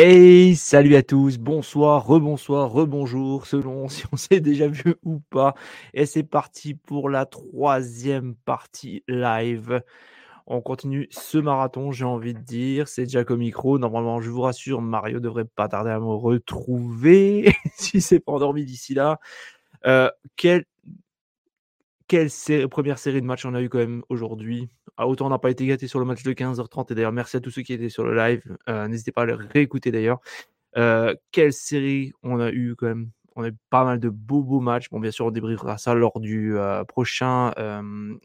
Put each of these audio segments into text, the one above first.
Hey, salut à tous, bonsoir, rebonsoir, rebonjour, selon si on s'est déjà vu ou pas. Et c'est parti pour la troisième partie live. On continue ce marathon, j'ai envie de dire. C'est Jack au micro. Normalement, je vous rassure, Mario devrait pas tarder à me retrouver si c'est pas endormi d'ici là. Euh, quelle première série de matchs on a eu quand même aujourd'hui? Ah, Autant on n'a pas été gâté sur le match de 15h30 et d'ailleurs merci à tous ceux qui étaient sur le live. Euh, n'hésitez pas à le réécouter d'ailleurs. Euh, quelle série on a eu quand même? On a eu pas mal de beaux beaux matchs. Bon bien sûr on débriefera ça lors du euh, prochain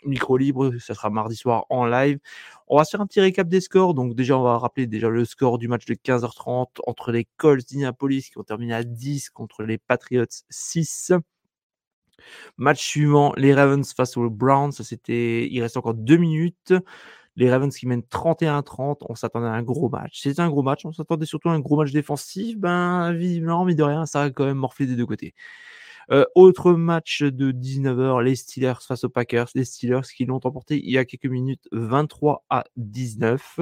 micro libre. Ça sera mardi soir en live. On va faire un petit récap des scores. Donc déjà on va rappeler déjà le score du match de 15h30 entre les Colts d'Indianapolis qui ont terminé à 10 contre les Patriots 6. Match suivant, les Ravens face aux Browns. C'était, il reste encore deux minutes. Les Ravens qui mènent 31-30. On s'attendait à un gros match. C'était un gros match. On s'attendait surtout à un gros match défensif. Ben, visiblement, mais de rien, ça a quand même morflé des deux côtés. Euh, autre match de 19h, les Steelers face aux Packers. Les Steelers qui l'ont emporté il y a quelques minutes, 23 à 19.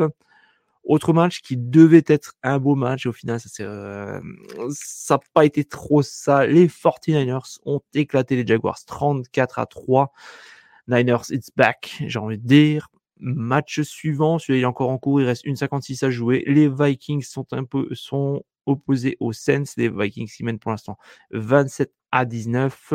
Autre match qui devait être un beau match, au final, ça n'a euh, pas été trop ça. Les 49ers ont éclaté les Jaguars 34 à 3. Niners, it's back, j'ai envie de dire. Match suivant, celui-là est encore en cours, il reste une 56 à jouer. Les Vikings sont un peu sont opposés aux Saints. Les Vikings qui mènent pour l'instant 27 à 19.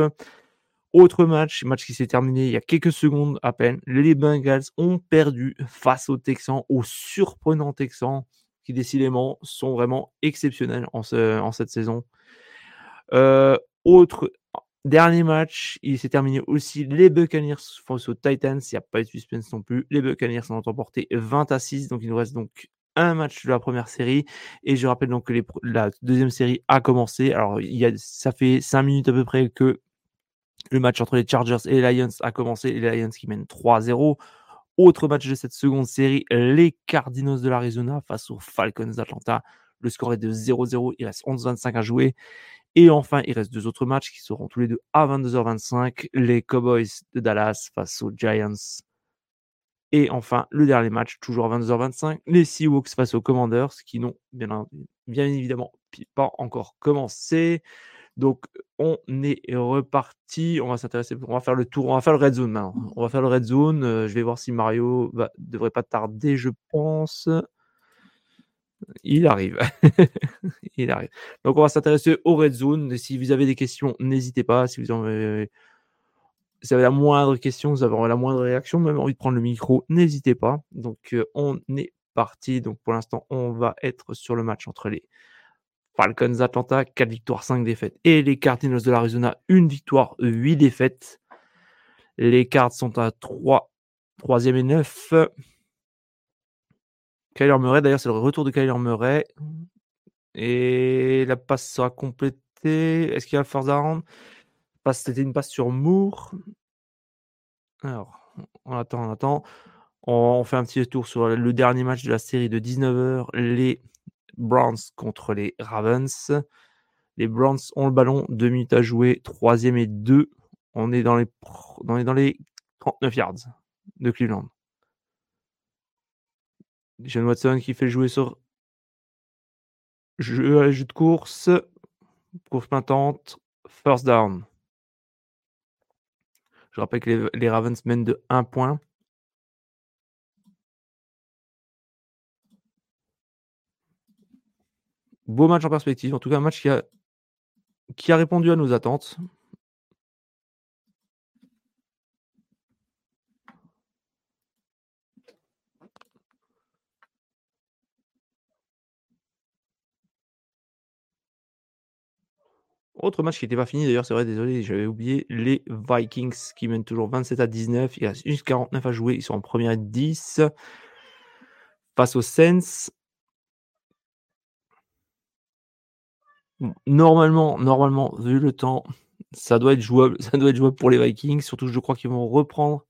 Autre match, match qui s'est terminé il y a quelques secondes à peine. Les Bengals ont perdu face aux Texans, aux surprenants Texans, qui décidément sont vraiment exceptionnels en, cette saison. Euh, autre dernier match, il s'est terminé aussi les Buccaneers face aux Titans. Il n'y a pas de suspense non plus. Les Buccaneers ont emporté 20 à 6, donc il nous reste donc un match de la première série. Et je rappelle donc que la deuxième série a commencé. Alors, il y a, ça fait 5 minutes à peu près que le match entre les Chargers et les Lions a commencé. Les Lions qui mènent 3-0. Autre match de cette seconde série, les Cardinals de l'Arizona face aux Falcons d'Atlanta. Le score est de 0-0. Il reste 11-25 à jouer. Et enfin, il reste deux autres matchs qui seront tous les deux à 22h25. Les Cowboys de Dallas face aux Giants. Et enfin, le dernier match, toujours à 22h25, les Seahawks face aux Commanders, qui n'ont bien, bien évidemment pas encore commencé. Donc, on est reparti. On va s'intéresser. On va faire le tour. On va faire le red zone maintenant. On va faire le red zone. Euh, je vais voir si Mario ne devrait pas tarder, je pense. Il arrive. Il arrive. Donc, on va s'intéresser au red zone. si vous avez des questions, n'hésitez pas. Si vous avez, la moindre question, vous avez la moindre réaction, même envie de prendre le micro, n'hésitez pas. Donc, euh, on est parti. Donc, pour l'instant, on va être sur le match entre les Falcons Atlanta, 4 victoires, 5 défaites. Et les Cardinals de l'Arizona, 1 victoire, 8 défaites. Les Cards sont à 3, 3e et 9. Kyler Murray, d'ailleurs, c'est le retour de Kyler Murray. Et la passe sera complétée. Est-ce qu'il y a le first down? C'était une passe sur Moore. Alors, on attend, on attend. On fait un petit tour sur le dernier match de la série de 19h. Les Browns contre les Ravens. Les Browns ont le ballon, deux minutes à jouer, troisième et deux. On est dans les, dans les, dans les 39 yards de Cleveland. John Watson qui fait jouer sur jeu, de course, course pintante, first down. Je rappelle que les, les Ravens mènent de 1 point. Beau match en perspective, en tout cas un match qui a, qui a répondu à nos attentes. Autre match qui n'était pas fini d'ailleurs, c'est vrai, désolé, j'avais oublié. Les Vikings qui mènent toujours 27 à 19. Il reste 1,49 à jouer. Ils sont en première 10 face aux Saints. Normalement, normalement, vu le temps, ça doit être jouable. Ça doit être jouable pour les Vikings. Surtout, je crois qu'ils vont reprendre.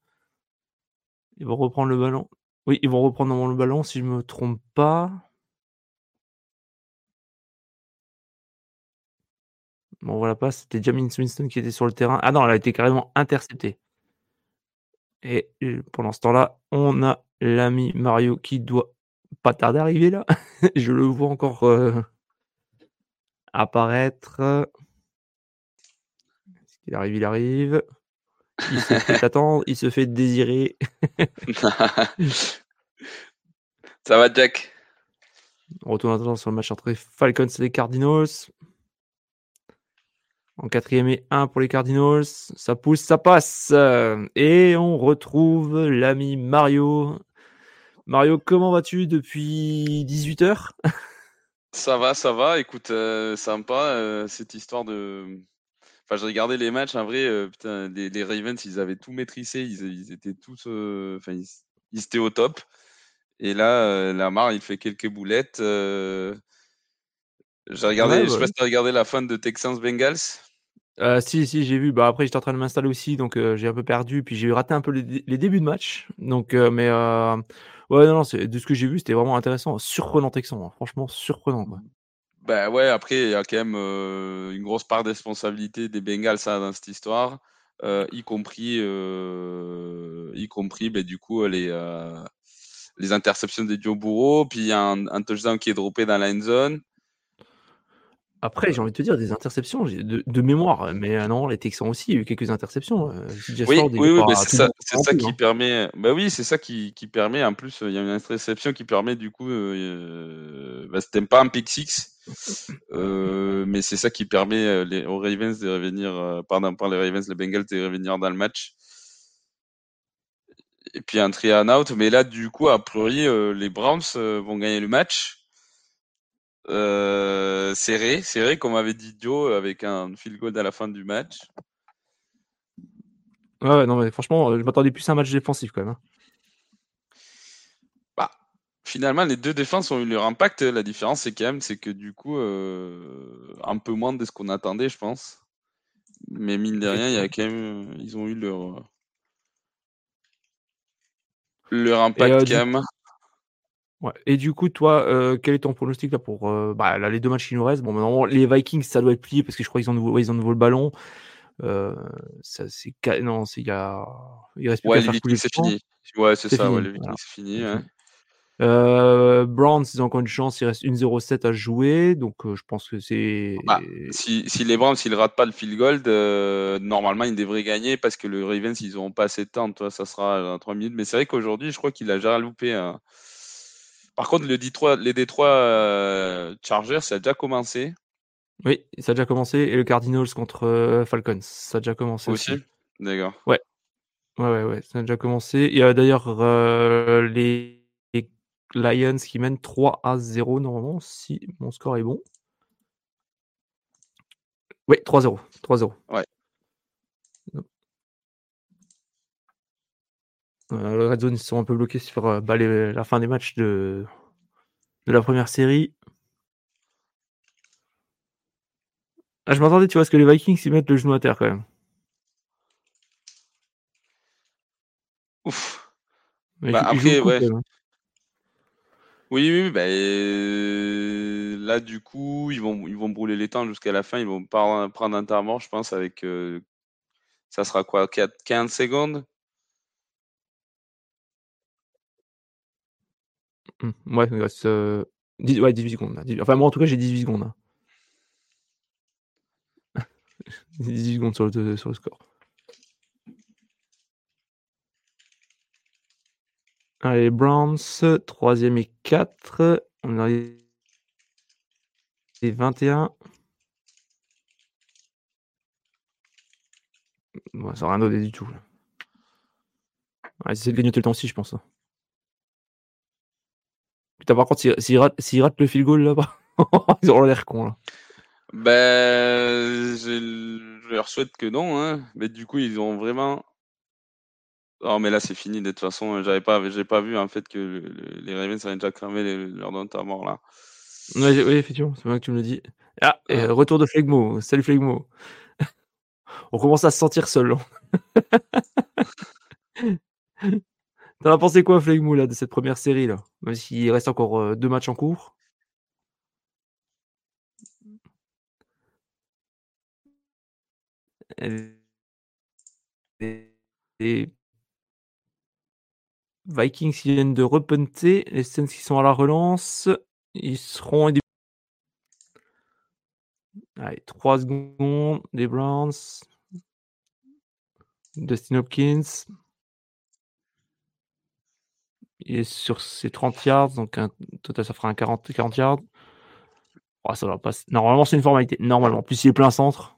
Ils vont reprendre le ballon. Oui, ils vont reprendre le ballon si je ne me trompe pas. Bon, voilà pas, c'était Jamin Winston qui était sur le terrain. Ah non, elle a été carrément interceptée. Et pendant ce temps-là, on a l'ami Mario qui doit pas tarder à arriver là. Je le vois encore euh, apparaître. Est-ce qu'il arrive Il arrive. Il se fait attendre, il se fait désirer. Ça va, Jack? On retourne maintenant sur le match entre Falcons et les Cardinals. En quatrième et 1 pour les Cardinals. Ça pousse, ça passe. Et on retrouve l'ami Mario. Mario, comment vas-tu depuis 18 heures? Ça va, ça va. Écoute, euh, sympa euh, cette histoire de. Enfin, j'ai regardé les matchs. En vrai, euh, putain, les, Ravens, ils avaient tout maîtrisé. Ils, étaient tous. Enfin, ils, étaient au top. Et là, Lamar, il fait quelques boulettes. J'ai regardé, je sais bah pas si tu as regardé la fin de Texans Bengals. Euh, si, si, j'ai vu. Bah, après, j'étais en train de m'installer aussi, donc j'ai un peu perdu. Puis j'ai raté un peu les, débuts de match. Donc, mais ouais, non, non, de ce que j'ai vu, c'était vraiment intéressant. Surprenant Texan, hein. franchement surprenant. Quoi. Bah ouais, après, il y a quand même une grosse part de responsabilité des Bengals dans cette histoire, y compris, y compris bah, du coup, les, les interceptions de Joe Burrow. Puis il y a un, un touchdown qui est droppé dans la end zone. Après, j'ai envie de te dire des interceptions de, mémoire, mais euh, non, les Texans aussi, il y a eu quelques interceptions. Euh, oui, oui, c'est ça, ça qui hein. permet. Bah oui, c'est ça qui, qui, permet. En plus, il y a une interception qui permet du coup. Euh, bah, c'était pas un pick six, mais c'est ça qui permet les, aux Ravens de revenir, pardon, par les Ravens, les Bengals de revenir dans le match. Et puis un three and out, mais là, du coup, a priori, les Browns vont gagner le match. Euh, serré, serré, comme avait dit Joe, avec un field goal à la fin du match. Ouais, non, mais franchement, je m'attendais plus à un match défensif quand même. Hein. Bah, finalement, les deux défenses ont eu leur impact. La différence, c'est quand même, c'est que du coup, euh, un peu moins de ce qu'on attendait, je pense. Mais mine de rien, il y a quand même, ils ont eu leur leur impact euh, quand même. Et du coup, toi, euh, quel est ton pronostic là pour euh, bah, là, les deux matchs qui nous restent Bon, maintenant, les Vikings, ça doit être plié parce que je crois qu'ils ont nouveau, ils ont nouveau le ballon. Euh, ça, c'est non, c'est il y a, il reste plus ouais, les Vikings, c'est fini. Ouais, c'est ça. Ouais, les Vikings, c'est fini. Euh, Browns, ils ont encore une chance. Il reste 1-0-7 à jouer, donc je pense que c'est. Bah, si, si, les Browns, s'ils ratent pas le field goal, normalement, ils devraient gagner parce que le Ravens, ils n'auront pas assez de temps. Toi, ça sera à 3 minutes. Mais c'est vrai qu'aujourd'hui, je crois qu'il a déjà loupé un. Par contre, le Detroit, les Détroits euh, Chargers, ça a déjà commencé. Oui, ça a déjà commencé. Et le Cardinals contre euh, Falcons, ça a déjà commencé aussi? D'accord. Ouais. Ouais, ouais, ouais, ça a déjà commencé. Il y a d'ailleurs euh, les... Lions qui mènent 3 à 0 normalement, si mon score est bon. Oui, 3-0. 3-0. Ouais. Euh, le Red Zone, ils sont un peu bloqués sur euh, bah, la fin des matchs de, de la première série. Ah, je m'attendais, tu vois, ce que les Vikings ils mettent le genou à terre quand même. Ouf. Bah, après, ouais. Hein. Oui, oui, bah, là, du coup, ils vont, ils vont brûler les temps jusqu'à la fin. Ils vont prendre un temps je pense, avec. Euh, ça sera quoi 4, 15 secondes? Mmh. Ouais, il reste, ouais, 18 secondes Enfin, moi, en tout cas, j'ai 18 secondes, hein. 18 secondes sur le sur le score. Allez, Browns, 3 et 4. On arrive et 21. Bon, ça n'a rien donné du tout, là. Ouais, c'est de gagner tout le temps aussi, je pense, hein. Putain, par contre, s'ils ratent, le field goal là-bas, ils auront l'air con là. Ben, je leur souhaite que non, hein. Mais du coup, ils ont vraiment. Oh, mais là, c'est fini. De toute façon, j'avais pas, j'ai pas vu en fait que les Ravens avaient déjà cramé leur don à mort là. oui, effectivement, c'est bien que tu me le dis. Ah, et retour de Flegmo. Salut Flegmo. On commence à se sentir seul. T'en as pensé quoi, Flegmo, là, de cette première série là? Même s'il reste encore euh, deux matchs en cours. Les Vikings qui viennent de repunter, les Saints qui sont à la relance, ils seront Allez, 3 secondes, les Browns. Dustin Hopkins. Il est sur ses 30 yards, donc un total ça fera un 40, 40 yards. Oh, ça va pas. Normalement, c'est une formalité. Normalement. Plus il est plein centre.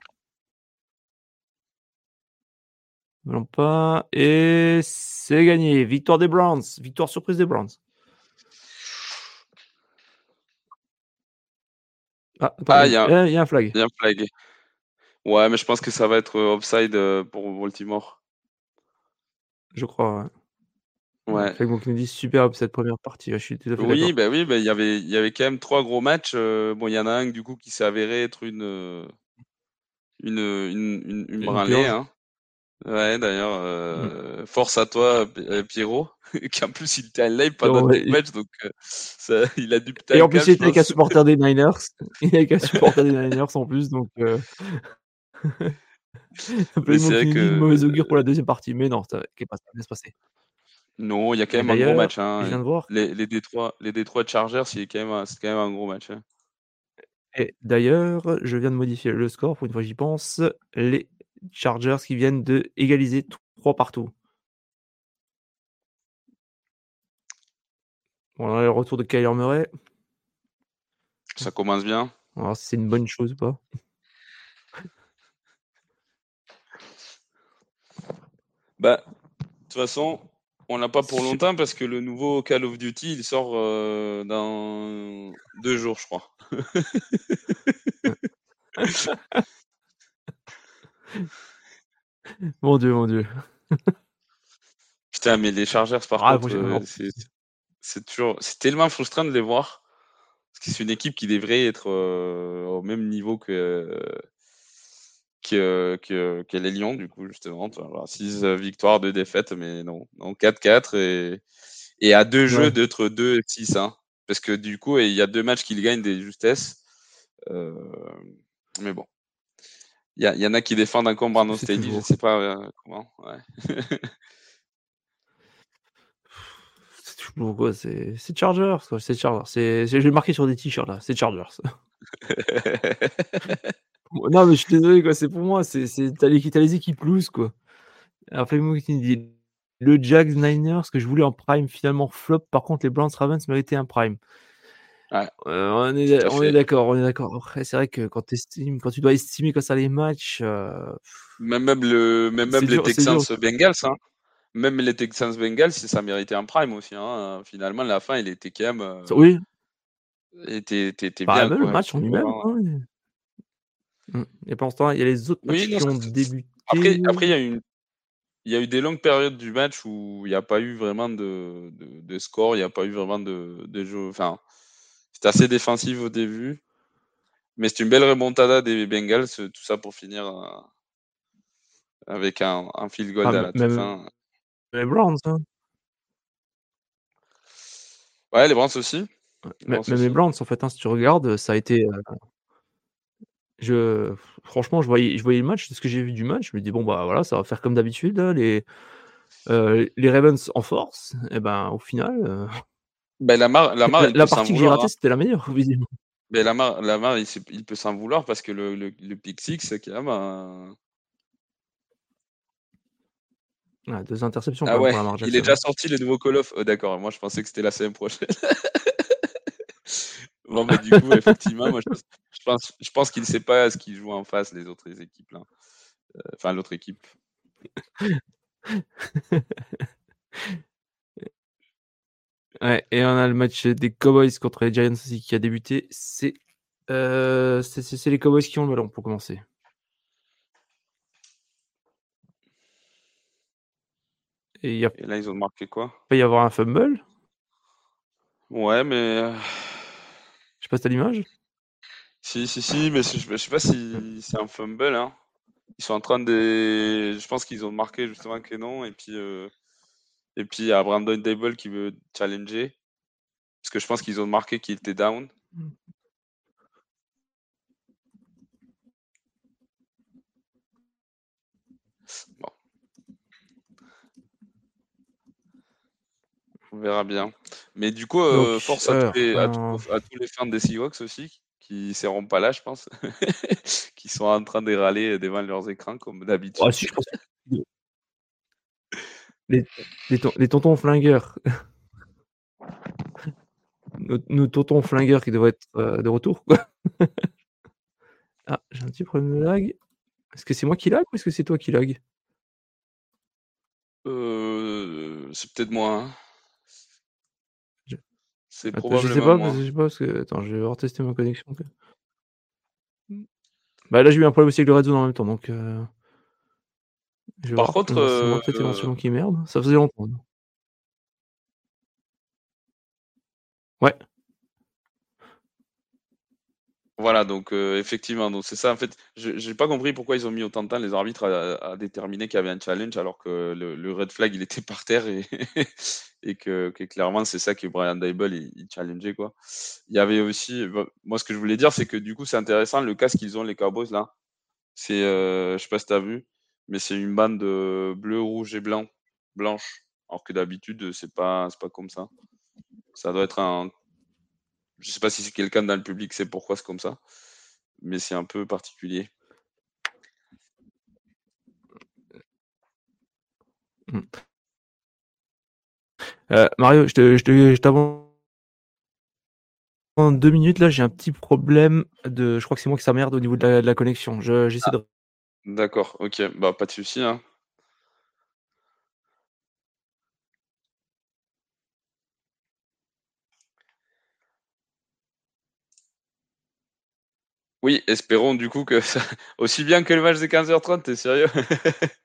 Non pas. Et c'est gagné. Victoire des Browns. Victoire surprise des Browns. Ah, ah il y, a un flag. Il y a un flag. Ouais, mais je pense que ça va être euh, offside euh, pour Baltimore. Je crois. Ouais. Flag qui nous dit super cette première partie. Je suis tout à fait oui, bah oui, bah, il y avait, il y avait quand même trois gros matchs. Euh, bon, il y en a un du coup qui s'est avéré être une une une, une, une branlée. Hein. Ouais, d'ailleurs, mmh. force à toi, Pierrot, qu'en plus il était en live pendant le match, donc ça, il a dû peut-être. Et en plus, il était qu'à supporter des Niners. Il était qu'à supporter des Niners en plus, donc. Euh... c'est vrai que. Mauvaise augure pour la deuxième partie, mais non, ça va pas se passer? Non, il y a quand même un gros match. Hein. Je viens de voir. Les, les, Détroits, les Chargers, c'est quand, même, quand même un gros match. Hein. Et d'ailleurs, je viens de modifier le score pour une fois j'y pense. Les Chargers qui viennent de égaliser 3 partout. Bon, le retour de Kyler Murray. Ça commence bien. Alors, c'est une bonne chose ou pas Bah, de toute façon, on l'a pas pour longtemps parce que le nouveau Call of Duty, il sort euh, dans deux jours, je crois. mon Dieu, mon Dieu. Putain, mais les Chargers, par ah, contre, euh, c'est toujours, c'est tellement frustrant de les voir. Parce que c'est une équipe qui devrait être euh, au même niveau que, que, que, les Lions, du coup, justement. 6 victoires, 2 défaites, mais non. non 4-4 et, et à deux jeux d'être 2-6. Hein. Parce que du coup, il y a deux matchs qu'ils gagnent des justesses. Euh, mais bon. Il y, y, en a qui défendent un combat en Stadium, je ne sais pas euh, comment. Ouais. c'est toujours quoi C'est Chargers, quoi. C'est Chargers. Je vais marquer sur des t-shirts là. C'est Chargers. non, mais je suis désolé, quoi. C'est pour moi. C'est t'as les, les équipes loose, quoi. Alors, moi qui dit le Jags Niners que je voulais en prime finalement flop. Par contre, les Browns Ravens méritaient un prime. Euh, on est, d'accord, on est d'accord. c'est vrai que quand, estimes, quand tu dois estimer comme ça les matchs. Euh, même, même, le, même, même les Texans Bengals, hein. même les Texans Bengals, ça méritait un prime aussi. Hein. Finalement, la fin, il était quand même. Euh, oui. Était, était, bah, bien. le match en lui-même. Hein. Et pendant ce temps, il y a les autres matchs qui ont débuté. Après, après, il y a une il y a eu des longues périodes du match où il n'y a pas eu vraiment de, de, de score, il n'y a pas eu vraiment de, de jeu. Enfin, c'était assez défensif au début. Mais c'est une belle remontada des Bengals, tout ça pour finir euh, avec un, un field goal ah, à la toute fin. Les Browns, hein. Ouais, les Browns aussi. même les Browns, en fait, hein, si tu regardes, ça a été. Euh, je, franchement, je voyais, je voyais le match, ce que j'ai vu du match, je me dis bon bah voilà, ça va faire comme d'habitude les euh, les Ravens en force. Et ben au final, ben, la, mar, la, la, partie que j'ai ratée, hein. c'était la meilleure, visiblement. Mais la mar, la mar il, il peut s'en vouloir parce que le, le, le pick six, c'est quand même un... ah, deux interceptions. Ah ouais, il est déjà sorti le nouveau Call of. Oh, D'accord, moi je pensais que c'était la semaine prochaine. bon, mais du coup, effectivement, moi je, pense, je pense qu'il ne sait pas ce qu'il joue en face des autres équipes. Là. Euh, enfin, l'autre équipe. Ouais, et on a le match des Cowboys contre les Giants aussi qui a débuté. C'est Euh, c'est les Cowboys qui ont le ballon pour commencer. Et, là, ils ont marqué quoi? Il peut y avoir un fumble? Ouais, mais. Sais pas si l'image Si, si, si, mais je, sais pas si c'est un fumble. Hein. Ils sont en train de. Je pense qu'ils ont marqué justement que non. Et puis, euh, et puis il y a Brandon Dable qui veut challenger. Parce que je pense qu'ils ont marqué qu'il était down. Mm. On verra bien. Mais du coup, euh, force à, tous les, fans des Seahawks aussi, qui ne seront pas là, je pense, qui sont en train de râler devant leurs écrans comme d'habitude. les, tontons flingueurs. nos, tontons flingueurs qui devraient être euh, de retour. ah, j'ai un petit problème de lag. Est-ce que c'est moi qui lag ou est-ce que c'est toi qui lag? Euh, C'est peut-être moi. Hein. C'est probablement. Je sais pas, je sais pas parce que. Attends, je vais retester ma connexion. Bah là, j'ai eu un problème aussi avec le réseau en même temps, donc. Euh... Par contre. C'est moi peut-être éventuellement qui merde. Ça faisait longtemps. Ouais. Voilà, donc euh, effectivement, donc c'est ça. En fait, je n'ai pas compris pourquoi ils ont mis autant de temps les arbitres à, déterminer qu'il y avait un challenge alors que le, red flag il était par terre et, que, clairement c'est ça que Brian Dable il, challengeait quoi. Il y avait aussi, bah, moi ce que je voulais dire c'est que du coup c'est intéressant le casque qu'ils ont les Cowboys là. C'est, euh, je sais pas si as vu, mais c'est une bande de bleu, rouge et blanc, blanche. Alors que d'habitude c'est pas, c'est pas comme ça. Ça doit être un je sais pas si c'est quelqu'un dans le public c'est pourquoi c'est comme ça, mais c'est un peu particulier. Hmm. Euh, Mario, je te, je en deux minutes là, j'ai un petit problème de. Je crois que c'est moi qui ça merde au niveau de la, connexion. J'essaie de. D'accord, ok, bah pas de souci. Hein. Oui, espérons du coup que ça... aussi bien que le match des 15h30, t'es sérieux?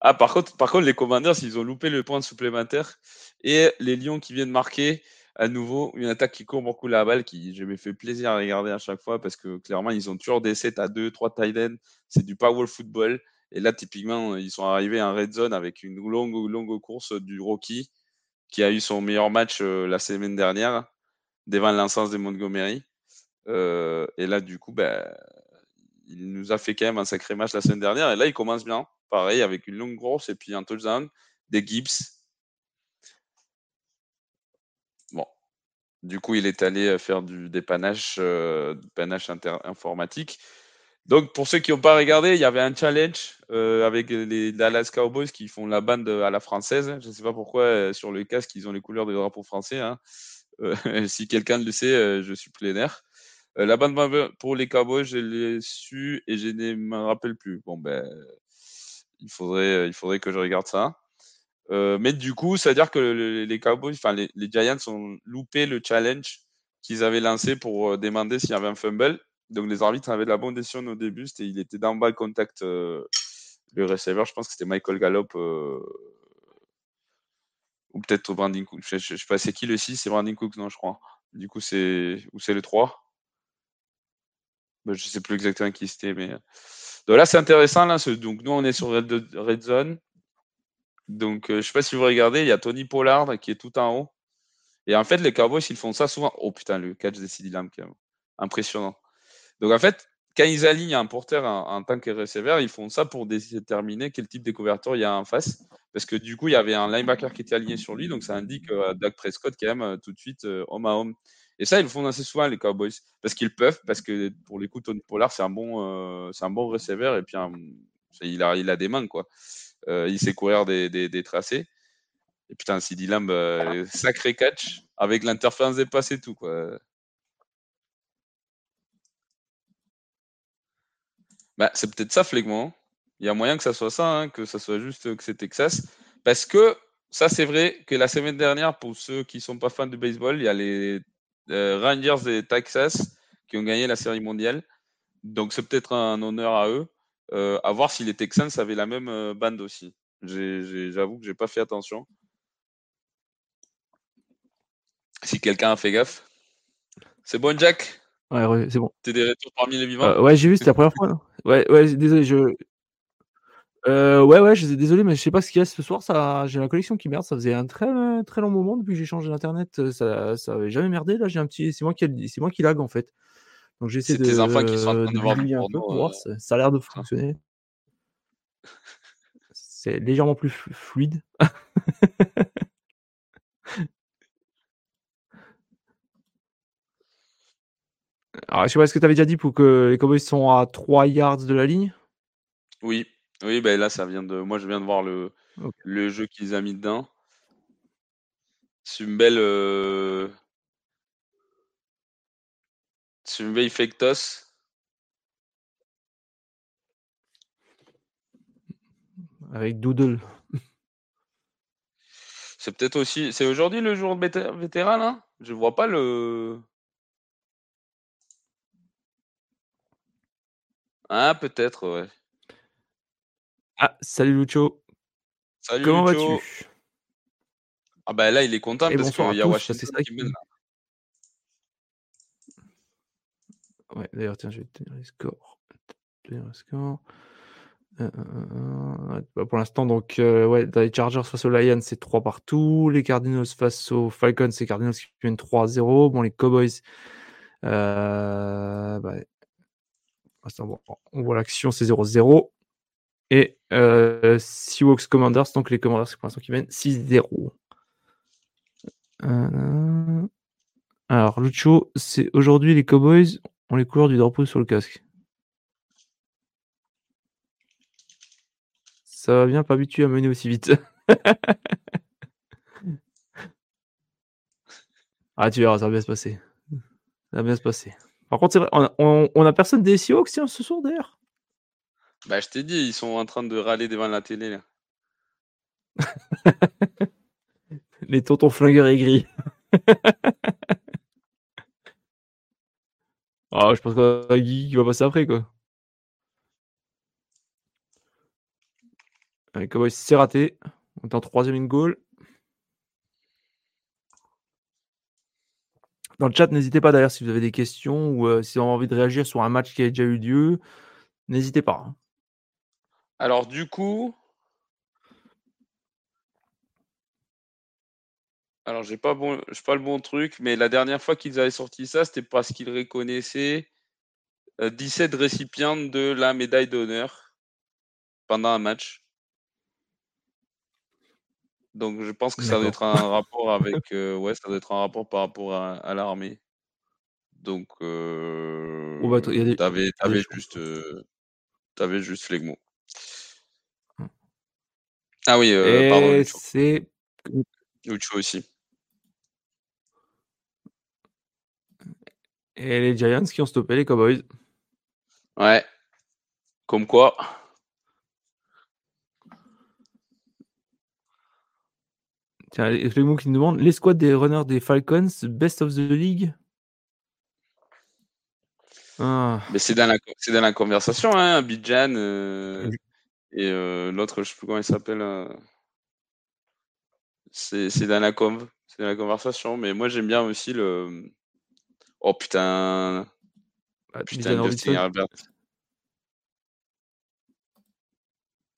Ah, par contre, par contre, les Commanders, ils ont loupé le point supplémentaire. Et les Lions qui viennent marquer à nouveau une attaque qui court beaucoup la balle, qui je me fait plaisir à regarder à chaque fois parce que clairement, ils ont toujours des sets à 2, 3 tight ends. C'est du power football. Et là, typiquement, ils sont arrivés en red zone avec une longue, longue course du Rocky qui a eu son meilleur match euh, la semaine dernière devant l'encense de Montgomery. Euh, et là, du coup, ben, il nous a fait quand même un sacré match la semaine dernière. Et là, il commence bien. Pareil, avec une longue grosse et puis un touchdown, des Gibbs. Bon. Du coup, il est allé euh, faire du dépannage, euh, informatique. Donc, pour ceux qui n'ont pas regardé, il y avait un challenge euh, avec les Dallas Cowboys qui font la bande à la française. Je ne sais pas pourquoi, sur le casque, ils ont les couleurs des drapeaux français. Hein. si quelqu'un le sait, je suis plénaire. Euh, la bande pour les Cowboys, je l'ai su et je ne me rappelle plus. Bon, ben, il faudrait, il faudrait que je regarde ça. Euh, mais du coup, ça veut dire que les Cowboys, enfin les, Giants ont loupé le challenge qu'ils avaient lancé pour euh, demander s'il y avait un fumble. Donc les arbitres avaient la bonne décision au début, c'était il était dans bas contact le receiver, je pense que c'était Michael Gallup ou peut-être Brandon Cook. Je, ne sais pas c'est qui le 6, c'est Brandon Cook non, je crois. Du coup, c'est ou c'est le 3 bah, je ne sais plus exactement qui c'était, mais. Euh, là, c'est intéressant. Donc, nous, on est sur Red, Zone. Donc, euh, je ne sais pas si vous regardez, il y a Tony Pollard qui est tout en haut. Et en fait, les Cowboys, ils font ça souvent. Oh putain, le catch de CD Lamb, impressionnant. Donc, en fait, quand ils alignent un porteur en, tant que receiver, ils font ça pour déterminer quel type de couverture il y a en face. Parce que du coup, il y avait un linebacker qui était aligné sur lui. Donc, ça indique à Doug Prescott quand même tout de suite homme à homme. Et ça, ils le font assez souvent, les Cowboys. Parce qu'ils peuvent, parce que pour les coups, Tony Pollard, c'est un bon, euh, bon receiver et puis il, a, il a des mains, quoi. Euh, il sait courir des, des, tracés. Et putain, CD Lamb, euh, sacré catch avec l'interférence des passes et tout, quoi. Bah, c'est peut-être ça, Flegmont. Il y a moyen que ça soit ça, hein, que ça soit juste que c'est Texas. Parce que ça, c'est vrai que la semaine dernière, pour ceux qui sont pas fans de baseball, il y a les euh, Rangers et Texas qui ont gagné la Série mondiale. Donc c'est peut-être un honneur à eux. Euh, à voir si les Texans avaient la même euh, bande aussi. J'avoue que j'ai pas fait attention. Si quelqu'un a fait gaffe. C'est bon, Jack? Ouais, ouais c'est bon. T'es des retours parmi les vivants? Euh, Ouais, j'ai vu, c'était la première fois. Ouais, ouais, désolé, je. Euh, ouais, ouais, je suis désolé, mais je sais pas ce qu'il y a ce soir. Ça, j'ai la collection qui merde. Ça faisait un très, très long moment depuis que j'ai changé d'internet. Ça, ça avait jamais merdé. Là, j'ai un petit. C'est moi qui, c'est moi qui lag en fait. Donc j'essaie de. tes enfants qui sont en train de voir voir. Ça a l'air de fonctionner. C'est légèrement plus fluide. Alors, je sais pas, est-ce que tu avais déjà dit pour que les Cowboys sont à 3 yards de la ligne? Oui, oui, ben là, ça vient de. Moi, je viens de voir le, le jeu qu'ils ont mis dedans. C'est une belle. Euh... C'est une belle fake toss. Avec Doodle. C'est peut-être aussi. C'est aujourd'hui le jour de vétéran, là Je vois pas le. Ah, peut-être, ouais. Ah, salut Lucho. Salut Comment vas-tu? Ah bah là, il est content parce qu'il y a Washington qui mène. Ouais, d'ailleurs, tiens, je vais tenir les scores. Tenir les scores. Euh, euh, euh, bah, pour l'instant, donc, ouais, dans les Chargers face aux Lions, c'est 3 partout. Les Cardinals face aux Falcons, c'est Cardinals qui viennent 3-0. Bon, les Cowboys, bah, on voit l'action, c'est 0-0. Et euh, Seahawks Commanders, donc les Commanders pour l'instant qui mènent 6-0. Euh, alors, Lucho, c'est aujourd'hui les Cowboys ont les couleurs du drapeau sur le casque. Ça va bien, pas habitué à mener aussi vite. ah, tu verras, ça va bien se passer. Ça va bien se passer. Par contre, c'est vrai, on a, personne des Seahawks ce soir d'ailleurs. Bah, je t'ai dit, ils sont en train de râler devant la télé là. Les tontons flingueurs aigris. ah, je pense a Guy qui va passer après quoi. Allez, c'est raté. On est en troisième in goal. Dans le chat, n'hésitez pas d'ailleurs si vous avez des questions ou euh, si vous avez envie de réagir sur un match qui a déjà eu lieu. N'hésitez pas. Hein. Alors du coup, alors j'ai pas bon, pas le bon truc, mais la dernière fois qu'ils avaient sorti ça, c'était parce qu'ils reconnaissaient 17 euh, récipients de la médaille d'honneur pendant un match. Donc je pense que ça doit être un rapport avec euh, ouais, ça doit être un rapport par rapport à, l'armée. Donc euh, bah, t'avais, juste euh, t'avais juste les mots. Ah oui, euh, pardon. C'est aussi. Et les Giants qui ont stoppé les Cowboys. Ouais. Comme quoi. Tiens, mots qui nous demande les squads des runners des Falcons, best of the league? Ah. Mais c'est dans, la, dans la conversation, hein, Bidjan euh, et euh, l'autre, je sais plus comment il s'appelle. Euh, c'est dans la conv, c'est dans la conversation. Mais moi, j'aime bien aussi le. Oh putain. Ah, putain, Justin Herbert.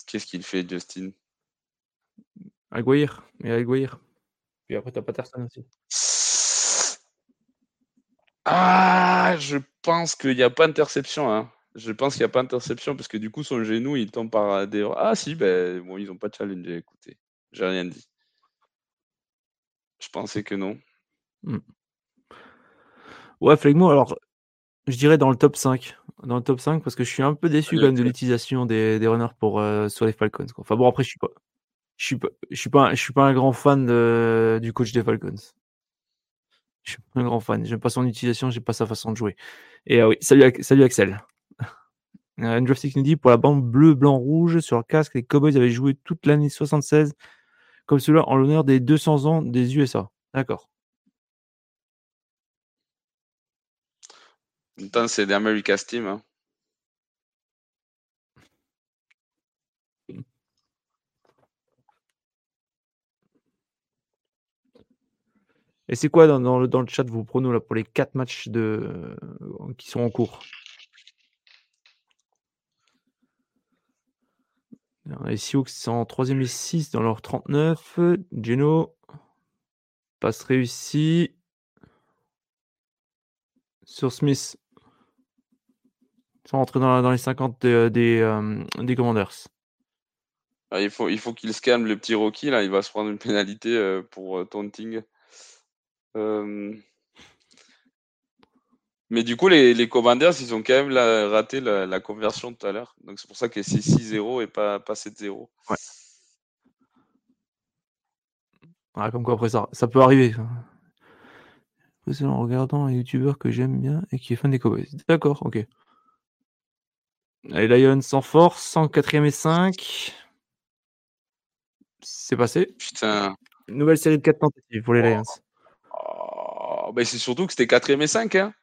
Qu'est-ce qu'il fait, Justin? Aguirre, et Aguirre. Puis après, t'as Patterson aussi. Ah, je pense qu'il n'y a pas d'interception. Hein. Je pense qu'il n'y a pas d'interception parce que du coup, son genou, il tombe par des. Ah, si, ben, bon, ils n'ont pas challengé. Écoutez, j'ai rien dit. Je pensais que non. Hmm. Ouais, Flegmo, alors, je dirais dans le top 5. Dans le top 5 parce que je suis un peu déçu quand même de l'utilisation des, des runners pour, euh, sur les Falcons. Enfin bon, après, je suis pas je suis pas, je suis pas, je suis pas un grand fan du coach des Falcons. Je suis un grand fan. J'aime pas son utilisation, j'aime pas sa façon de jouer. Et ah oui, salut, salut Axel. Andrew nous dit pour la bande bleu, blanc, rouge sur le casque, les Cowboys avaient joué toute l'année 76 comme cela en l'honneur des 200 ans des USA. D'accord. Putain, c'est l'America's Team. Hein. Et c'est quoi dans, le, dans le chat vos pronos là, pour les 4 matchs de, qui sont en cours? Les Sioux sont en 3ème et 6 dans leur 39. Geno, passe réussi sur Smith. Ils sont rentrés dans, dans les 50 des, des, euh, des Commanders. Ah, il faut, faut qu'il se calme, le petit Rocky. Là, il va se prendre une pénalité euh, pour euh, taunting. Mais du coup, les, les Commanders, ils ont quand même raté la, conversion tout à l'heure. Donc c'est pour ça que c'est 6-0 et pas, pas 7-0. Ouais. Ah, comme quoi après ça, ça peut arriver. C'est en regardant un youtubeur que j'aime bien et qui est fan des Cowboys. D'accord, ok. Les Lions en force, en 4ème et 5. C'est passé. Putain. Nouvelle série de 4 tentatives pour les Lions. Oh, ben c'est surtout que c'était 4ème et 5. Hein.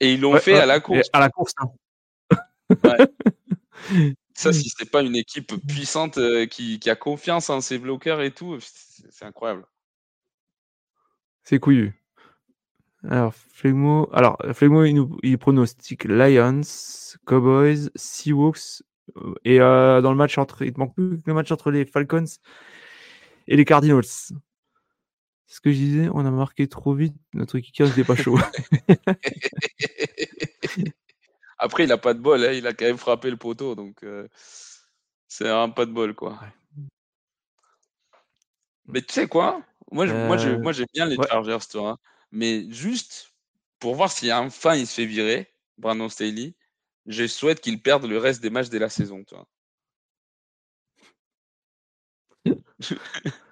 Et ils l'ont fait à la course. À la course. Hein. Ça, si c'est pas une équipe puissante euh, qui, qui, a confiance en ses bloqueurs et tout, c'est incroyable. C'est couillu. Alors, Flegmo, alors, Flegmo il, nous, il pronostique Lions, Cowboys, Seahawks, euh, et euh, dans le match entre, il te manque plus que le match entre les Falcons et les Cardinals. C'est ce que je disais, on a marqué trop vite, notre kicker n'était pas chaud. Après, il a pas de bol, hein, il a quand même frappé le poteau, donc euh, c'est un pas de bol, quoi. Mais tu sais quoi? Moi, moi, moi, j'aime bien les Chargers, toi. Hein. Mais juste pour voir si enfin il se fait virer, Brandon Staley, je souhaite qu'il perde le reste des matchs de la saison, toi.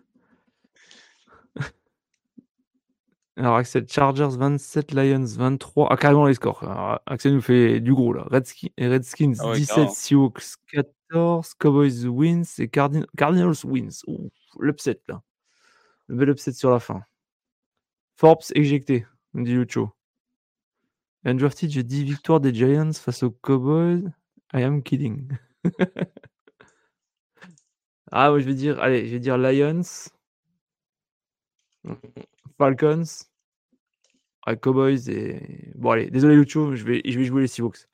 Alors, Axel, Chargers 27, Lions 23. Ah, carrément les scores. Alors, Axel nous fait du gros là. Redskins, Redskins 17, Seahawks 14, Cowboys wins et Cardinals wins. L'upset là. Le bel upset sur la fin. Forbes éjecté, me dit Lucho. Undrafted, j'ai dit victoire des Giants face aux Cowboys. I am kidding. ah, moi je vais dire, allez, je vais dire Lions. Falcons, Cowboys et. Bon, allez, désolé Lucho, je vais, je vais jouer les Seahawks.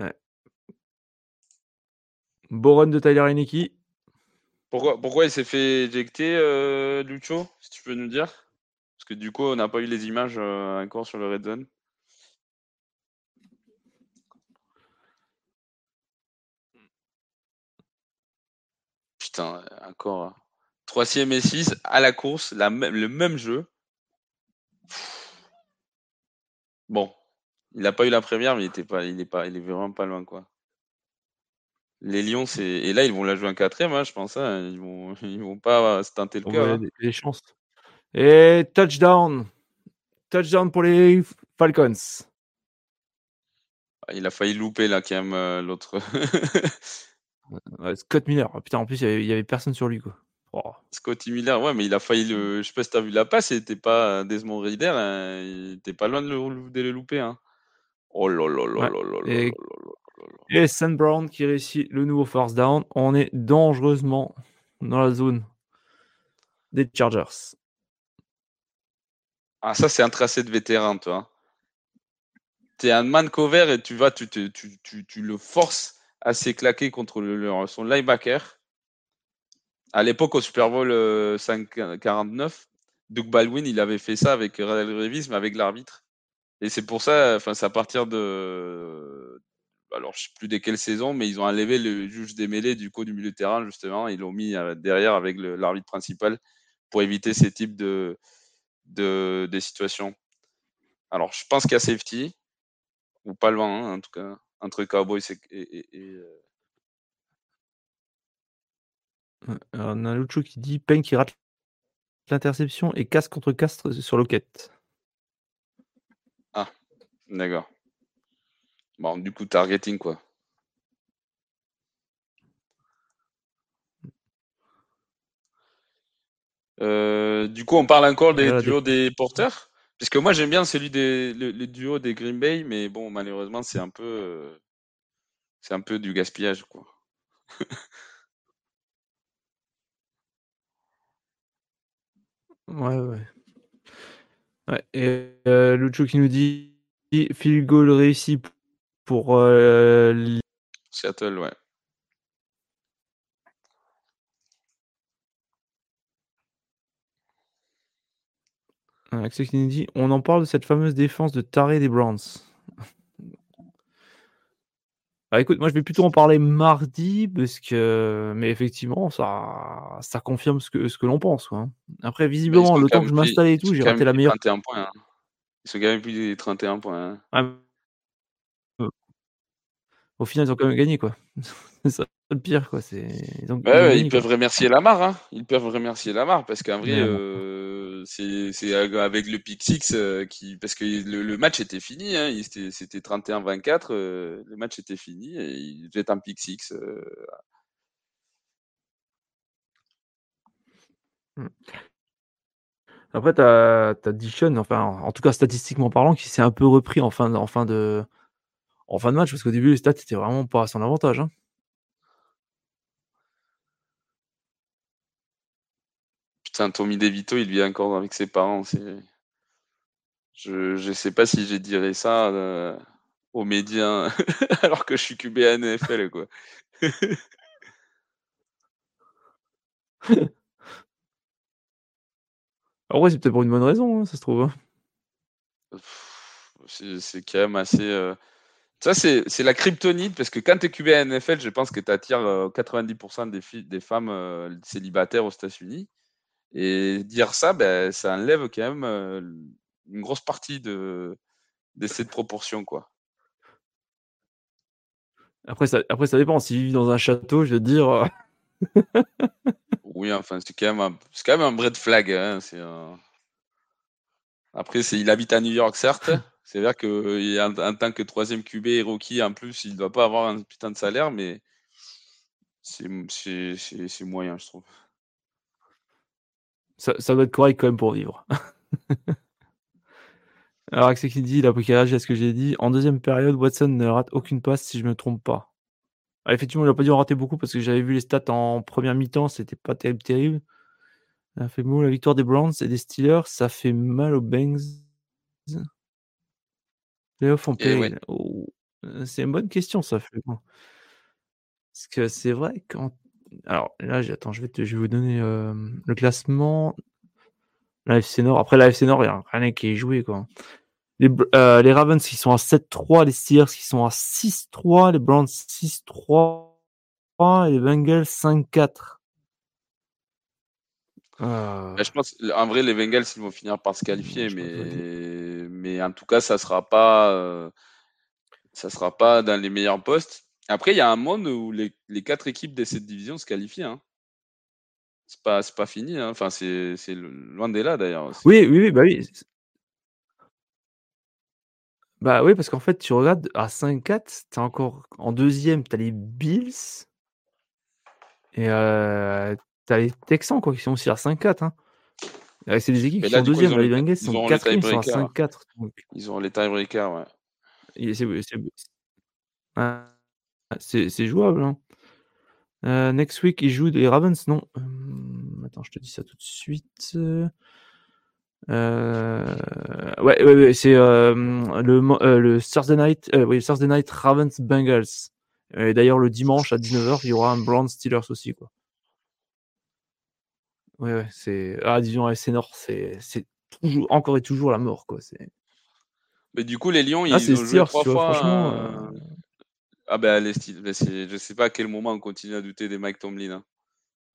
Ouais. Boron de Tyler Heineke. Pourquoi, pourquoi il s'est fait éjecter, euh, Lucho, si tu peux nous dire? Parce que du coup, on n'a pas eu les images euh, encore sur le Red Zone. Putain, encore. Troisième et 6 à la course, la le même jeu. Bon, il n'a pas eu la première, mais il était pas, il est pas, il est vraiment pas loin quoi. Les Lions, c'est et là ils vont la jouer un quatrième, hein, je pense. Hein. Ils vont, ils vont pas se teinter le cœur. Hein. Des chances. Et touchdown, touchdown pour les Falcons. Ah, il a failli louper là quand même euh, l'autre. Scott Miller. Ah, putain, en plus, il y, avait, personne sur lui. Quoi. Oh. Scotty Miller, ouais, mais il a failli le. Je sais pas si t'as vu la passe, il était pas Desmond Reader, hein, il était pas loin de le, de le louper. Hein. Oh là là là là Et, Sam Brown qui réussit le nouveau first down. On est dangereusement dans la zone des Chargers. Ah, ça, c'est un tracé de vétéran, toi. Tu es un man cover et tu vas, tu, tu, tu, tu le forces assez claqué contre son linebacker. À l'époque, au Super Bowl 549, euh, Doug Baldwin, il avait fait ça avec Radel Revis, mais avec l'arbitre. Et c'est pour ça, enfin, c'est à partir de. Alors, je sais plus de quelle saison, mais ils ont enlevé le juge des mêlées du coup du milieu de terrain, justement. Ils l'ont mis euh, derrière avec l'arbitre principal pour éviter ces types de, de, situations. Alors, je pense qu'il y a safety, ou pas loin, hein, en tout cas entre Cowboys et. Euh on a un autre chose qui dit Payne qui rate l'interception et casse contre castre sur Lockett. Ah, d'accord. Bon, du coup, targeting quoi. Euh, du coup, on parle encore des duos des porteurs? Puisque moi, j'aime bien celui des le, duo des Green Bay, mais bon, malheureusement, c'est un peu c'est un peu du gaspillage, quoi. ouais, ouais. ouais. Et euh, Lucho qui nous dit Phil goal réussi pour euh, Seattle, ouais. Axel qui nous dit on en parle de cette fameuse défense de taré des Browns. Bah, écoute, moi je vais plutôt en parler mardi parce que, mais effectivement, ça, ça confirme ce que, ce que l'on pense. Quoi. Hein. Après, visiblement, le temps que je m'installe et tout, j'ai raté la meilleure. 31 points. Hein. Ils sont gagné plus des 31 points. Hein. Au final, ils ont quand même gagné, quoi. c'est le pire, quoi. Ils, ont, ils, peuvent remercier Lamar, hein. Ils peuvent remercier Lamar parce qu'en vrai, euh, c'est avec le 6 euh, qui, parce que le, match était fini, hein. C'était 31-24, euh, le match était fini et il jette un pick 6. Hmm. Après, tu as, Dishon, enfin, en tout cas statistiquement parlant, qui s'est un peu repris en fin, de, en fin de match, parce qu'au début, les stats étaient vraiment pas à son avantage. Hein. Putain, Tommy DeVito, il vit encore avec ses parents. Je ne sais pas si j'ai dirais ça euh, aux médias alors que je suis QB à NFL, quoi. En vrai, c'est peut-être pour une bonne raison, hein, ça se trouve. Hein. C'est quand même assez. Euh, ça, c'est la kryptonite, parce que quand tu es QB à NFL, je pense que tu attires 90% des, filles, des femmes euh, célibataires aux États-Unis. Et dire ça, ben, ça enlève quand même une grosse partie de, de cette proportion. Quoi. Après, ça, après, ça dépend. S'il vit dans un château, je veux dire. Oui, enfin, c'est quand, même un, quand même un red flag. Hein, Après, il habite à New York, certes. C'est-à-dire qu'en en tant que troisième QB et rookie, en plus, il ne doit pas avoir un putain de salaire, mais c'est moyen, je trouve. Ça, ça, doit être correct quand même pour vivre. Alors, Axel qui dit, il a pris à ce que j'ai dit. En deuxième période, Watson ne rate aucune passe si je ne me trompe pas. Effectivement, il n'a pas dû en rater beaucoup parce que j'avais vu les stats en première mi-temps, c'était pas terrible, terrible. Ça fait mal la victoire des Browns et des Steelers, ça fait mal aux Bangs. Oh, euh, c'est une bonne question, ça fait. Parce que c'est vrai quand. Alors là, attends, je vais, te... je vais vous donner le classement. La FC Nord. Après la FC Nord, il n'y a rien qui est joué. Quoi. Les, euh, les Ravens qui sont à 7-3, les Steelers qui sont à 6-3, les Browns 6-3 et les Bengals 5-4. Bah, je pense, en vrai, les Bengals, ils vont finir par se qualifier, mais, mais en tout cas, ça sera pas, euh, ça sera pas dans les meilleurs postes. Après, il y a un monde où les, les quatre équipes de cette division se qualifient. Hein. C'est pas, pas fini. Hein. Enfin, c'est loin de là d'ailleurs. Oui, oui, oui, bah oui. Bah oui, parce qu'en fait, tu regardes à 5-4, tu encore en deuxième, tu as les Bills. Et euh, T'as les Texans quoi, qui sont aussi à 5-4. Hein. C'est des équipes qui sont deuxième. Les Bengals sont quatrième, ils sont à 5-4. Ils ont les tiebreakers, ouais. C'est jouable. Hein. Euh, next week, ils jouent des Ravens, non? Euh, Attends, je te dis ça tout de suite. Euh, ouais, ouais, ouais c'est euh, le, le Thursday Night, oui, Thursday Night Ravens Bengals. Et d'ailleurs, le dimanche à 19h, il y aura un Brown Steelers aussi. Quoi. Ouais, ouais, c'est. Ah, disons, FC Nord, c'est toujours, encore et toujours la mort, quoi. Mais du coup, les Lions, ah, ils ont joué trois fois. Franchement, euh, Ah, ben, les styles, je sais pas à quel moment on continue à douter des Mike Tomlin. Hein.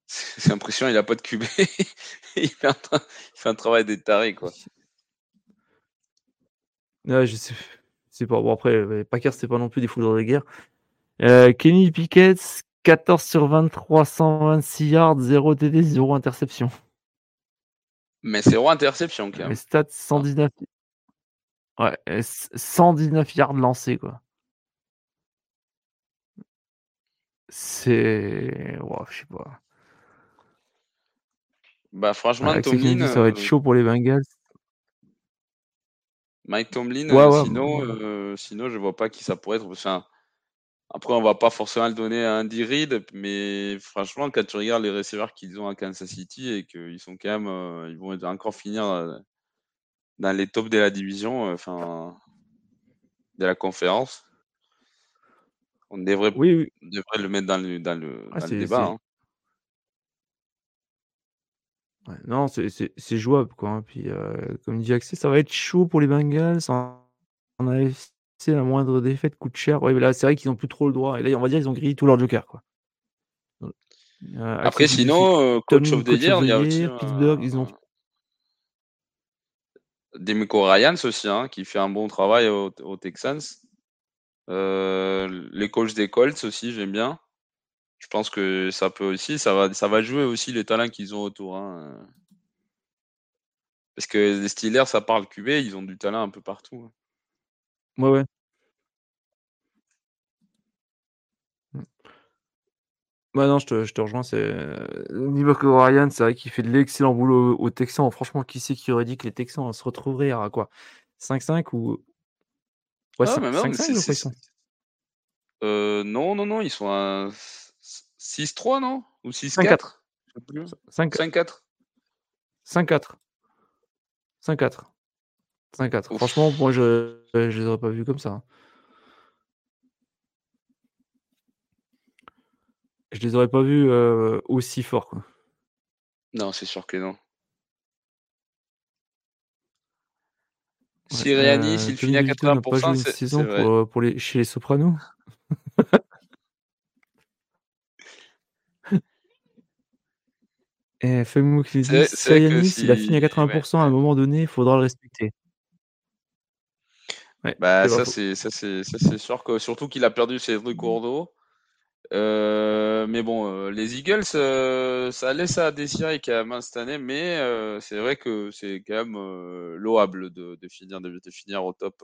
C'est l'impression il a pas de QB. il, fait un il, fait un travail des tarés, quoi. Ouais, je sais. C'est pas. Bon, après, Packers, c'est pas non plus des foudres de guerre. Euh, Kenny Pickett, 14 sur 23, 126 yards, 0 TD, 0 interception. Mais 0 interception, quand même. Les stats 119. Ouais, 119 yards lancés, quoi. C'est. je sais pas. Bah, franchement, Avec Tomlin. ça va être chaud pour les Bengals. Mike Tomlin, euh, sinon, euh, sinon, je vois pas qui ça pourrait être. Enfin, après, on va pas forcément le donner à Andy Reid, mais franchement, quand tu regardes les receveurs qu'ils ont à Kansas City et qu'ils sont quand même, euh, ils vont encore finir dans les tops de la division, enfin, de la conférence, on devrait, oui, devrait le mettre dans le, dans le, ah, débat. Hein. non, c'est jouable, quoi. Hein. Puis, euh, comme dit Axel, ça va être chaud pour les Bengals. A c'est la moindre défaite coûte cher. Ouais, là, c'est vrai qu'ils n'ont plus trop le droit. Et là, on va dire qu'ils ont grillé tous leurs jokers, quoi. Euh, Après, sinon, euh, coach of the year, il y a aussi Pittsburgh, ils ont Demico Ryans aussi, hein, qui fait un bon travail aux, Texans. Les coachs des Colts aussi, j'aime bien. Je pense que ça peut aussi, ça va, ça va jouer aussi les talents qu'ils ont autour. Hein. Parce que les Steelers, ça parle QB, ils ont du talent un peu partout. Hein. Ouais, ouais. Bah non, je te, rejoins. C'est niveau que Ryan, c'est vrai qu'il fait de l'excellent boulot aux Texans. Franchement, qui c'est qui aurait dit que les Texans se retrouveraient à quoi? 5-5 ou ouais, 5-5 euh, non, non, non, ils sont à 6-3, non? Ou 6-4 5-4 5-4 5-4 5-4. Franchement, moi, je ne les aurais pas vus comme ça. Hein. Je les aurais pas vus euh, aussi forts. Quoi. Non, c'est sûr que non. Si Siriani, s'il finit à 80%, c'est vrai. Pour, euh, pour les, chez les Sopranos. Et fais-moi qu'il dit Siriani, s'il a fini à 80%, à un moment donné, il faudra le respecter. bah, ça, c'est, ça, c'est, ça, c'est sûr que surtout qu'il a perdu ses trucs cours d'eau. Euh, mais bon, euh, les Eagles, euh, ça laisse à désirer quand même cette année, mais c'est vrai que c'est quand même louable de, finir, de, finir au top.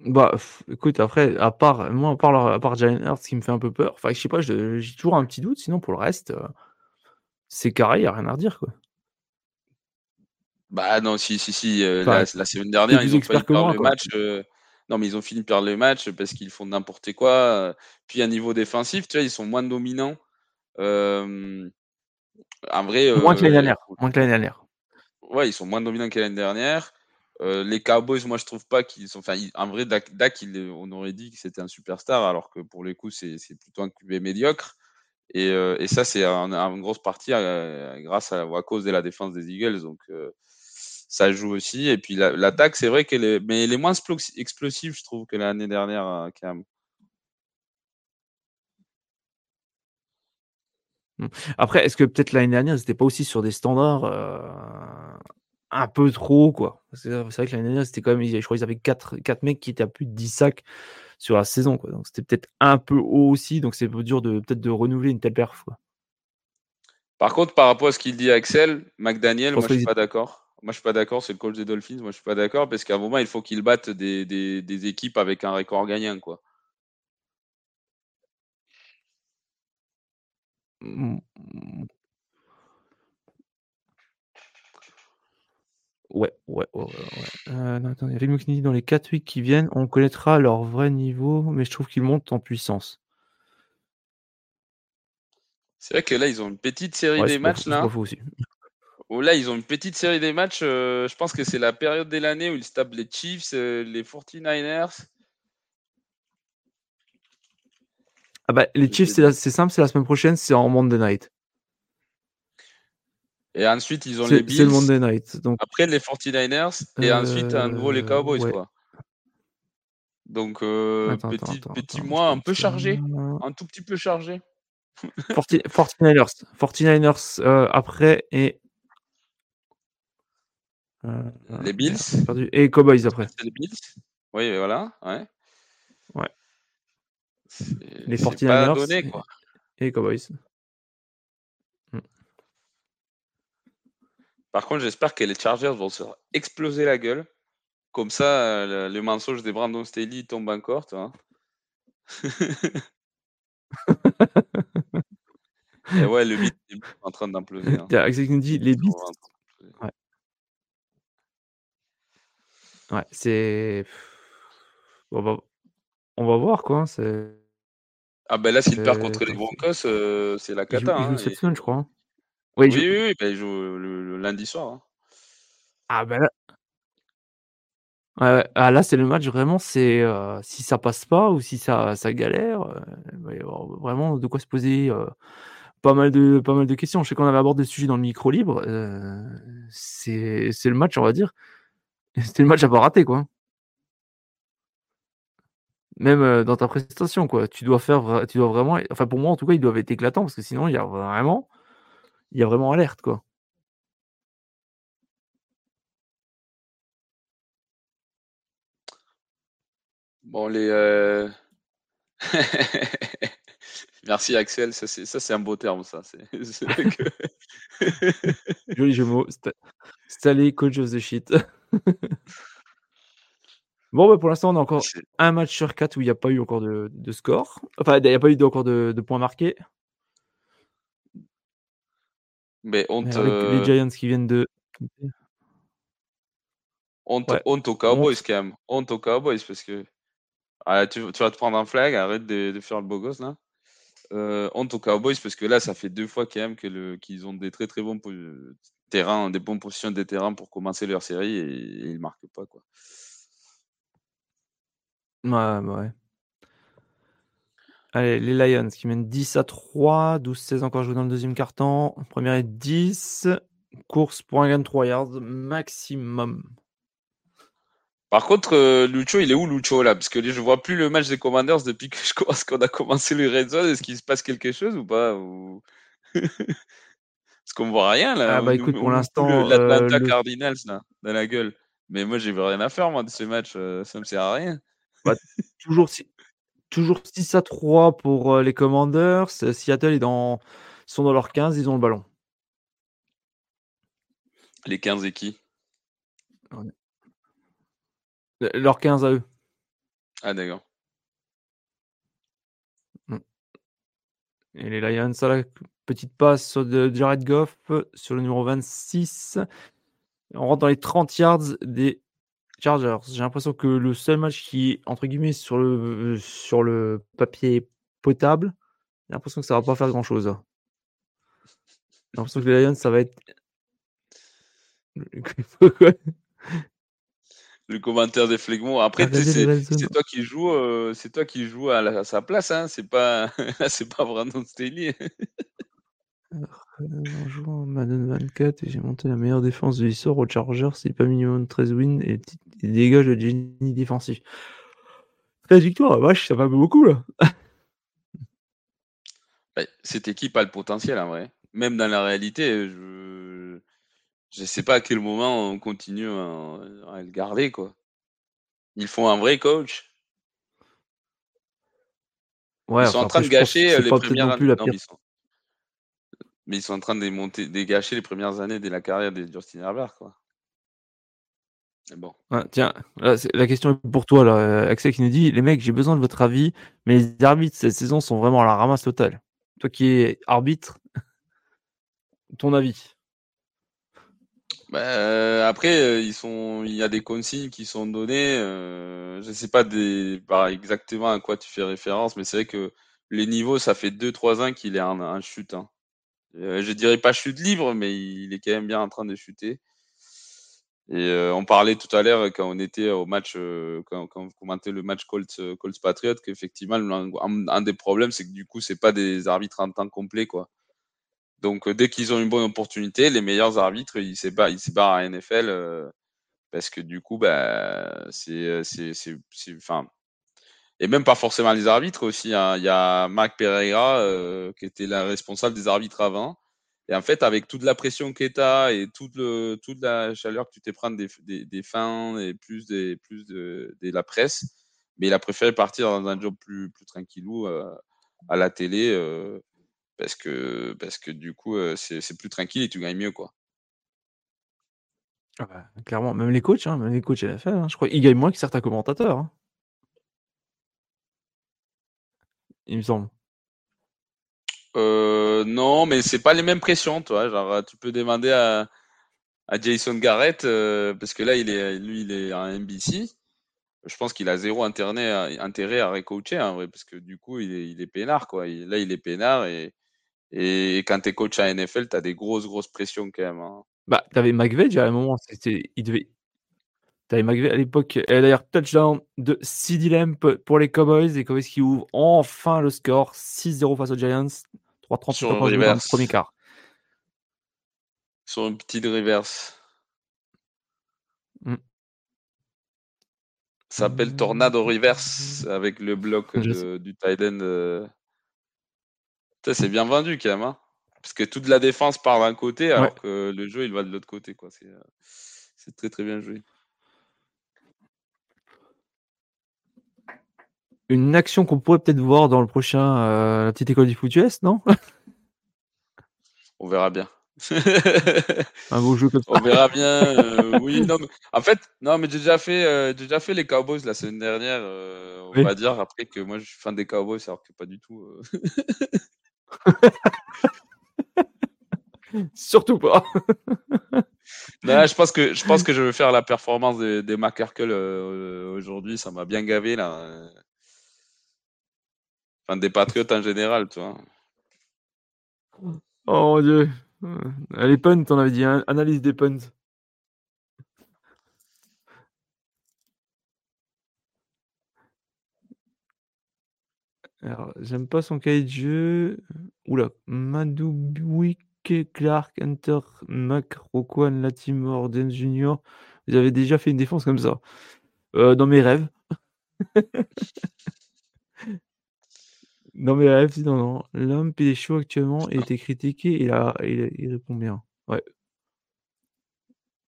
Bah, écoute, après, à part, moi, à part, à qui me fait un peu peur, enfin, je sais pas, j'ai toujours un petit doute, sinon pour le reste, c'est carré, il a rien à redire, quoi. Bah non, si, si, si. Euh, la, semaine dernière, ils ont failli perdre le match. Euh, non, mais ils ont fini de perdre le match parce qu'ils font n'importe quoi. Euh, puis à niveau défensif, tu vois, ils sont moins dominants. en vrai. moins que l'année dernière. Moins que l'année dernière. Ouais, ils sont moins dominants que l'année dernière. les Cowboys, moi, je trouve pas qu'ils sont. Enfin, en vrai, Dak, on aurait dit que c'était un superstar, alors que pour les coups, c'est plutôt un QB médiocre. Et, et ça, c'est une grosse partie grâce à, à, cause de la défense des Eagles. Donc, ça joue aussi. Et puis l'attaque, c'est vrai qu'elle est, mais elle est moins explosive, je trouve, que l'année dernière, euh, même. Mmh. Après, est-ce que peut-être l'année dernière, c'était pas aussi sur des standards euh, un peu trop, quoi? C'est vrai que l'année dernière, c'était quand même, je crois qu'ils avaient 4, 4 mecs qui étaient à plus de 10 sacs sur la saison, quoi. Donc c'était peut-être un peu haut aussi, donc c'est dur de peut-être de renouveler une telle perf, Par contre, par rapport à ce qu'il dit Axel, McDaniel, moi je suis pas d'accord. Moi, je suis pas d'accord. C'est le coach des Dolphins. Moi, je suis pas d'accord parce qu'à un moment, il faut qu'ils battent des, des, équipes avec un record gagnant, quoi. Mmh. Ouais, ouais, ouais, ouais. Euh, attends, il y a dans les 4 weeks qui viennent, on connaîtra leur vrai niveau, mais je trouve qu'ils montent en puissance. C'est vrai que là, ils ont une petite série des matchs là. Aussi là, ils ont une petite série des matchs. Euh, je pense que c'est la période de l'année où ils se tapent les Chiefs, euh, les 49ers. Ah bah, les Chiefs, c'est simple, c'est la semaine prochaine, c'est en Monday Night. Et ensuite, ils ont les Bills. C'est le Monday Night. Donc... Après, les 49ers. Et ensuite, à nouveau, les Cowboys. Quoi. Donc, euh, petit, petit mois un peu chargé. Un tout petit peu chargé. 49ers. 49ers après et euh, les Bills. Et Cowboys après. Les Bills. Oui, voilà. Ouais. ouais. Les 49ers et, et Cowboys. Hmm. Par contre, j'espère que les Chargers vont se exploser la gueule. Comme ça, le, mensonge des Brandon Staley tombe encore, tu vois. Et ouais, le mythe est en train d'imploser. Hein. dit les. Ouais. Ouais, c'est. On va... on va voir quoi. Hein, c'est. Ah ben là, s'il perd contre les Broncos, euh, c'est la cata. Il joue, hein, cette semaine, je crois. Hein. oui, oui, oui, ben, il joue le, lundi soir. Ah ben là. Ouais, Ah, là, c'est le match vraiment, c'est euh, si ça passe pas ou si ça, ça galère, euh, il va y avoir vraiment de quoi se poser pas, mal de, pas mal de questions. Je sais qu'on avait abordé le sujet dans le micro libre. c'est le match, on va dire. C'était le match à pas rater, quoi même dans ta prestation, quoi. Tu dois faire, tu dois vraiment, enfin pour moi en tout cas, ils doivent être éclatants parce que sinon il y a vraiment, il y a vraiment alerte, quoi. Bon, les. Merci Axel, ça c'est, ça c'est un beau terme, ça. C'est, Joli jeu mot. Stallé, coach of the shit. Bon, bah, pour l'instant, on a encore un match sur quatre où il n'y a pas eu encore de, score. Enfin, il n'y a pas eu encore de, points marqués. Mais honte. Les euh Giants qui viennent de. Aux Cowboys quand même. Honte aux Cowboys parce que. Ah, tu, vas te prendre un flag, arrête de, faire le beau gosse là. Euh, honte aux Cowboys parce que là, ça fait deux fois quand même qu'ils ont des très très bons terrains, des bonnes positions des terrains pour commencer leur série et, et ils ne marquent pas quoi. Ouais, bah, ouais. Allez, les Lions qui mènent 10 à 3, 12-16 encore joué dans le deuxième quart-temps. Première et 10. Course pour un gain de 3 yards maximum. Par contre, euh, Lucho, il est où Lucho là? Parce que je vois plus le match des Commanders depuis que je qu'on a commencé le Red Zone. Est-ce qu'il se passe quelque chose ou pas ou... Parce qu'on voit rien là. Ah bah écoute, pour l'instant, l'Atlanta euh, Cardinals là, dans la gueule. Mais moi, j'ai rien à faire moi de ce match. Euh, ça me sert à rien. Bah, toujours, toujours 6 à 3 pour les Commanders. Seattle est dans, sont dans leur 15, ils ont le ballon. Les 15 et qui? Leur 15 à eux. Ah d'accord. Mmh. Et les Lions, ça la petite passe de Jared Goff sur le numéro 26. On rentre dans les 30 yards des Chargers. J'ai l'impression que le seul match qui est, entre guillemets, sur le, sur le papier potable, j'ai l'impression que ça va pas faire grand chose. J'ai l'impression que les Lions, ça va être. le commentaire des flegmons. Après, c'est toi qui joues, euh, c'est toi qui joues à, sa place. Hein. C'est pas, c'est pas Brandon Staley. En jouant Madden 24 et j'ai monté la meilleure défense de l'histoire au Chargers, c'est pas minimum 13 wins et, dégage le génie défensif. 13 victoires, vache, ça va beaucoup là. cette équipe a le potentiel en vrai. Même dans la réalité, je je sais pas à quel moment on continue à, le garder quoi. Ils font un vrai coach. Ouais, ils sont en train de gâcher les premières années. Mais ils sont en train de démonter, gâcher les premières années de la carrière de Justin Herbert, quoi. bon. tiens, la question est pour toi, là, Axel qui nous dit Les mecs, j'ai besoin de votre avis, mais les arbitres cette saison sont vraiment à la ramasse totale. Toi qui es arbitre, ton avis? Bah, après, euh, ils sont, il y a des consignes qui sont données. Euh, je ne sais pas des, exactement à quoi tu fais référence, mais c'est vrai que les niveaux, ça fait 2-3 ans qu'il est en, chute. Hein. Euh, je dirais pas chute libre, mais il est quand même bien en train de chuter. Et euh, on parlait tout à l'heure quand on était au match, euh, quand, on commentait le match Colts, Patriot, qu'effectivement un, des problèmes, c'est que du coup, c'est pas des arbitres en temps complet, quoi. Donc dès qu'ils ont une bonne opportunité, les meilleurs arbitres, ils se barrent, à NFL parce que du coup, bah, c'est, c'est, c'est, enfin, et même pas forcément les arbitres aussi. Hein. Il y a Marc Pereira euh, qui était la responsable des arbitres avant. Et en fait, avec toute la pression que tu et toute, la chaleur que tu t'es prendre des, des, fins et plus, de, la presse, mais il a préféré partir dans un job plus, plus tranquillou euh, à la télé euh, parce, que, du coup, c'est plus tranquille et tu gagnes mieux. quoi. Ah bah, clairement, même les coachs, hein, même les coachs NFL, hein, je crois qu'ils gagnent moins que certains commentateurs. Hein. Il me semble. euh, Non, mais c'est pas les mêmes pressions, toi. Genre, tu peux demander à, à Jason Garrett, euh, parce que là, il est, lui, il est en NBC. Je pense qu'il a zéro intérêt à, intérêt à recoacher, parce que du coup, il est, il est peinard, quoi. là, il est peinard et, et quand t'es coach à NFL, t'as des grosses, grosses pressions quand même. Hein. Bah, t'avais McVeigh à un moment, c'était, il devait, T'avais McVeigh à l'époque. Et d'ailleurs, touchdown de CD Lamb pour les Cowboys. Les Cowboys qui ouvrent enfin le score 6-0 face aux Giants. 3-30 sur le premier quart. Sur une petite reverse. Mm. Ça s'appelle Tornado Reverse avec le bloc du Titan. Euh. C'est bien vendu quand même. Hein. Parce que toute la défense part d'un côté alors que le jeu il va de l'autre côté. Euh, c'est très très bien joué. Une action qu'on pourrait peut-être voir dans le prochain euh, la petite école du foot US, non? On verra bien. un beau jeu comme ça. On verra bien. Euh, oui, non, en fait, non, mais j'ai déjà fait, euh, déjà fait les Cowboys la semaine dernière. on va dire après que moi je suis fan des Cowboys, alors que pas du tout. Surtout pas. je pense que je pense que je vais faire la performance des, des aujourd'hui. Ça m'a bien gavé là des patriotes en général, tu vois. Oh mon dieu. Euh, les punts, on avait dit, hein, analyse des punts. Alors, j'aime pas son cahier de jeu. Oula, Madoubiwik, Clark, Hunter, Mac, Roquan, Latimore, Den Junior. Vous avez déjà fait une défense comme ça. Euh, dans mes rêves. Non, mais la non, non. L'homme chaud actuellement et était critiqué et là, il, il répond bien. Ouais.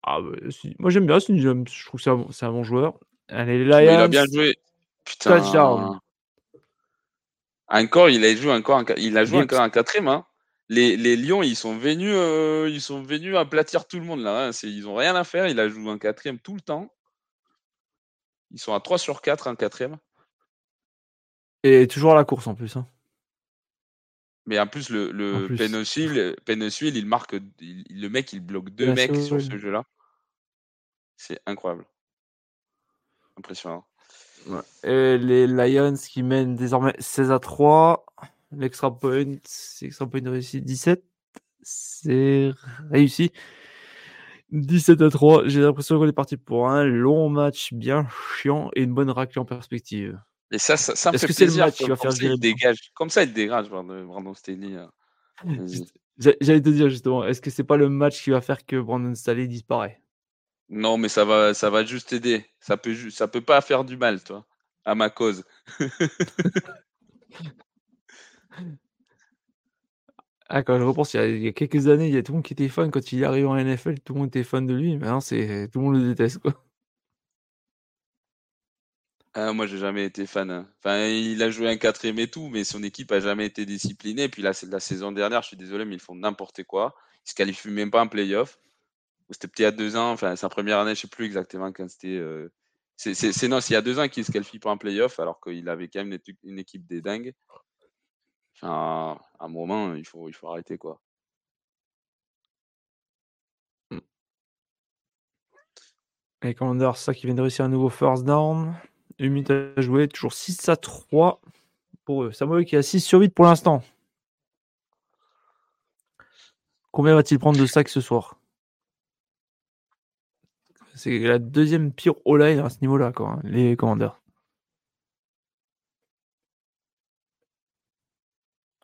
Ah, bah, moi j'aime bien, je trouve que c'est un, bon- c'est un bon joueur. Allez, il a bien joué. Putain. Encore, il a joué encore, il a joué encore un quatrième. Hein. Les, les Lions, ils sont venus, euh, ils sont venus aplatir tout le monde là. Hein. ils ont rien à faire. Il a joué un quatrième tout le temps. Ils sont à 3 sur 4, un quatrième. Et toujours à la course en plus. Hein. Mais en plus, le, le il marque. le mec, il bloque deux mecs sur ce jeu-là. C'est incroyable. Impressionnant. Et les Lions qui mènent désormais 16 à 3. L'extra point, extra point réussi 17. C'est réussi. 17 à 3. J'ai l'impression qu'on est parti pour un long match bien chiant et une bonne raclée en perspective. Et ça, ça, ça me fait plaisir. Match qui va faire il dégage. Comme ça, il dégage, Brandon Staley. Hein. J'allais te dire justement, est-ce que c'est pas le match qui va faire que Brandon Staley disparaît? Non, mais ça va, ça va juste aider. Ça peut, ça peut pas faire du mal, toi, à ma cause. ah, quand je repense, il y, a, quelques années, il y a tout le monde qui était fan quand il est arrivé en NFL, tout le monde était fan de lui. Maintenant, c'est tout le monde le déteste, quoi. Ah, moi, j'ai jamais été fan. Hein. Il a joué un quatrième et tout, mais son équipe a jamais été disciplinée. Puis là, c'est la saison dernière, je suis désolé, mais ils font n'importe quoi. Ils se qualifient même pas en playoff. C'était peut-être il y a deux ans, enfin, sa première année, je sais plus exactement quand c'était. Euh, c'est non, c'est il y a deux ans qu'il se qualifie pas en playoff, alors qu'il avait quand même une, équipe des dingues. À un moment, il faut, il faut arrêter, quoi. Et Commander, ça qui vient de réussir un nouveau first down. Une minute à jouer, toujours 6 à 3 pour eux. Samuel qui a 6 sur 8 pour l'instant. Combien va-t-il prendre de sacs ce soir? C'est la deuxième pire all-line à ce niveau-là, hein, les commandeurs.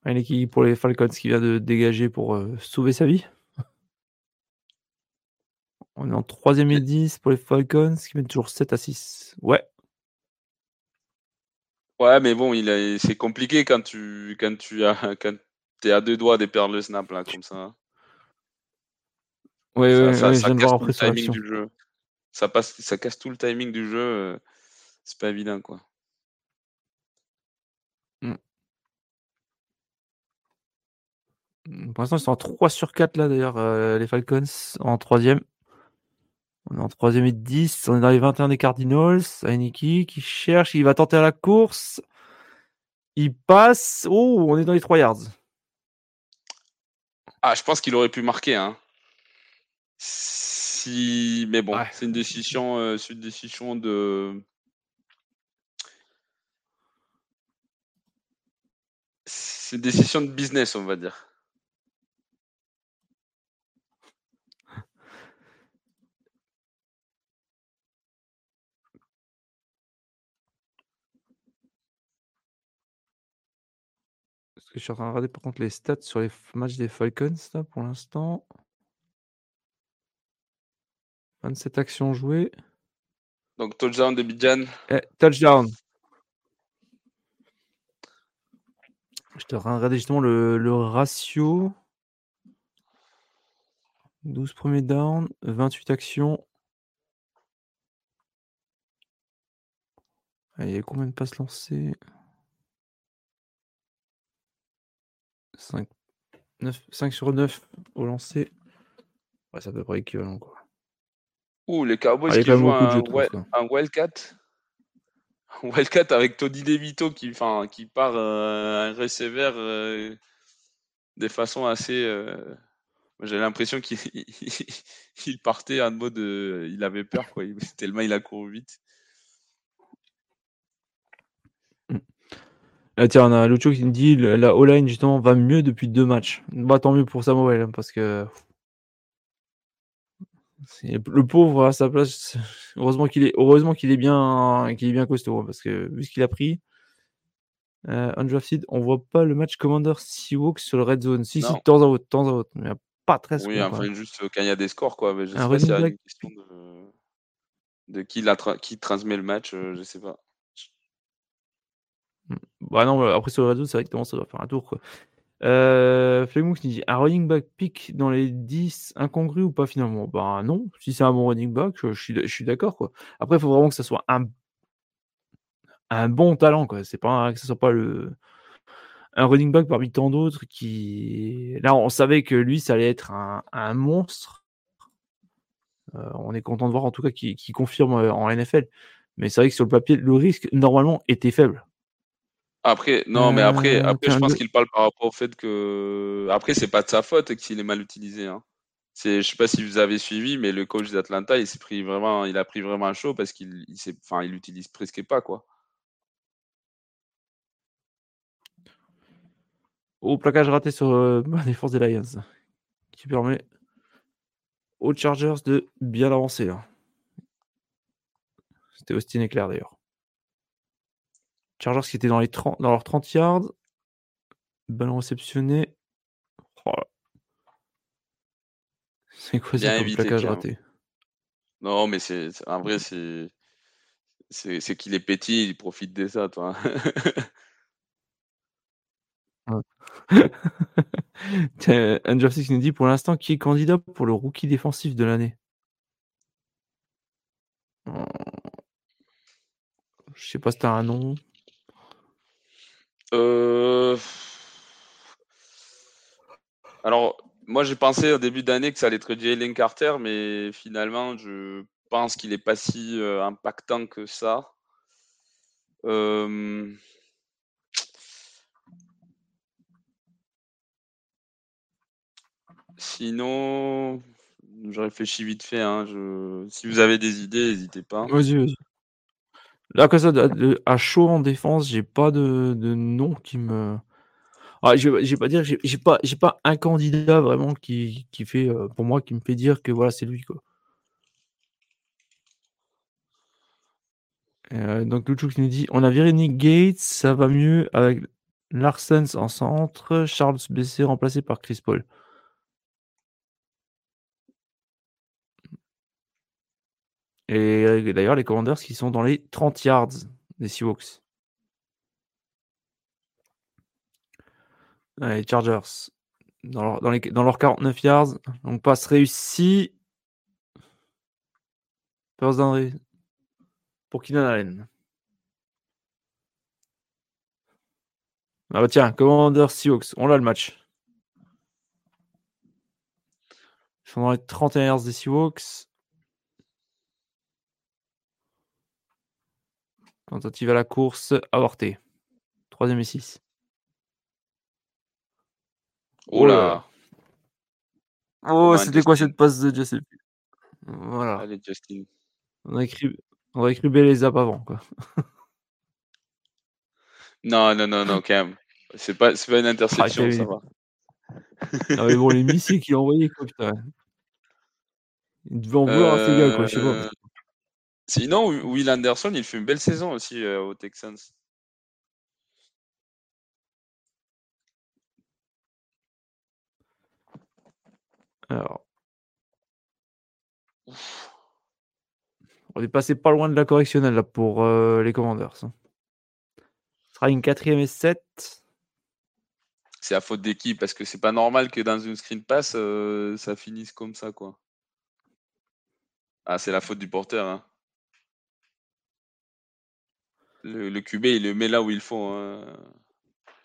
Une équipe pour les Falcons qui vient de dégager pour euh, sauver sa vie. On est en 3 et 10 pour les Falcons qui mettent toujours 7 à 6. Ouais, Ouais, mais bon, il c'est compliqué quand tu, quand tu as, quand es à deux doigts des perles de snap là, comme ça. Oui, oui, ça, ça, casse tout le timing du jeu. Ça passe, ça casse tout le timing du jeu. Euh, c'est pas évident, quoi. Hmm. Pour l'instant, ils sont en 3 sur 4 là d'ailleurs, euh, les Falcons en troisième. On est en troisième et 10. On est dans les 21 des Cardinals. Heineke qui cherche, il va tenter à la course. Il passe. Oh, on est dans les 3 yards. Ah, je pense qu'il aurait pu marquer. Hein. Si... Mais bon, c'est une décision, euh, une décision de. C'est une décision de business, on va dire. Je suis en train de regarder par contre les stats sur les matchs des Falcons là, pour l'instant. 27 actions jouées. Donc touchdown de Bidjan. Eh, touchdown. Je te regarder justement le, le, ratio. 12 premiers downs, 28 actions. Ah, il y a combien de passes lancées? 5, 9, 5 sur 9 au lancer. Ouais, c'est à peu près équivalent. Quoi. Ouh, les Cowboys qui jouent un, un Wildcat. Un Wildcat avec Tony DeVito qui, qui part euh, un receiver euh, de façon assez. Euh, j'ai l'impression qu'il il partait en mode. il avait peur, quoi. tellement il a couru vite. Ah, tiens, on a Lucho qui me dit la O-line justement va mieux depuis deux matchs. Bah, tant mieux pour Samuel hein, parce que le pauvre à sa place. Heureusement qu'il est, heureusement qu'il est bien, qu'il est bien costaud hein, parce que vu ce qu'il a pris. Euh, undrafted, on voit pas le match Commander Seahawks sur le red zone. Si, si, de temps en temps en autre, mais pas très Oui, enfin, juste quand il y a des scores, quoi. Mais je sais pas s'il y a une question de, qui, la qui transmet le match, euh, je sais pas. Bah non, après sur le réseau, c'est vrai que ça doit faire un tour. Quoi. Euh, dit un running back pick dans les 10 incongru ou pas finalement? Bah non, si c'est un bon running back, je, suis, je suis d'accord. quoi. Après, il faut vraiment que ça soit un, un bon talent. quoi. C'est pas que ce soit pas le un running back parmi tant d'autres qui. Là, on savait que lui, ça allait être un, un monstre. Euh, on est content de voir en tout cas qu'il confirme euh, en NFL. Mais c'est vrai que sur le papier, le risque normalement était faible. Après, non, mais après, euh, après je pense qu'il parle par rapport au fait que. Après, c'est pas de sa faute qu'il est mal utilisé. Hein. C'est, je sais pas si vous avez suivi, mais le coach d'Atlanta, il s'est pris vraiment, il a pris vraiment un chaud parce qu'il, il enfin, il l'utilise presque pas, quoi. Au plaquage raté sur euh, la défense des Lions, qui permet aux Chargers de bien avancer là. C'était Austin Éclair d'ailleurs. Chargers qui était dans, les 30, dans leurs 30 yards. Ballon réceptionné. Oh c'est quoi ça comme plaquage raté? Non, mais c'est en vrai, c'est c'est qu'il est petit, il profite de ça, toi. Andrew qui nous dit pour l'instant qui est candidat pour le rookie défensif de l'année? Je sais pas si t'as un nom. Euh, alors, moi j'ai pensé au début d'année que ça allait être Jalen Carter, mais finalement je pense qu'il n'est pas si euh, impactant que ça. Euh, sinon, je réfléchis vite fait. Hein, si vous avez des idées, n'hésitez pas. Là, comme ça, à chaud en défense, j'ai pas de, nom qui me. Ah, je vais pas dire, j'ai pas, j'ai pas un candidat vraiment qui, fait, euh, pour moi, qui me fait dire que voilà, c'est lui quoi. Euh, donc Luchuk nous dit, on a Nick Gates, ça va mieux avec Larsens en centre, Charles blessé remplacé par Chris Paul. Et euh, d'ailleurs, les Commanders qui sont dans les 30 yards des Seahawks. Les Chargers dans, leurs 49 yards. Donc passe réussi. First d'André pour Keenan Allen. Ah bah tiens, Commanders Seahawks, on a le match. Ils sont dans les 31 yards des Seahawks. Tentative à la course, avorté. Troisième et 6. Oh là Oh, c'était quoi cette passe de Justin? Voilà. Allez, Justin. On a écrit, on a écrit Belezap avant, quoi. non, non, non, non, quand même. C'est pas, c'est pas une interception, ah, ça va. ah, mais bon, les missiles qu'il a envoyés, quoi, putain. Il devait en vouloir à ces gars, quoi, je sais pas. Sinon, Will Anderson, il fait une belle saison aussi euh, aux Texans. Alors. On est passé pas loin de la correctionnelle là, pour euh, les Commanders. Hein. Ce sera une quatrième et 7. C'est à faute d'équipe parce que c'est pas normal que dans une screen pass euh, ça finisse comme ça quoi. Ah c'est la faute du porteur. Hein. Le, le, QB il le met là où il faut. Hein.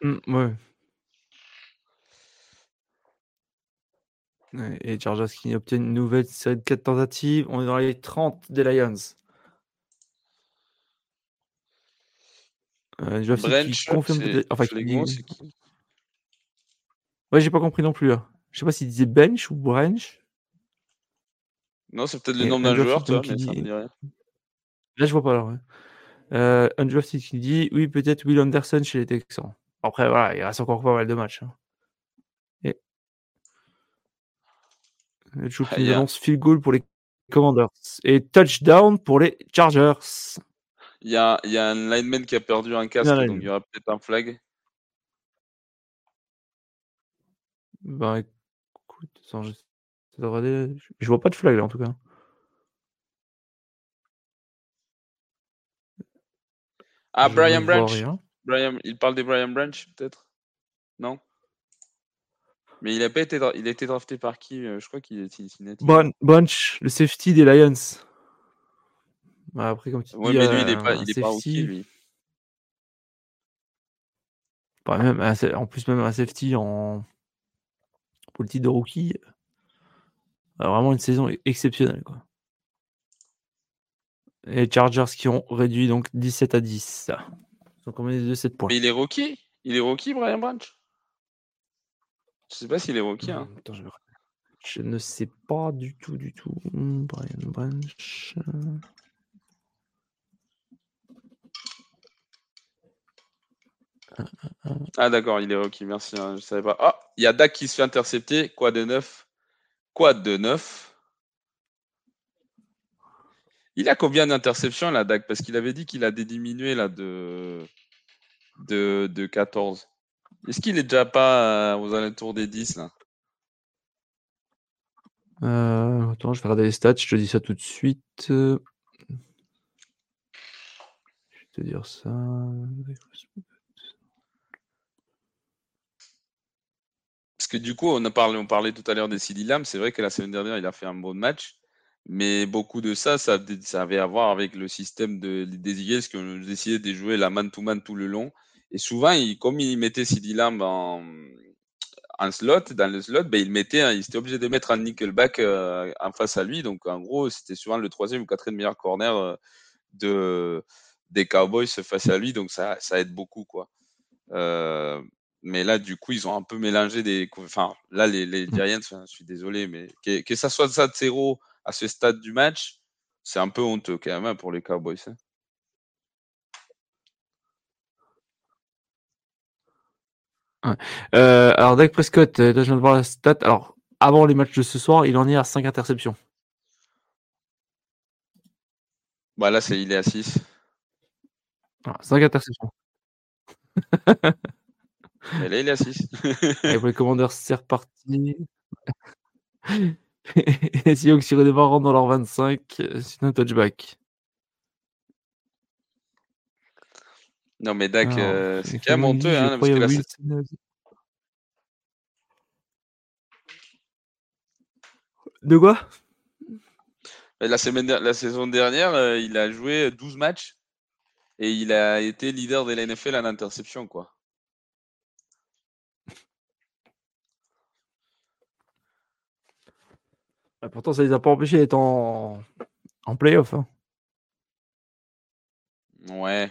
Mmh, ouais. Et Chargers qui obtient une nouvelle série de 4 tentatives. On est dans les 30 des Lions. Euh, je Branch, confirme enfin, qui Ouais, j'ai pas compris non plus. Là. Je sais pas s'il disait bench ou branch. Non, c'est peut-être le nom d'un joueur, toi, mais ça me dit rien. Là, je vois pas là. Ouais. Euh, Undrafted qui dit oui, peut-être Will Anderson chez les Texans. Après, voilà, il reste encore pas mal de matchs. Hein. Le joue qui annonce field goal pour les Commanders et touchdown pour les Chargers. Il y a, y a un lineman qui a perdu un casque, donc il y aura peut-être un flag. Bah écoute, je vois pas de flag là en tout cas. Ah, Brian Branch. Brian, il parle des Brian Branch, peut-être? Non? Mais il a pas été, il a été drafté par qui euh, Je crois qu'il est Cincinnati. Bunch, le safety des Lions. Bah, après, comme tu ouais, mais lui, il est pas, il est pas rookie, lui. même, en plus, même un safety en pour le titre de rookie, vraiment une saison exceptionnelle. Quoi. Et les Chargers qui ont réduit donc 17 à 10. Ils ont combien de 7 points? Mais il est rookie Il est rookie, Brian Branch je sais pas s'il est rookie. Hein. Attends, je... je... ne sais pas du tout, du tout. Brian Branch. Ah d'accord, il est rookie, merci. Hein, je savais pas. Ah, il y a Dak qui se fait intercepter. Quoi de neuf Quoi de neuf Il a combien d'interceptions là, Dak Parce qu'il avait dit qu'il a diminué là de... de, de 14. Est-ce qu'il est déjà pas euh, aux alentours des 10 là? Euh, Attends, je vais regarder les stats, je te dis ça tout de suite. Je vais te dire ça. Parce que du coup, on a parlé, on parlait tout à l'heure des CD Lamb. C'est vrai que la semaine dernière, il a fait un bon match. Mais beaucoup de ça, ça, avait à voir avec le système de, des Eagles qui ont décidé de jouer la man-to-man tout le long. Et souvent, il, comme il mettait CD Lamb en, en slot, dans le slot, ben, il mettait, il était obligé de mettre un nickelback euh, en face à lui. Donc, en gros, c'était souvent le troisième ou quatrième meilleur corner euh, de, des Cowboys face à lui. Donc, ça, ça aide beaucoup, quoi. Euh, mais là, du coup, ils ont un peu mélangé des. Enfin, là, les, les mmh. Giants, je suis désolé, mais que, que ça soit ça de 0 à ce stade du match, c'est un peu honteux quand même hein, pour les Cowboys. Hein. Euh, alors, Dak Prescott, euh, je viens de voir la stat. Alors, avant les matchs de ce soir, il en est à 5 interceptions. Bah là, c'est, il est à 6. 5 ah, interceptions. Et là, il est à 6. Et pour les commandeurs, c'est reparti. Et si Seahawks des rentrent dans leur 25, c'est un touchback. Non, mais Dak, euh, c'est quand même honteux. Hein, parce que la... De quoi? La, semaine, la saison dernière, euh, il a joué 12 matchs et il a été leader de la NFL en interception. Quoi. Bah, pourtant, ça les a pas empêchés d'être en, en playoff. Hein. Ouais.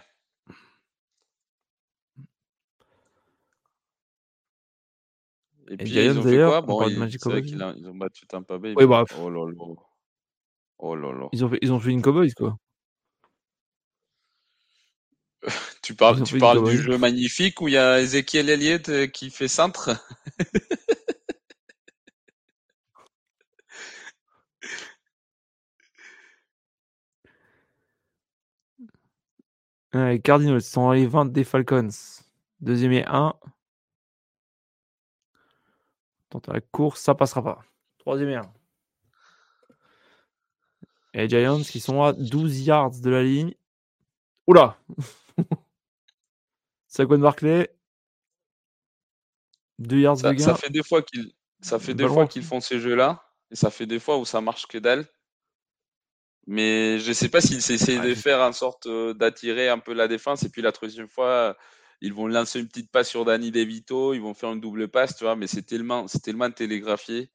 Et, puis ils ont fait quoi? Bon, vrai qu'ils ont battu Tampa Bay. Oui. Oh là là. Oh là là. Ils ont fait, ils ont fait une Cowboys, quoi. tu parles, tu parles du jeu magnifique où il y a Ezekiel Elliott euh, qui fait centre? Les Cardinals sont dans les 20 des Falcons. Deuxième et 1. Tente la course, ça passera pas. Troisième et 1. Et les Giants qui sont à 12 yards de la ligne. Oula Saquon Barclay. 2 yards ça, de gain. Ça fait des fois qu'ils ça fait des fois qu'ils font ces jeux-là. Et ça fait des fois où ça marche que dalle. Mais je ne sais pas s'ils essaient de faire en sorte euh, d'attirer un peu la défense. Et puis la troisième fois, ils vont lancer une petite passe sur Danny DeVito, ils vont faire une double passe, tu vois. Mais c'est tellement, c'est tellement télégraphié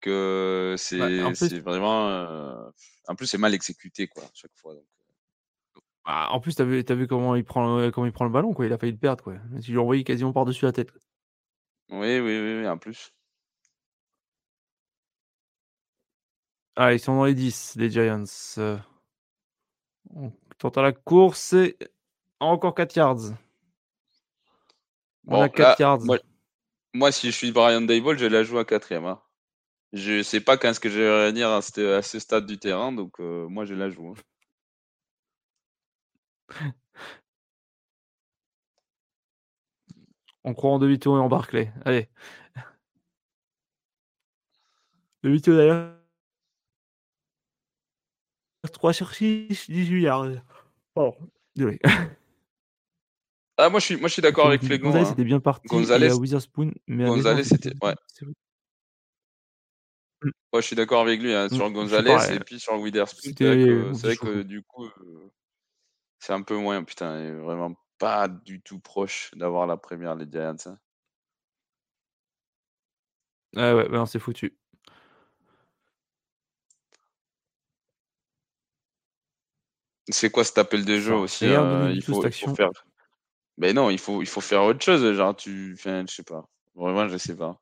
que c'est vraiment. Euh, en plus, c'est mal exécuté, quoi, chaque fois. Donc. Euh. Bah, en plus, tu as vu, as vu comment, il prend, comment il prend le ballon, quoi. Il a failli le perdre, quoi. Il lui envoyé quasiment par-dessus la tête. Oui, oui, oui, oui, en plus. Ah, ils sont dans les 10, les Giants. On tente à la course et encore 4 yards. On a 4 yards. Moi, si je suis Brian Dable, je la joue à quatrième. Hein. Je sais pas quand ce que je vais réunir à ce, à ce stade du terrain, donc euh, moi je la joue. Hein. On croit en demi-tour et en Barclay. Allez. Demi-tour d'ailleurs. 3 sur 6, 18 yards. Oh, désolé. Ah, moi je suis, moi, je suis d'accord avec Flegon. Gonzalez hein. c'était bien parti. Gonzalez, Witherspoon, mais Gonzalez c'était. Ouais. Mmh. Ouais, je suis d'accord avec lui hein, sur mmh, Gonzalez et puis sur Witherspoon. C'est vrai que, du coup, euh, c'est un peu moins. Putain, il est vraiment pas du tout proche d'avoir la première, les Giants. Hein. Ah ouais, ouais, on s'est foutu. C'est quoi cet appel de jeu aussi euh, il, faut, il, faut, faire. Mais non, il faut, il faut faire autre chose. Genre, tu. Enfin, je sais pas. Vraiment, je sais pas.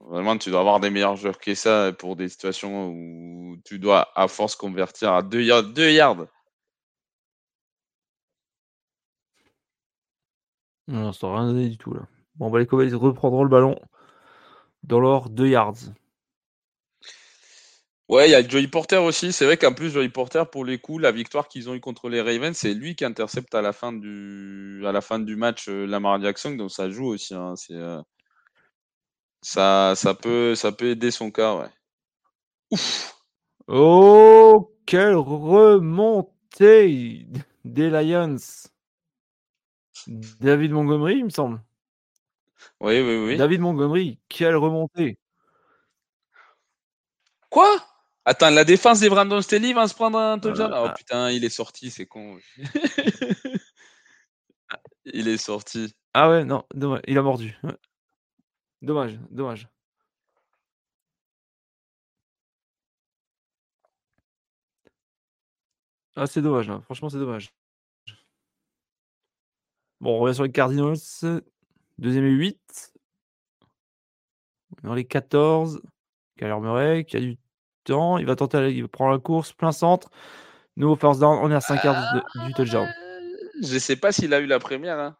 Vraiment, tu dois avoir des meilleurs joueurs que ça pour des situations où tu dois à force convertir à 2 yards. 2 yards. Non, ça rien donné du tout là. Bon, bah, les Cowboys reprendront le ballon dans leur 2 yards. Ouais, il y a Joey Porter aussi. C'est vrai qu'en plus, Joey Porter, pour les coups, la victoire qu'ils ont eu contre les Ravens, c'est lui qui intercepte à la fin du, à la fin du match euh, Lamar Jackson. Donc ça joue aussi. Hein. Euh, ça, ça, peut, ça peut aider son cas, ouais. Ouf Oh, quelle remontée des Lions David Montgomery, il me semble. Oui, oui, oui. David Montgomery, quelle remontée Quoi? Attends, la défense des Brandon Staley va se prendre un touchdown. Oh putain, il est sorti, c'est con. il est sorti. Ah ouais, non, il a mordu. Dommage, dommage. Ah, c'est dommage, là. franchement, c'est dommage. Bon, on revient sur les Cardinals. Deuxième et 8. Dans les 14. Kyler Murray qui a du temps. Il va tenter, il va prendre la course, plein centre. Nouveau first down. On est à 5 yards du touchdown. Je sais pas s'il a eu la première. Hein.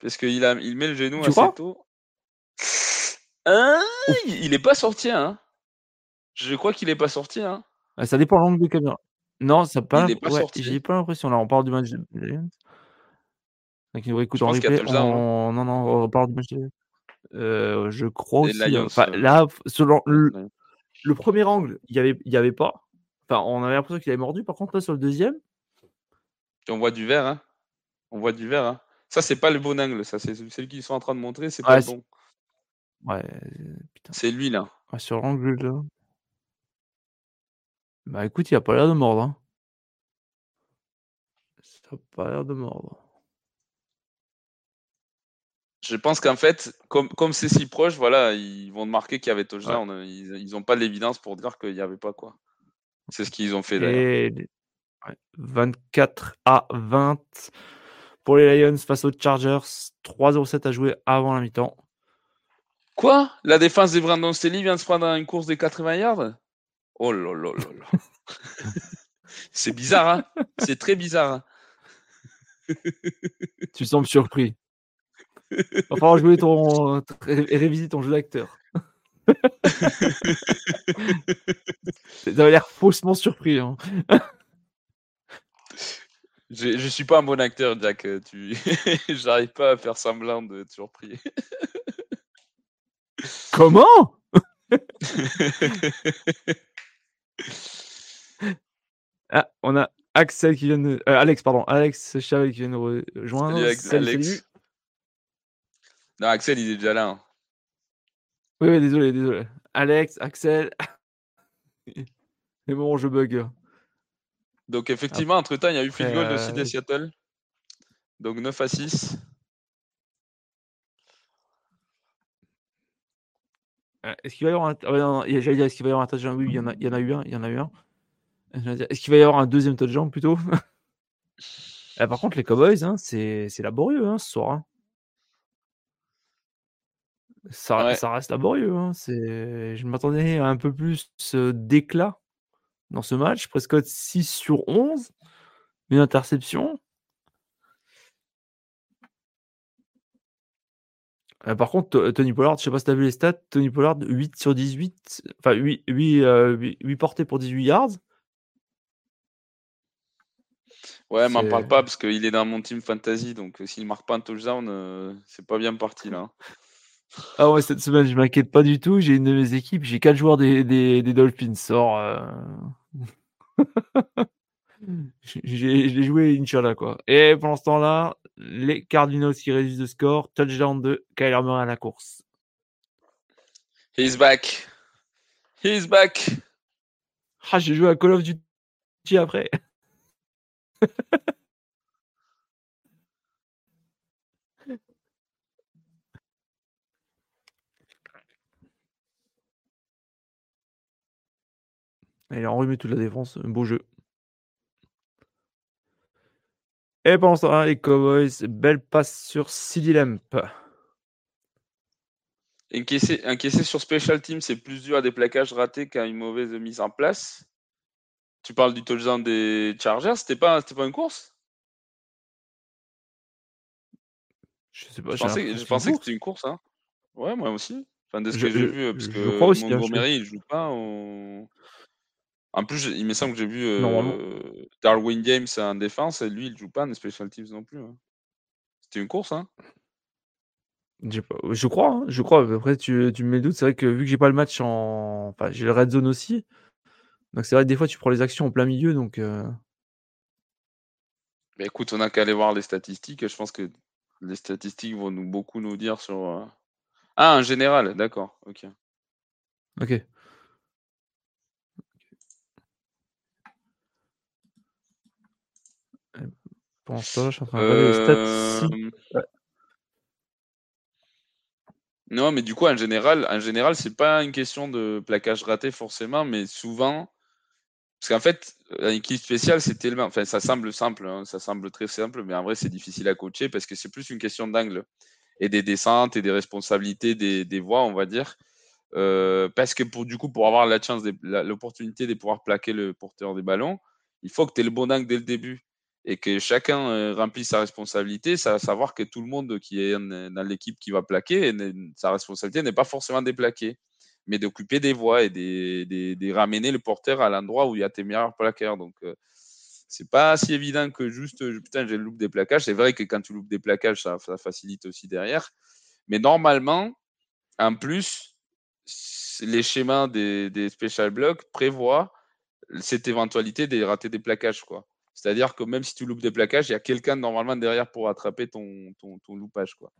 Parce qu'il il met le genou assez tôt. Hein? Il est pas sorti. Hein. Je crois qu'il est pas sorti. Hein. Ah, ça dépend de l'angle de caméra. Non, ça pas. Il pas sorti. J'ai pas l'impression. Là, on parle du match de donc, il écoute en replay. Non, non, on parle du match de euh, je crois aussi. Hein. enfin, euh. là, selon le, le, premier angle, il n'y avait, y avait pas. Enfin, on avait l'impression qu'il avait mordu. Par contre, là, sur le deuxième. On voit du vert. Hein. On voit du vert. Hein. Ça, c'est pas le bon angle. Ça, c'est celui qu'ils sont en train de montrer. C'est pas bon. Ouais, C'est lui, là. sur l'angle, là. Bah écoute, il a pas l'air de mordre. Hein. Ça n'a pas l'air de mordre. Je pense qu'en fait, comme comme c'est si proche, voilà, ils vont marquer qu'il y avait touchdown. Ils n'ont pas l'évidence pour dire qu'il n'y avait pas quoi. C'est ce qu'ils ont fait d'ailleurs. 24 à 20 pour les Lions face aux Chargers. 3-0-7 à jouer avant la mi-temps. Quoi? La défense des Brandon Staley vient de se prendre dans une course des 80 yards? Oh là là là là. C'est bizarre, hein C'est très bizarre. Hein tu sembles surpris. Il va falloir jouer ton... et réviser ton jeu d'acteur. A l'air faussement surpris. Hein. Je, je suis pas un bon acteur, Jack. Tu... J'arrive pas à faire semblant de surpris. Comment? Ah, on a Axel qui vient de... Euh, Alex, pardon. Alex Chavel qui vient de rejoindre. Salut, Alex. Non, Axel, il est déjà là. Hein. Oui, oui, désolé, désolé. Alex, Axel. C'est bon, je bug. Donc, effectivement, entre-temps, il y a eu field goal de Sydney Seattle. Donc, 9 à 6. Euh, est-ce qu'il va y avoir un. J'allais dire, est-ce qu'il va y avoir un touchdown? Oui, il y, en a, il y en a eu un. Il y en a eu un. Est-ce qu'il va y avoir un deuxième touchdown plutôt? Ah, Par contre, les Cowboys, hein, c'est laborieux hein, ce soir. Hein. Ça, ça, reste laborieux. Hein. Je m'attendais à un peu plus d'éclat dans ce match. Prescott 6 sur 11, une interception. Euh, par contre, Tony Pollard, je sais pas si tu as vu les stats, Tony Pollard 8 sur 18, enfin 8, 8, 8, portées pour 18 yards. Ouais, m'en parle pas parce qu'il est dans mon team fantasy, donc euh, s'il marque pas un touchdown, euh, c'est pas bien parti là. Ah ouais, cette semaine, je m'inquiète pas du tout. J'ai une de mes équipes, j'ai 4 joueurs des, des, des Dolphins. Sort. j'ai joué Inch'Allah quoi. Et pendant ce temps-là, les Cardinals qui réduisent de score, touchdown de Kyler Murray à la course. He's back. He's back. Ah, j'ai joué à Call of Duty après. Il a enrhumé toute la défense. Un beau jeu. Et pendant ce temps les Cowboys, belle passe sur CD Lamp. Encaisser, sur Special Team, c'est plus dur à des plaquages ratés qu'à une mauvaise mise en place. Tu parles du touchdown des Chargers, c'était pas, pas une course? Je sais pas. Je pensais, que c'était une course. Hein. Ouais, moi aussi. Enfin, de ce que j'ai vu, parce que aussi, hein, Montgomery, il joue pas. En plus, il me semble que j'ai vu euh, Darwin James en défense, et lui, il joue pas en special teams non plus. Hein. C'était une course, hein Je crois, hein, je crois. Après, tu, tu me mets doute. C'est vrai que vu que j'ai pas le match en. Enfin, j'ai le red zone aussi. Donc, c'est vrai que des fois, tu prends les actions en plein milieu. Donc. Euh Mais écoute, on a qu'à aller voir les statistiques. Je pense que les statistiques vont nous, beaucoup nous dire sur. Euh ah, en général, d'accord. Ok. Ok. Non, mais du coup, en général, en général, c'est pas une question de plaquage raté forcément, mais souvent, parce qu'en fait, une équipe spéciale, c'est tellement, enfin, ça semble simple, hein, ça semble très simple, mais en vrai, c'est difficile à coacher parce que c'est plus une question d'angle et des descentes et des responsabilités des, des voies, on va dire. Euh, parce que pour du coup, pour avoir la chance, l'opportunité de pouvoir plaquer le porteur des ballons, il faut que tu aies le bon angle dès le début et que chacun euh, remplisse sa responsabilité, ça savoir que tout le monde qui est dans l'équipe qui va plaquer, sa responsabilité n'est pas forcément déplaquer, mais d'occuper des voies et de ramener le porteur à l'endroit où il y a tes meilleurs plaqueurs. Donc, euh, c'est pas si évident que juste, putain, j'ai loop des plaquages. C'est vrai que quand tu loupes des plaquages, ça, facilite aussi derrière. Mais normalement, en plus, les schémas des, des special blocks prévoient cette éventualité de rater des plaquages, quoi. C'est-à-dire que même si tu loupes des plaquages, il y a quelqu'un normalement derrière pour attraper ton, ton, loupage. Quoi.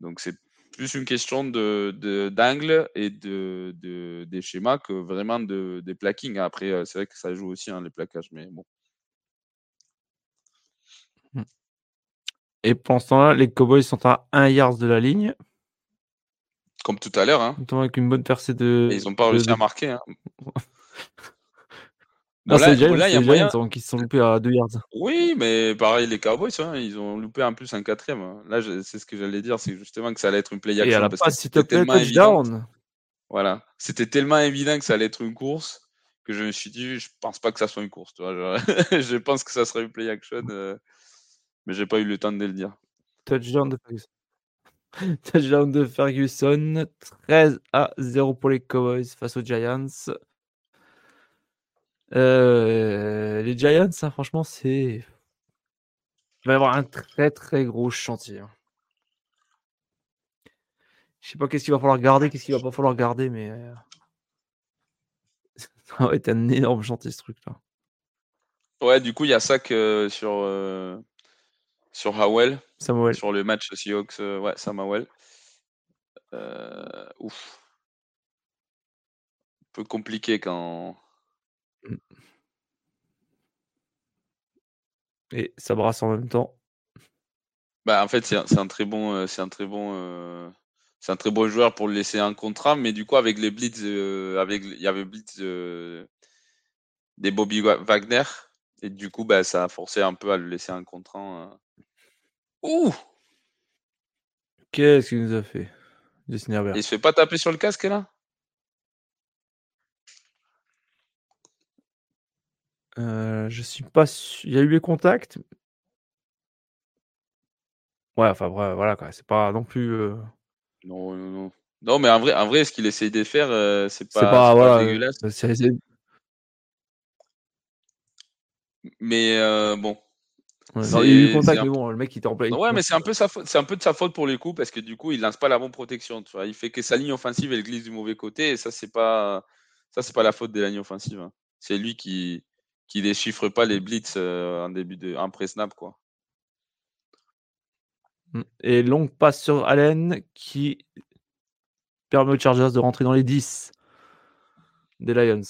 Donc c'est plus une question d'angle de, et de, des schémas que vraiment de, des plaquings. Après, euh, c'est vrai que ça joue aussi hein, les plaquages, mais bon. Mmh. Et ce temps-là, les Cowboys sont à 1 yard de la ligne. Comme tout à l'heure. Hein. Avec une bonne percée de. ils n'ont pas réussi à marquer. Hein. Non, c'est les Giants, moyen... Hein, qui se sont loupés à 2 yards. Oui, mais pareil, les Cowboys, hein, ils ont loupé en plus un quatrième. Hein. Là, c'est ce que j'allais dire, c'est justement que ça allait être une play action. Et à la passe, te plaît, touchdown. Voilà. C'était tellement évident que ça allait être une course que je me suis dit, je pense pas que ça soit une course. Tu vois, je pense que ça serait une play action, euh, mais j'ai pas eu le temps de le dire. Touchdown de Ferguson. Touchdown de Ferguson. 13 à 0 pour les Cowboys face aux Giants. Euh, les Giants, hein, franchement, c'est. Il va y avoir un très très gros chantier. Hein. Je sais pas qu'est-ce qu'il va falloir garder, qu'est-ce qu'il va pas falloir garder, mais. Euh, ça va être un énorme chantier ce truc-là. Ouais, du coup, il y a ça que sur, euh, sur Howell. Samuel. Sur le match Seahawks, ouais, Samuel. ouf. Un peu compliqué quand, Mmh. Et ça brasse en même temps? Bah, en fait, c'est un, très bon, euh, c'est un très bon, euh, c'est un très bon joueur pour le laisser un contrat, mais du coup avec les blitz, euh, avec il y avait blitz des Bobby Wagner et du coup bah ça a forcé un peu à le laisser un contrat. Ouh! Qu'est-ce qu'il nous a fait? Il se fait pas taper sur le casque là? Je suis pas sûr. Il y a eu les contacts. Ouais, enfin, voilà, quoi. C'est pas non plus. Non, non, non. Non, mais en vrai, en vrai ce qu'il essaye de faire, c'est pas, pas, voilà, dégueulasse. Mais bon. il y a eu le contact, mais bon, le mec il était en Ouais, mais c'est un peu sa faute, c'est un peu de sa faute pour les coups parce que du coup, il lance pas la bonne protection. Tu vois, il fait que sa ligne offensive elle glisse du mauvais côté et ça c'est pas, ça c'est pas la faute des lignes offensives. Hein. C'est lui qui, qui déchiffre pas les blitz euh, en début de en pré-snap quoi. Mmh. Et longue passe sur Allen qui permet aux Chargers de rentrer dans les 10 des Lions.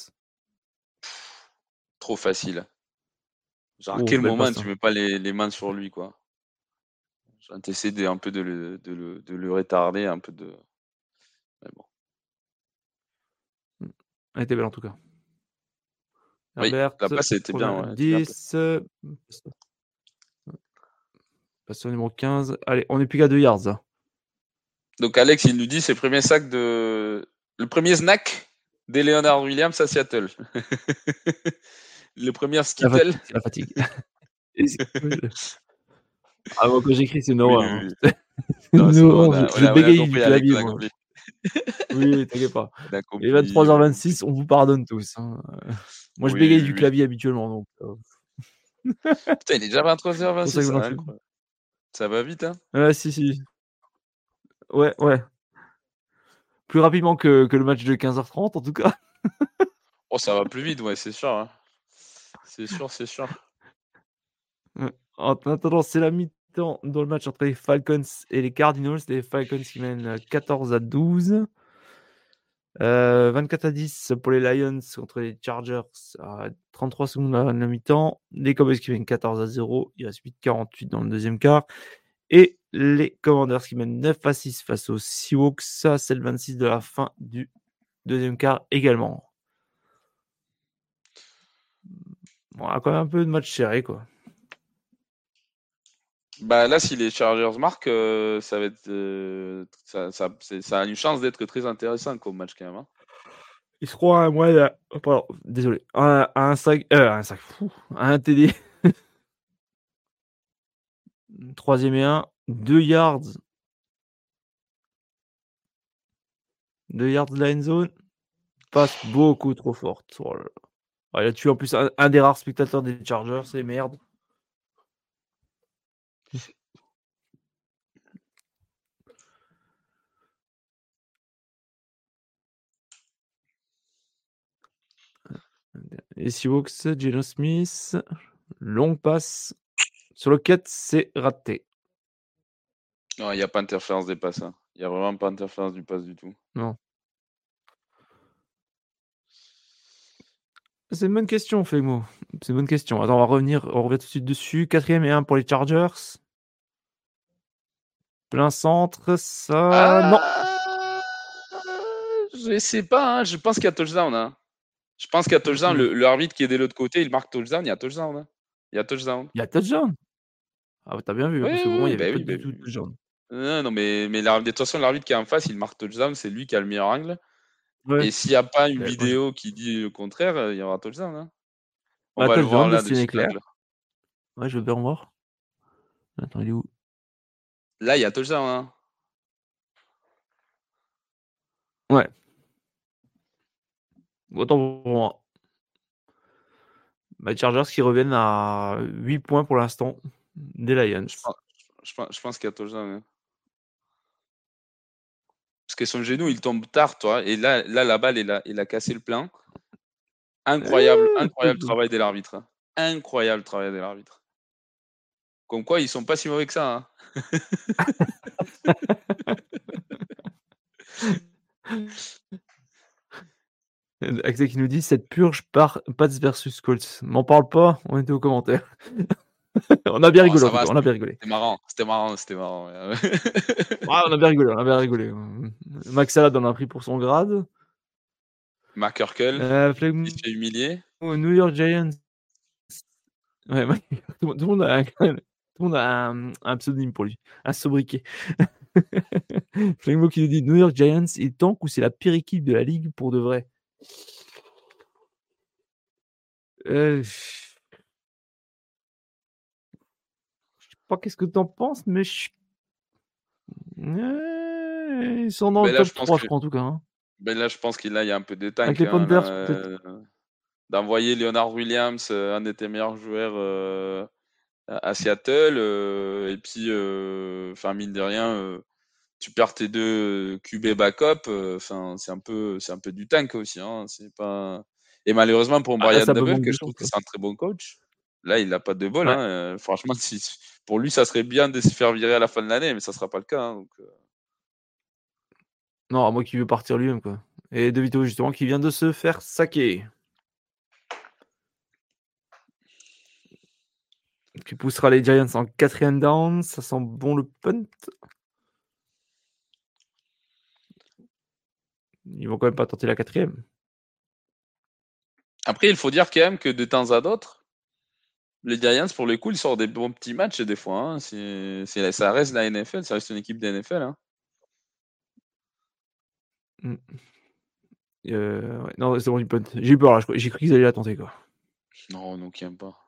Trop facile. Genre, à quel moment tu mets pas les, les, mains sur lui, quoi? J'ai un peu de le, de, le, de le, retarder, un peu de. Mais bon. Mmh. Elle était belle en tout cas. Oui, la passe c'était bien. Ouais, 10. Passe au numéro 15. Allez, on est plus qu'à 2 yards. Donc Alex, il nous dit c'est le premier sac de. Le premier snack des Leonard Williams à Seattle. le premier skittle. La fatigue. La fatigue. ah, moi, quand j'écris, c'est Noah. Oui, oui, oui. non, non, je, je bégaye du clavier. oui, t'inquiète pas. Et 23h26, on vous pardonne tous. Hein. Moi, je bégaye du clavier habituellement. Donc, euh. Putain, il est déjà 23h26. Ça, ça, va vite, hein Ouais, si, si. Ouais, ouais. Plus rapidement que, que le match de 15h30, en tout cas. oh, ça va plus vite, ouais, c'est sûr. Hein. C'est sûr, c'est sûr. En attendant, c'est la mi-temps dans le match entre les Falcons et les Cardinals. Les Falcons qui mènent 14 à 12. 24 euh, à 10 pour les Lions contre les Chargers à 33 secondes à la mi-temps. Les Cowboys qui mènent 14 à 0. Il reste 8-48 dans le deuxième quart. Et les Commanders qui mènent 9 à 6 face aux Seahawks. Ça, c'est le 26 de la fin du deuxième quart également. on a quand même un peu de match serré, quoi. Bah là, si les Chargers marquent, euh, ça va être, euh, ça, ça, ça, a une chance d'être très intéressant comme match quand même. Hein. Ils seront à moins, oh, désolé, à, un sac, euh, un sac, fou, un TD. Troisième et un, deux yards. Deux yards de la zone. Passe beaucoup trop forte. Oh il a tué en plus un, un des rares spectateurs des Chargers, c'est merde. Et Seahawks, Geno Smith, long passe. Sur le quête, c'est raté. Non, il n'y a pas d'interférence des passes. Hein. Il n'y a vraiment pas d'interférence du passe du tout. Non. C'est une bonne question, Fegmo. C'est une bonne question. Attends, on va revenir, on revient tout de suite dessus. Quatrième et un pour les Chargers. Plein centre, ça. non. Je sais pas, hein. je pense qu'il y a touchdown. Hein. Je pense qu'il y a touchdown. Le, le arbitre qui est de l'autre côté, il marque touchdown. Il y a touchdown. Hein. Il y a touchdown. Il y a touchdown? Ah, t'as bien vu. Oui, hein, que bon, il y avait bah pas oui, du bah tout oui. touchdown. Non, non, mais, mais de toute façon, l'arbitre qui est en face, il marque touchdown. C'est lui qui a le meilleur angle. Ouais. Et s'il n'y a pas une Ouais, je- vidéo qui dit le contraire, euh, il y aura touchdown. Hein. On Bah, va le voir là de là. Ouais, je veux bien voir. Attends, il est où? Là, il y a touchdown. Hein. Ouais. Autant pour moi. Bah, les Chargers qui reviennent à 8 points pour l'instant des Lions. Je pense, je pense, je pense qu'il y a touchdown. hein. Parce que son genou, il tombe tard, toi. Et là, là la balle, il a, il a cassé le plein. Incroyable, Eh, incroyable travail de l'arbitre. hein. Incroyable travail de l'arbitre. Comme quoi, ils sont pas si mauvais que ça. hein. Axel qui nous dit cette purge par Pats versus Colts. M'en parle pas, on était aux commentaires. on a bien Oh, rigolé, va, on a bien rigolé. C'était marrant, c'était marrant, c'était marrant. ouais. Ah, on a bien rigolé, on a bien rigolé. Max Salad en a pris pour son grade. Mark Urkel, Euh, Flegmo- il se fait humilier. New York Giants. Ouais, tout, le monde- tout le monde a un, tout le monde a un, un pseudonyme pour lui, un sobriquet. Flegmo qui nous dit New York Giants, il tank ou c'est la pire équipe de la ligue pour de vrai? Euh, Je sais pas qu'est-ce que t'en penses, mais je... Euh, ils sont dans Mais le là, top je pense 3, je crois, en tout cas. hein. Ben là, je pense qu'il y a un peu de tank. Avec les hein, euh, D'envoyer Leonard Williams, euh, un de tes meilleurs joueurs, euh, à Seattle. et puis, enfin, mine de rien, tu perds tes deux QB backup. euh, Enfin, c'est un peu, c'est un peu du tank aussi. Hein, c'est pas. Et malheureusement pour Ah, Brian Double, manque que je trouve que c'est un très bon coach. Là, il n'a pas de bol. Ouais. hein, euh, franchement, si, pour lui, ça serait bien de se faire virer à la fin de l'année, mais ça sera pas le cas. hein, donc, euh, Non, à moi qui veut partir lui-même, quoi. Et De Vito, justement, qui vient de se faire saquer. Qui poussera les Giants en quatrième down. Ça sent bon le punt. Ils vont quand même pas tenter la quatrième. Après, il faut dire quand même que de temps à d'autre, les Giants, pour le coup, ils sortent des bons petits matchs des fois. hein. C'est- c'est- ça reste la NFL, ça reste une équipe de NFL. hein. Euh, ouais, non, c'est bon, du punt. J'ai eu peur là. J'ai cru qu'ils allaient la tenter, quoi. Non, donc il n'y a pas.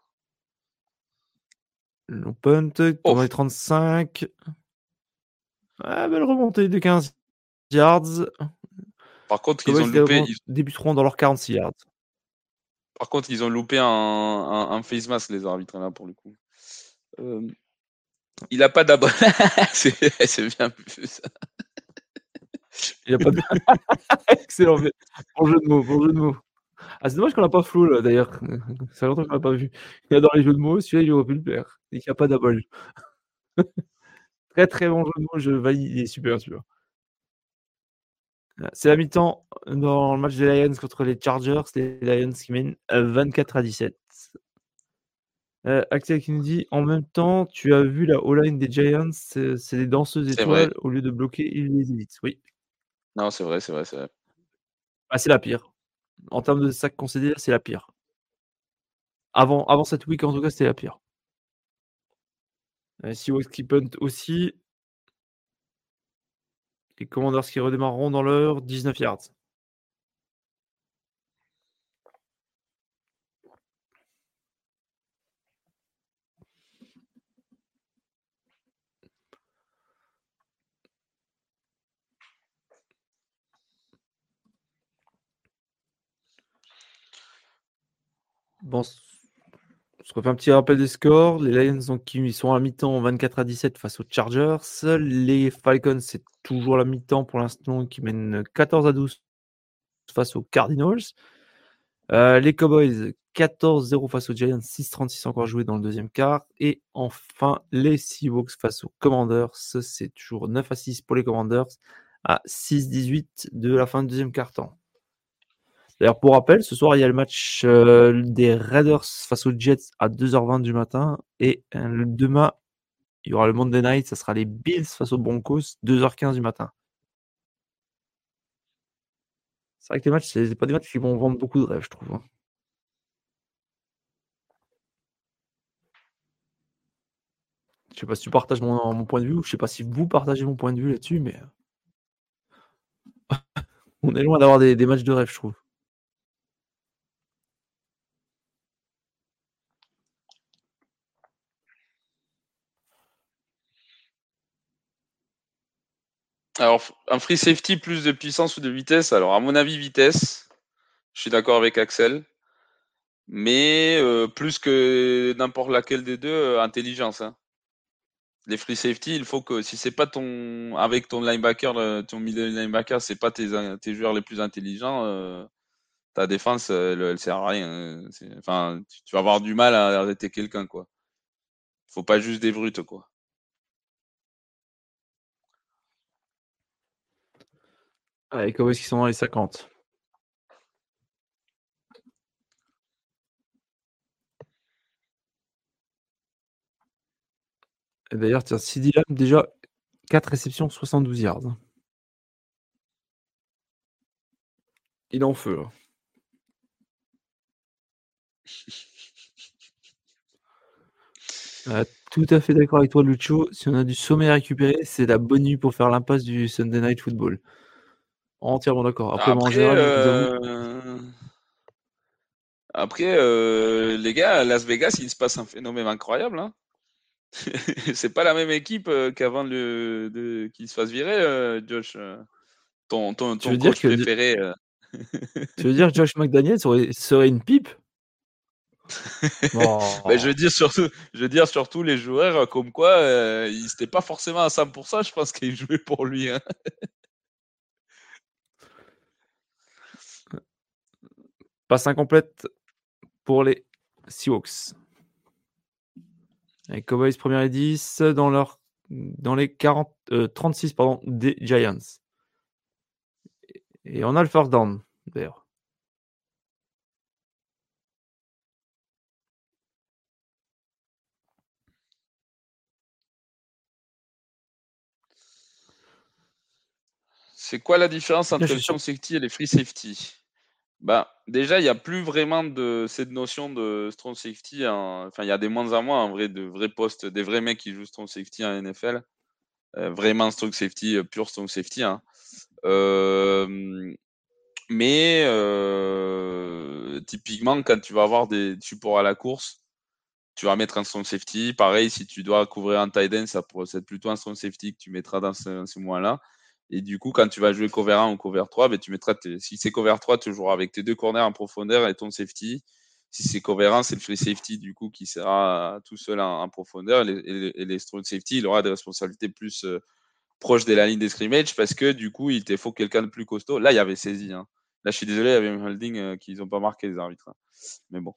Le punt, pendant les 35. Ah, belle remontée de 15 yards. Par contre, ils ont loupé, ils- débuteront dans leurs 46 yards. par contre, ils ont loupé un, un, un face mask, les arbitres, là, pour le coup. Euh, il n'a pas d'abord. c'est bien vu, ça. Il a pas de. Excellent. mais- Bon jeu de mots, bon jeu de mots. Ah, c'est dommage qu'on l'a pas flou là d'ailleurs. Ça fait longtemps qu'on l'a pas vu. Il adore les jeux de mots, celui-là il aurait pu le faire. Et qu'il n'y a pas d'abol. très très bon jeu de mots, je valide, il est super celui-là. C'est la mi-temps dans le match des Lions contre les Chargers. Les Lions qui mènent euh, 24 à 17. Euh, Axel qui nous dit en même temps, tu as vu la O-line des Giants, c'est c'est des danseuses étoiles au lieu de bloquer, ils les évitent. Oui, Non, c'est vrai, c'est vrai, c'est vrai. Ah, c'est la pire. En termes de sacs concédés, c'est la pire. Avant, avant cette week, en tout cas, c'était la pire. Euh, Seahawks qui punt aussi. Les Commanders qui redémarreront dans leur 19 yards. Se refait un petit rappel des scores. Les Lions qui sont à mi-temps 24 à 17 face aux Chargers. Les Falcons, c'est toujours la mi-temps pour l'instant qui mènent 14 à 12 face aux Cardinals. Euh, les Cowboys 14-0 face aux Giants, 6-36 encore joué dans le deuxième quart. Et enfin, les Seahawks face aux Commanders, c'est toujours 9 à 6 pour les Commanders à 6-18 de la fin du deuxième quart-temps. D'ailleurs, pour rappel, ce soir, il y a le match euh, des Raiders face aux Jets à 2h20 du matin. Et euh, demain, il y aura le Monday Night, ça sera les Bills face aux Broncos, 2h15 du matin. C'est vrai que les matchs, c'est pas des matchs qui vont vendre beaucoup de rêves, je trouve. Hein. Je sais pas si tu partages mon, point de vue ou je sais pas si vous partagez mon point de vue là-dessus, mais on est loin d'avoir des, matchs de rêve, je trouve. Alors, un free safety plus de puissance ou de vitesse. Alors, à mon avis, vitesse. Je suis d'accord avec Axel. Mais euh, plus que n'importe laquelle des deux, euh, intelligence. Hein. Les free safety, il faut que si c'est pas ton avec ton linebacker, euh, ton middle linebacker, c'est pas tes, joueurs les plus intelligents, ta défense, elle, elle, sert à rien. Hein. Enfin, tu, vas avoir du mal à arrêter quelqu'un, quoi. Faut pas juste des brutes, quoi. Allez, comment est-ce qu'ils sont dans les 50 D'ailleurs, tiens, Sidi Lam, déjà 4 réceptions, 72 yards. Il est en feu. Euh, tout à fait d'accord avec toi, Lucho. Si on a du sommet à récupérer, c'est la bonne nuit pour faire l'impasse du Sunday Night Football. Entièrement d'accord. Après, euh, Après euh, les gars, à Las Vegas, il se passe un phénomène incroyable. Hein. c'est pas la même équipe euh, qu'avant de... qu'il se fasse virer, Josh. Ton, ton, ton coach préféré. tu veux dire que Josh McDaniel serait, une pipe? Ben, je veux dire surtout, je veux dire surtout les joueurs comme quoi ils n'étaient pas forcément à 100%. Je pense qu'ils jouaient pour lui. Hein. Passe incomplète pour les Seahawks. Les Cowboys première et 10 dans, leur, dans les 40, 36 euh, pardon, des Giants. Et on a le first down d'ailleurs. C'est quoi la différence entre le strong safety et les free safety? Bah, déjà, il n'y a plus vraiment de cette notion de strong safety. Enfin, il y a des moins en moins en vrai de vrais postes, des vrais mecs qui jouent strong safety en NFL. Euh, vraiment strong safety, euh, pure strong safety. Hein. mais euh, typiquement, quand tu vas avoir des supports à la course, tu vas mettre un strong safety. Pareil, si tu dois couvrir un tight end, ça pourrait plutôt un strong safety que tu mettras dans ce, ce moment-là. Et du coup, quand tu vas jouer cover 1 ou cover 3, ben, tu mettras si c'est cover 3, tu joueras avec tes deux corners en profondeur et ton safety. Si c'est cover 1, c'est le safety du coup qui sera tout seul en, profondeur. Et les, strong safety, il aura des responsabilités plus euh, proches de la ligne des scrimmage parce que du coup, il te faut quelqu'un de plus costaud. Là, il y avait saisi. Hein. Là, je suis désolé, il y avait un holding euh, qu'ils n'ont pas marqué les arbitres. Hein. Mais bon.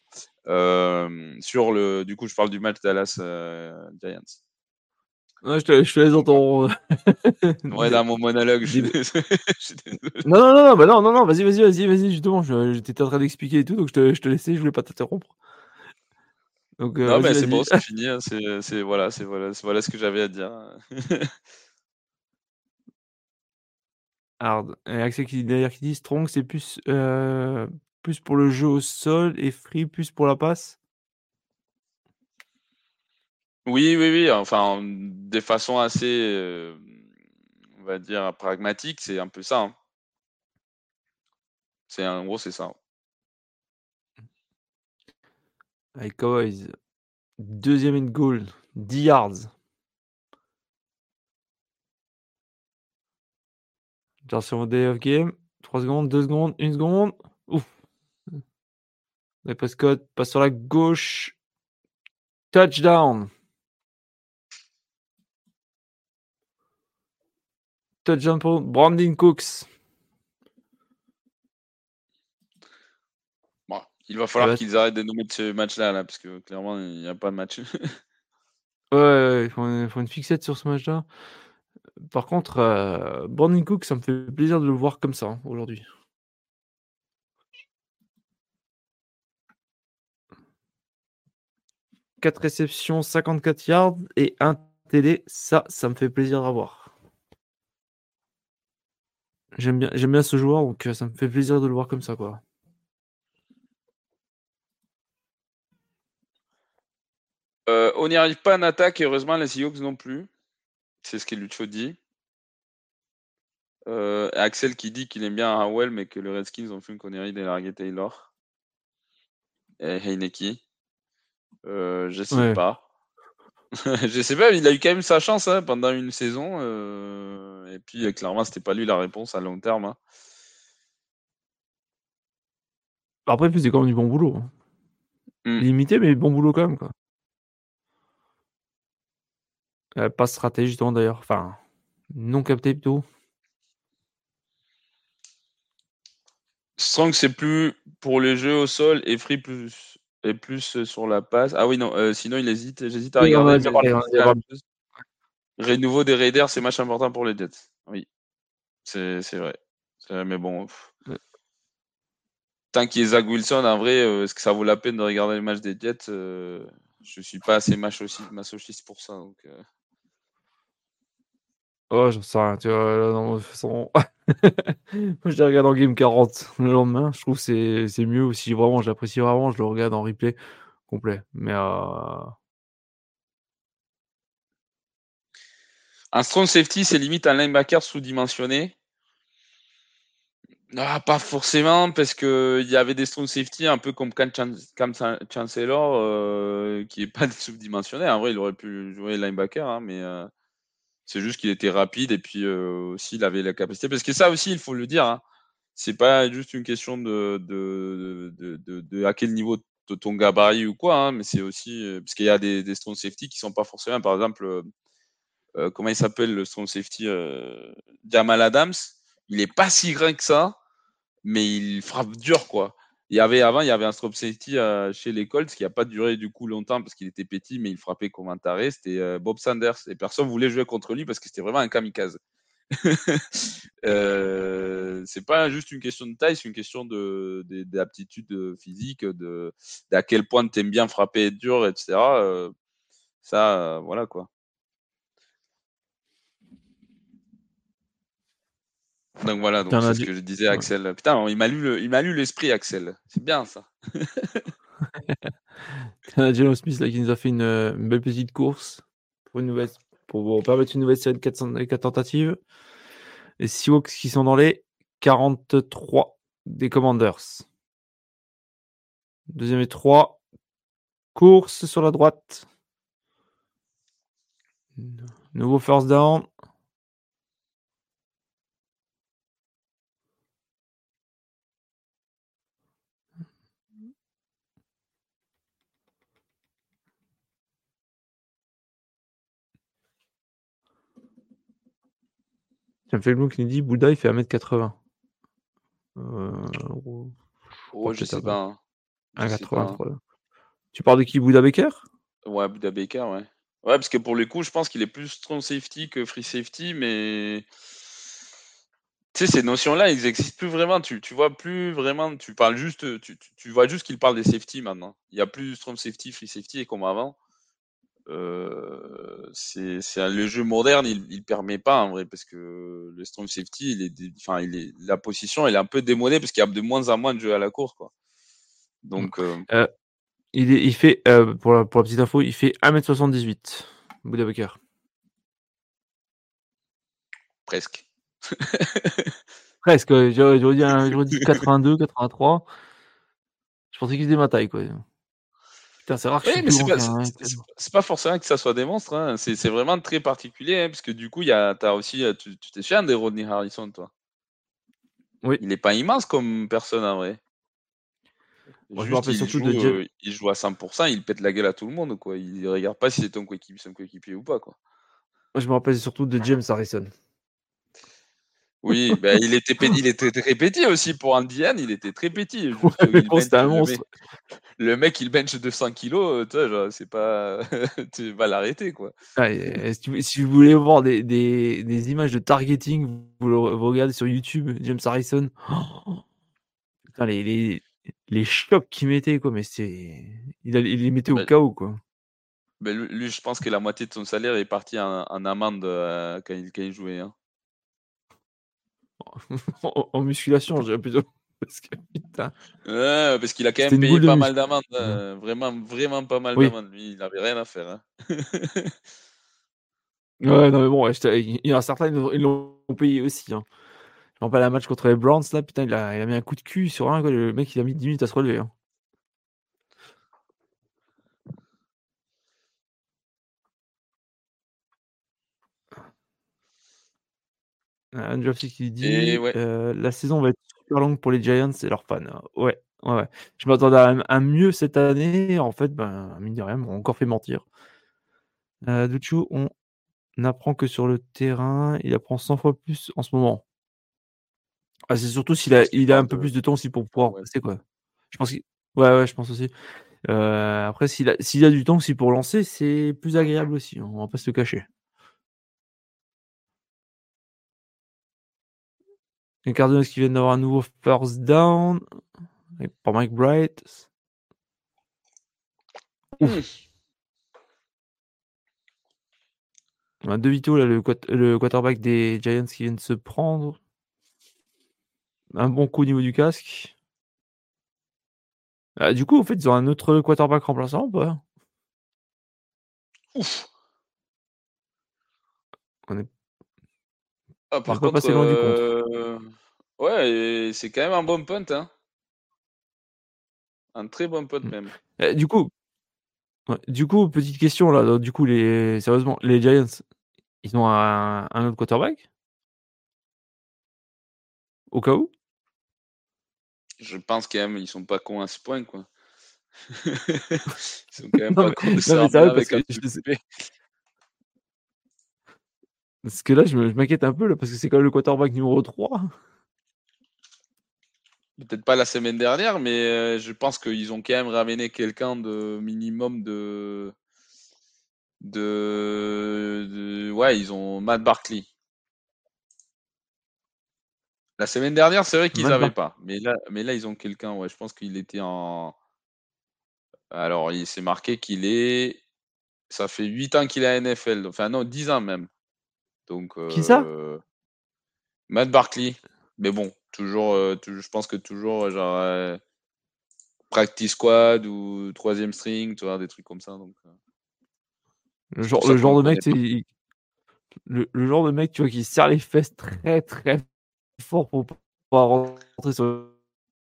Euh, sur le, du coup, je parle du match Dallas Giants je, te, je te laisse dans ton. ouais, dans mon monologue. Je... non, non, non, bah non, non, non, vas-y, vas-y, vas-y, vas-y, justement. J'étais en train d'expliquer et tout, donc je te, je te laissais, je voulais pas t'interrompre. Donc, euh, non, mais c'est bon, c'est fini. Hein, c'est, voilà, c'est voilà, voilà ce que j'avais à dire. Hard. Et Axel qui, derrière qui dit Strong, c'est plus, euh, plus pour le jeu au sol et Free plus pour la passe? Oui, oui, oui. Enfin, des façons assez, euh, on va dire, pragmatiques, c'est un peu ça. Hein. C'est en gros, c'est ça. Avec Cowboys, deuxième in goal, 10 yards. Attention au day of game. 3 secondes, 2 secondes, 1 seconde. Ouf. Prescott passe sur la gauche. Touchdown. Touchdown pour Brandon Cooks. Bon, il va falloir qu'ils arrêtent de nous mettre ce match-là, là, parce que clairement, il n'y a pas de match. ouais, il faut, une fixette sur ce match-là. Par contre, euh, Brandon Cooks, ça me fait plaisir de le voir comme ça hein, aujourd'hui. Quatre réceptions, 54 yards et un TD, ça, ça me fait plaisir à voir. J'aime bien, j'aime bien ce joueur, donc ça me fait plaisir de le voir comme ça, quoi. on n'y arrive pas en attaque et heureusement les Seahawks non plus. C'est ce que Lucho dit. Euh, Axel qui dit qu'il aime bien Howell, mais que le Redskins ont fait une connerie de larguer Taylor. Et Heineke. Euh, je sais pas. je sais pas, il a eu quand même sa chance hein, pendant une saison. Euh, et puis, clairement, c'était pas lui la réponse à long terme. Hein. Après, il faisait quand même du bon boulot. Hein. Hmm. Limité, mais bon boulot quand même. Quoi. pas stratégie, d'ailleurs. Enfin, non capté plutôt. Strong, c'est plus pour les jeux au sol et Free plus, et plus sur la passe. Ah oui, non, euh, sinon il hésite. J'hésite à regarder. Renouveau des Raiders, c'est match important pour les Jets. Oui, c'est vrai. Mais bon. Tant qu'il y ait Zach Wilson, en vrai, euh, est-ce que ça vaut la peine de regarder les matchs des Jets euh, Je suis pas assez masochiste pour ça. Donc, Oh, j'en sais rien, tu vois, non, je les regarde en game 40 le lendemain, je trouve que c'est mieux. Si vraiment j'apprécie vraiment, je le regarde en replay complet. Mais euh Un strong safety, c'est limite un linebacker sous-dimensionné? Ah, pas forcément, parce qu'il y avait des strong safety un peu comme Cam Chancellor, euh, qui est pas sous-dimensionné. En vrai, il aurait pu jouer linebacker, hein, mais euh c'est juste qu'il était rapide et puis euh, aussi il avait la capacité. Parce que ça aussi, il faut le dire, hein, c'est pas juste une question de, de, de, de, à quel niveau de ton gabarit ou quoi, hein, mais c'est aussi euh, parce qu'il y a des, des strong safety qui sont pas forcément, par exemple, euh, euh comment il s'appelle le strong safety Jamal Adams, il est pas si grand que ça, mais il frappe dur quoi. Il y avait avant, il y avait un strong safety euh, chez les Colts qui n'a pas duré du coup longtemps parce qu'il était petit, mais il frappait comme un taré. C'était euh, Bob Sanders et personne voulait jouer contre lui parce que c'était vraiment un kamikaze. euh, c'est pas juste une question de taille, c'est une question de, d'aptitude physique, de d'à quel point tu aimes bien frapper dur, etc. Euh, ça, voilà quoi. Donc voilà, donc c'est ce que je disais Axel. Putain, il m'a lu, l'esprit, Axel. C'est bien ça. Jalen Smith là, qui nous a fait une, belle petite course pour, une nouvelle, pour permettre une nouvelle série de 4, tentatives. Les Seahawks qui sont dans les 43 des Commanders. Deuxième et 3. Course sur la droite. Nouveau first down. Le qui nous dit Bouddha, il fait 1m80. Euh, oh, je sais pas. 1,83. Hein. Tu parles de qui Bouddha Baker Ouais, Bouddha Baker, ouais. Ouais, parce que pour le coup, je pense qu'il est plus strong safety que free safety, mais tu sais, ces notions-là, ils n'existent plus vraiment. Tu, tu vois plus vraiment, tu parles juste, tu, tu, vois juste qu'il parle des safety maintenant. Il n'y a plus strong safety, free safety et comme avant. Euh, c'est le jeu moderne, il, il permet pas en vrai parce que le strong safety, il est, enfin, il est la position, elle est un peu démodée parce qu'il y a de moins en moins de jeux à la course, quoi. Donc, euh, euh, il, il fait pour la, pour la petite info, il fait 1m78, Bouddha Presque. Presque. J'aurais dit, dit 82, 83. Je pensais qu'il faisait ma taille, quoi c'est rare que c'est pas, forcément que ça soit des monstres. Hein. C'est vraiment très particulier, hein, parce que du coup, y a, as aussi, euh, tu t'es fait un des Rodney Harrison, toi. Oui. Il est pas immense comme personne en vrai. Moi, je me rappelle surtout joue, de euh, il joue à 100%, il pète la gueule à tout le monde, quoi. Il regarde pas si c'est ton coéquipier, son coéquipier ou pas, quoi. Moi, je me rappelle surtout de James Harrison. Oui, bah, il, était, il était très petit aussi pour Andian, il était très petit. C'était un monstre. Le mec, il bench 200 kilos, euh, c'est pas. tu vas l'arrêter, quoi. si, vous voulez voir des, des, des, images de targeting, vous, regardez sur YouTube, James Harrison. putain, les, les, les chocs qu'il mettait, quoi, mais c'est. Il, il, les mettait au chaos, quoi. Mais lui, je pense que la moitié de son salaire est parti en, amende euh, quand, il, quand il jouait. Hein. en, musculation, j'ai plutôt. Parce que, parce qu'il a quand même payé pas mal d'amendes. Euh, vraiment, vraiment pas mal d'amendes. Lui, il n'avait rien à faire. Hein. ouais, non, mais bon, il y en a certains, ils l'ont payé aussi. Hein. Je me rappelle un match contre les Browns, là, putain, il a, il a mis un coup de cul sur un. Le mec, il a mis 10 minutes à se relever. Hein. Andrew qui dit euh, la saison va être super longue pour les Giants et leurs fans. Ouais, ouais, ouais. Je m'attendais à, un mieux cette année. En fait, ben, mine de rien, on encore fait mentir. Euh, on n'apprend que sur le terrain. Il apprend 100 fois plus en ce moment. Ah, c'est surtout s'il a, il a un peu plus de temps aussi pour pouvoir passer, quoi. Je pense Ouais, ouais, je pense aussi. Euh, après, s'il a, s'il a du temps aussi pour lancer, c'est plus agréable aussi. On va pas se le cacher. Les Cardinals qui viennent d'avoir un nouveau first down. Par Mike Bright. Ouf. On a De Vito, là, le, quarterback des Giants qui vient de se prendre. Un bon coup au niveau du casque. Ah, du coup, en fait, ils ont un autre quarterback remplaçant ou pas? Ouf. On est ah, par contre, pas loin du compte. Euh, ouais, c'est quand même un bon punt. Hein. Un très bon punt mmh. même. Eh, du coup, du coup, petite question là. Du coup, les... sérieusement, les Giants, ils ont un, autre quarterback? Au cas où? Je pense quand même, ils sont pas cons à ce point, quoi. ils sont quand même pas cons de ça avec un parce que là, je m'inquiète un peu, là, parce que c'est quand même le quarterback numéro 3. Peut-être pas la semaine dernière, mais euh, je pense qu'ils ont quand même ramené quelqu'un de minimum de... de. Ouais, ils ont Matt Barkley. La semaine dernière, c'est vrai qu'ils n'avaient pas. Mais là, mais là, ils ont quelqu'un. Ouais, je pense qu'il était en. Alors, il s'est marqué qu'il est. Ça fait 8 ans qu'il est à NFL. Enfin, non, 10 ans même. Donc, Qui ça? Matt Barkley. Mais bon, toujours, je pense que toujours, genre, practice squad ou troisième string, tu vois, des trucs comme ça. Donc, le genre, le genre de mec, le, genre de mec, tu vois, qui serre les fesses très très fort pour pouvoir rentrer sur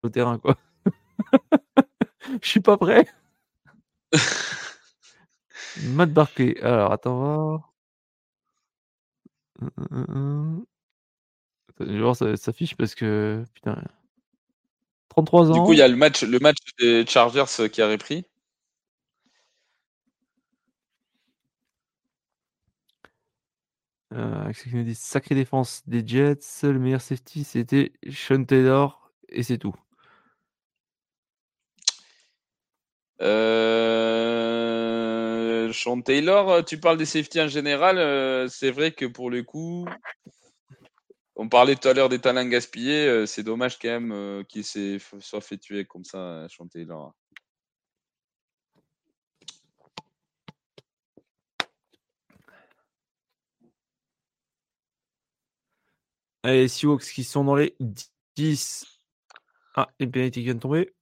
le terrain, quoi. Je suis pas prêt. Matt Barkley. Alors, attends voir. Genre, ça s'affiche parce que, putain, 33 ans. Du coup, il y a le match, le match des Chargers euh, qui a repris. Euh, nous dit sacrée défense des Jets. Le meilleur safety, c'était Sean Taylor et c'est tout. Euh... Sean Taylor, tu parles des safety en général. Euh, c'est vrai que pour le coup, on parlait tout à l'heure des talents gaspillés. Euh, c'est dommage quand même euh, qu'il soit fait tuer comme ça, Sean Taylor. Allez, Seahawks qui sont dans les 10. Ah, une pénalité qui vient de tomber.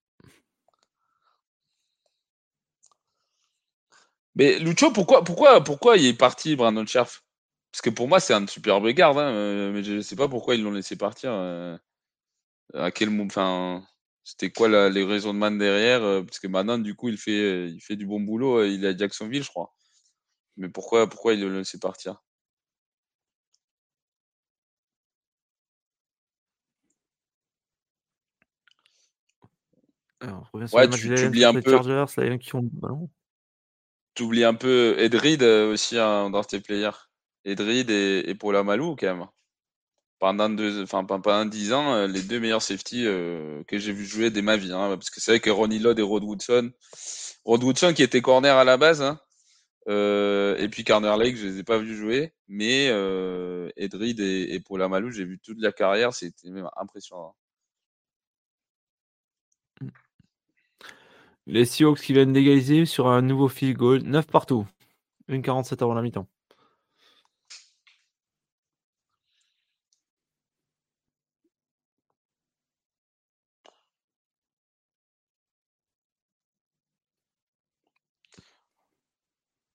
Mais Lucho, pourquoi, pourquoi, pourquoi il est parti, Brandon Scherf? Parce que pour moi, c'est un superbe garde, hein, euh, mais je ne sais pas pourquoi ils l'ont laissé partir. Euh, à quel moment Enfin, c'était quoi la, les raisonnements derrière euh, Parce que maintenant, du coup, il fait, il fait du bon boulot. Il est à Jacksonville, je crois. Mais pourquoi, pourquoi il le laissé partir? Alors, ouais, tu, oublies un peu. Chargers, qui ont le ballon. Tu oublies un peu Edrid euh, aussi hein, dans tes players. Edrid et, et Paula Malou quand même. Pendant, deux, enfin, pendant 10 ans, euh, les deux meilleurs safety euh, que j'ai vu jouer dès ma vie. Hein, parce que c'est vrai que Ronnie Lott et Rod Woodson. Rod Woodson qui était corner à la base. Hein, et puis Carner Lake, je les ai pas vus jouer. Mais Edrid et, et Paula Malou, j'ai vu toute la carrière. C'était même impressionnant. Les Seahawks qui viennent d'égaliser sur un nouveau field goal, 9 partout. 1,47 avant la mi-temps.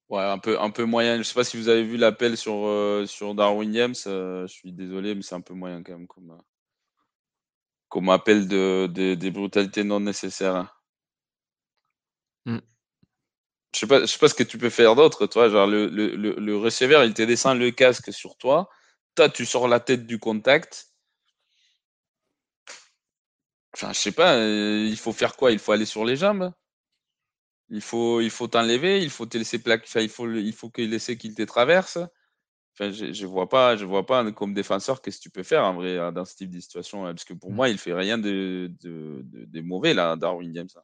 Ouais, un peu, un peu moyen. Je sais pas si vous avez vu l'appel sur, euh, sur Darwin James. Euh, je suis désolé, mais c'est un peu moyen quand même comme, euh, comme appel de, de, des brutalités non nécessaires. Hein. Mm. Je sais pas, je sais pas ce que tu peux faire d'autre, toi. Genre, le, le, le, receveur, il te descend le casque sur toi. Toi, tu sors la tête du contact. Enfin, je sais pas, euh, il faut faire quoi? Il faut aller sur les jambes? Il faut il faut t'enlever, il faut te laisser plaquer, enfin, il faut il faut qu'il laisser qu'il te traverse? Enfin, je, je vois pas, je vois pas comme défenseur qu'est-ce que tu peux faire en vrai dans ce type de situation parce que pour mm. moi, il fait rien de, de, de, mauvais là, Darwin James. Bon.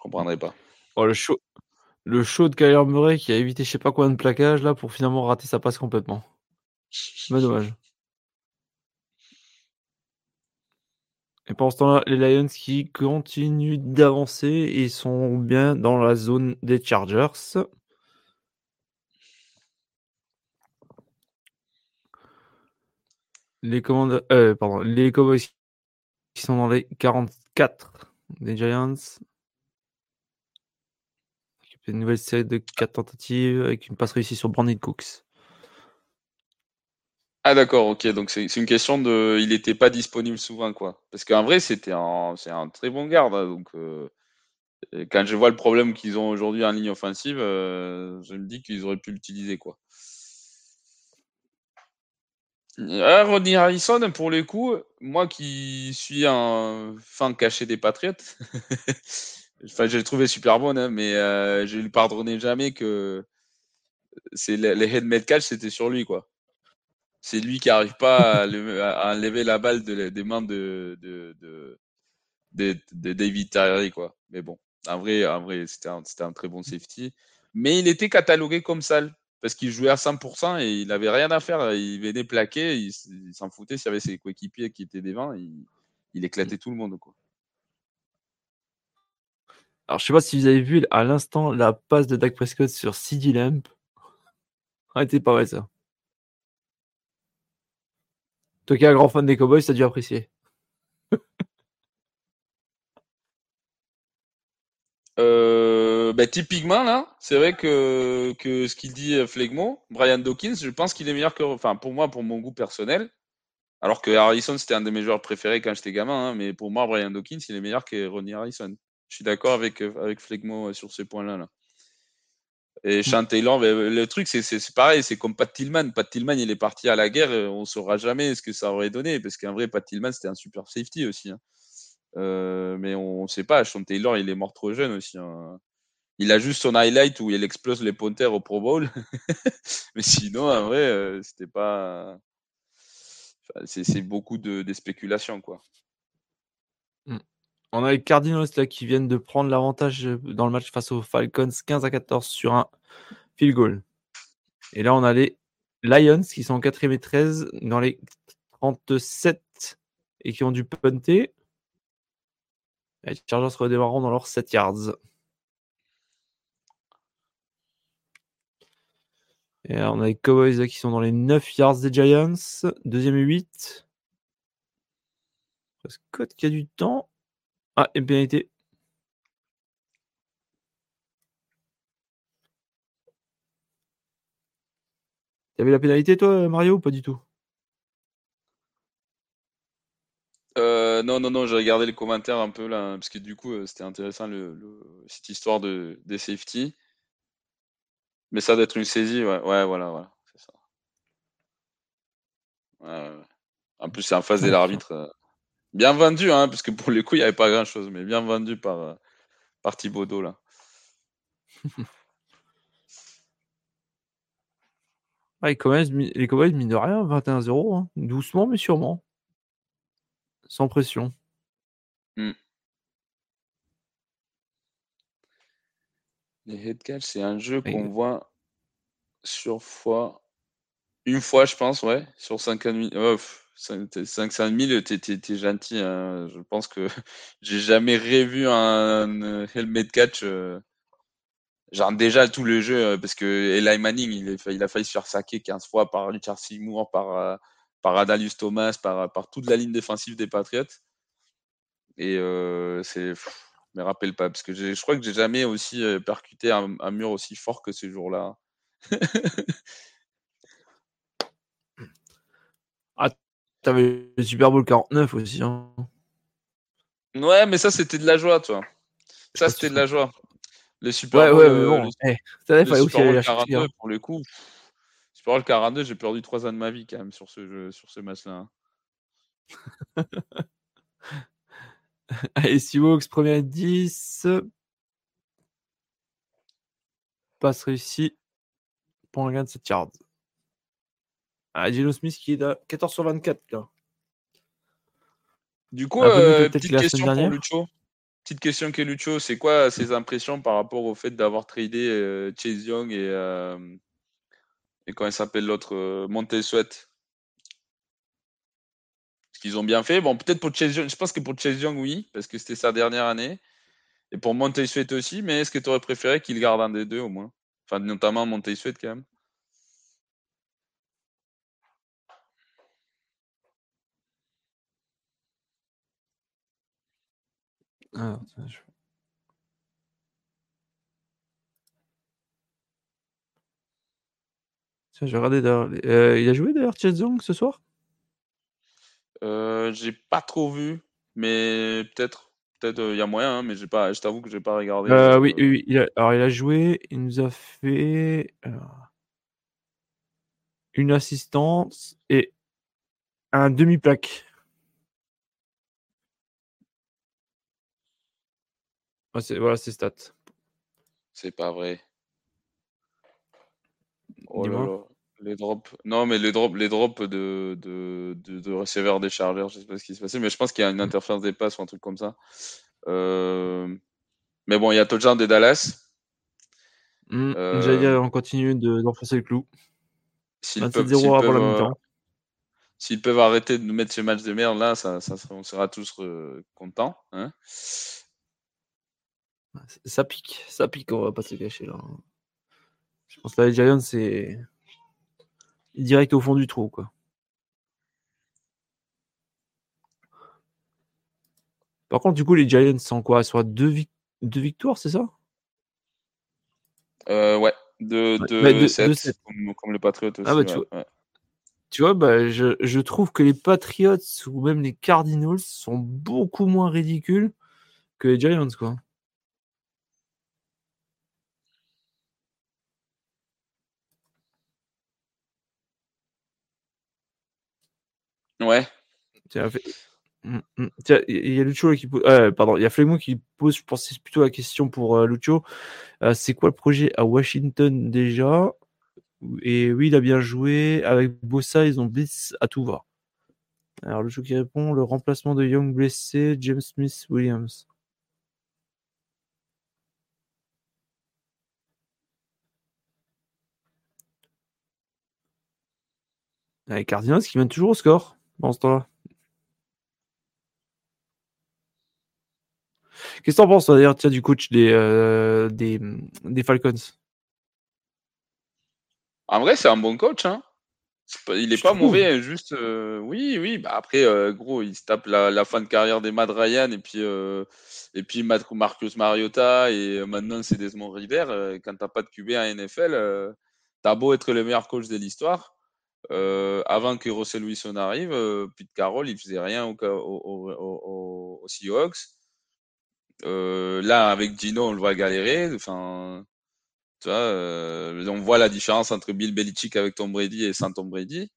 Je comprendrai pas. Oh, le show le show de Kyler Murray qui a évité je sais pas combien de plaquages là pour finalement rater sa passe complètement. Dommage. Et pendant ce temps-là, les Lions qui continuent d'avancer et sont bien dans la zone des Chargers. Les commandes, euh, pardon, les Cowboys qui sont dans les 44 des Giants. Une nouvelle série de 4 tentatives avec une passe réussie sur Brandon Cooks. Ah d'accord, ok. Donc c'est une question de, il n'était pas disponible souvent quoi. Parce qu'en vrai c'était un, c'est un très bon garde. Hein, donc euh, quand je vois le problème qu'ils ont aujourd'hui en ligne offensive, euh, je me dis qu'ils auraient pu l'utiliser quoi. Ah, Rodney Harrison, pour le coup, moi qui suis un fan caché des Patriotes, enfin, je l'ai trouvé super bon, hein, mais euh, je ne lui pardonnais jamais que c'est les head catch, c'était sur lui, quoi c'est lui qui n'arrive pas à, enlever la balle des mains de, de, de, David Tyree, quoi. Mais bon, en vrai, en vrai c'était un, un, très bon safety. Mais il était catalogué comme sale parce qu'il jouait à 100% et il n'avait rien à faire. Il venait plaquer, il, s'en foutait s'il y avait ses coéquipiers qui étaient devant, il, il éclatait tout le monde, quoi. Alors, je sais pas si vous avez vu à l'instant la passe de Dak Prescott sur CD Lamp. Arrêtez pas mal ça. Toi qui es un grand fan des Cowboys, t'as dû apprécier. Euh, bah, typiquement là, c'est vrai que, que ce qu'il dit euh, Flegmo, Brian Dawkins, je pense qu'il est meilleur que, enfin pour moi, pour mon goût personnel, alors que Harrison c'était un de mes joueurs préférés quand j'étais gamin, hein, mais pour moi Brian Dawkins il est meilleur que Ronnie Harrison. Je suis d'accord avec euh, avec Flegmo sur ces points-là. Là. Et Sean Taylor, le truc, c'est pareil, c'est comme Pat Tillman. Pat Tillman, il est parti à la guerre, on ne saura jamais ce que ça aurait donné, parce qu'en vrai, Pat Tillman, c'était un super safety aussi. Hein. Euh, mais on ne sait pas, Sean Taylor, il est mort trop jeune aussi. Hein. Il a juste son highlight où il explose les ponters au Pro Bowl. mais sinon, en vrai, euh, c'était pas. c'est beaucoup de, de spéculations, quoi. On a les Cardinals là, qui viennent de prendre l'avantage euh, dans le match face aux Falcons 15 à 14 sur un field goal. Et là, on a les Lions qui sont en 4 et 13 dans les 37 et qui ont dû punter. Les Chargers redémarreront dans leurs 7 yards. Et on a les Cowboys qui sont dans les 9 yards des Giants. Deuxième et 8. Scott qui a du temps. Ah, une pénalité. T'avais la pénalité, toi, Mario, ou pas du tout? Euh, non, non, non, j'ai regardé les commentaires un peu là, parce que du coup, euh, c'était intéressant le, cette histoire de, des safety. Mais ça doit être une saisie, ouais, ouais voilà, voilà, c'est ça. En plus, c'est en face de l'arbitre. Bien vendu, hein, parce que pour le coup, il n'y avait pas grand-chose, mais bien vendu par, euh, par Thibaudot, là. les Cowboys, mine de rien, 21-0, hein. doucement mais sûrement. Sans pression. Hmm. Les headcatch, c'est un jeu qu'on voit sur fois. Une fois, je pense, ouais, sur 50 minutes. 500 000, t'es, gentil. Hein. Je pense que j'ai jamais revu un euh, helmet catch. Euh, genre déjà tout le jeu, euh, parce que Eli Manning, il, a failli se faire saquer 15 fois par Richard Seymour, par, par Adalius Thomas, par, par toute la ligne défensive des Patriots. Et c'est me rappelle pas, parce que je crois que j'ai jamais aussi percuté un, mur aussi fort que ces jours-là. ah, t'avais le Super Bowl 49 aussi. Hein. Ouais, mais ça, c'était de la joie, toi. Ça, c'était de la joie. Le Super Bowl, ouais, bon, le, Super Bowl 42, hein. pour le coup. Super Bowl 42, j'ai perdu trois ans de ma vie quand même sur ce, jeu, sur ce match-là. Hein. Allez, Seahawks, première 10. Passe réussi pour un gain de 7 yards. Ah, Geno Smith qui est à 14 sur 24 là. Du coup, euh, petite question pour Lucho. Petite question que Lucho, c'est quoi ses impressions par rapport au fait d'avoir tradé euh, Chase Young et, euh, et comment il s'appelle l'autre Montez Sweat? Qu'ils ont bien fait. Bon, peut-être pour Chase Young, je pense que pour Chase Young, oui, parce que c'était sa dernière année. Et pour Montez Sweat aussi, mais est-ce que tu aurais préféré qu'il garde un des deux au moins? Enfin, notamment Montez Sweat quand même. Alors, je... Tiens, regarder d'ailleurs. Euh, il a joué d'ailleurs Young ce soir? Euh, j'ai pas trop vu, mais peut-être, peut-être il euh, y a moyen, hein, mais j'ai pas, je t'avoue que j'ai pas regardé. Euh, oui, oui, il a, alors il a joué, il nous a fait une assistance et un demi-plaque. Voilà, c'est stats. C'est pas vrai. Oh là là. Les drops. Non, mais les drops, les drops de, de, de, de receveur des Chargers, je sais pas ce qui s'est passé, mais je pense qu'il y a une interférence des passes ou un truc comme ça. Euh, mais bon, il y a touchdown des Dallas. Mmh, J'allais dire, on continue d'enfoncer le clou. S'ils peuvent. S'ils peuvent arrêter de nous mettre ce match de merde là, ça, ça on sera tous euh, contents. Hein ça pique, ça pique, on va pas se cacher là. Je pense que les Giants, c'est direct au fond du trou, quoi. Par contre, du coup, les Giants sont quoi? Soit deux, deux victoires, c'est ça? Euh, Ouais, de, de, 7, Comme, le Patriot aussi. Ah bah, tu, vois, bah, je, je, trouve que les Patriots ou même les Cardinals sont beaucoup moins ridicules que les Giants, quoi. Ouais. Mmh. Tiens, il y a Lucho qui pose. Euh, pardon, il y a Flegmo qui pose, je pense, plutôt la question pour euh. Euh, c'est quoi le projet à Washington déjà? Et oui, il a bien joué. Avec Bossa, ils ont blitz à tout va. Alors, Lucho qui répond le remplacement de Young blessé, James Smith Williams. Les Cardinals qui mènent toujours au score temps-là. Qu'est-ce que tu en penses d'ailleurs du coach des, euh, des, des, Falcons? En vrai, c'est un bon coach. Hein. il n'est pas mauvais, juste. Euh, oui, oui. Bah après, euh, gros, il se tape la, fin de carrière des Mad Ryan et puis, et puis Marcus Mariota et maintenant c'est Desmond River. quand tu n'as pas de QB à NFL, tu as beau être le meilleur coach de l'histoire. Euh, avant que Russell Wilson arrive, euh, Pete Carroll, il faisait rien au, au, Seahawks. Euh, là, avec Gino, on le voit galérer. Enfin, tu vois, on voit la différence entre Bill Belichick avec Tom Brady et sans Tom Brady.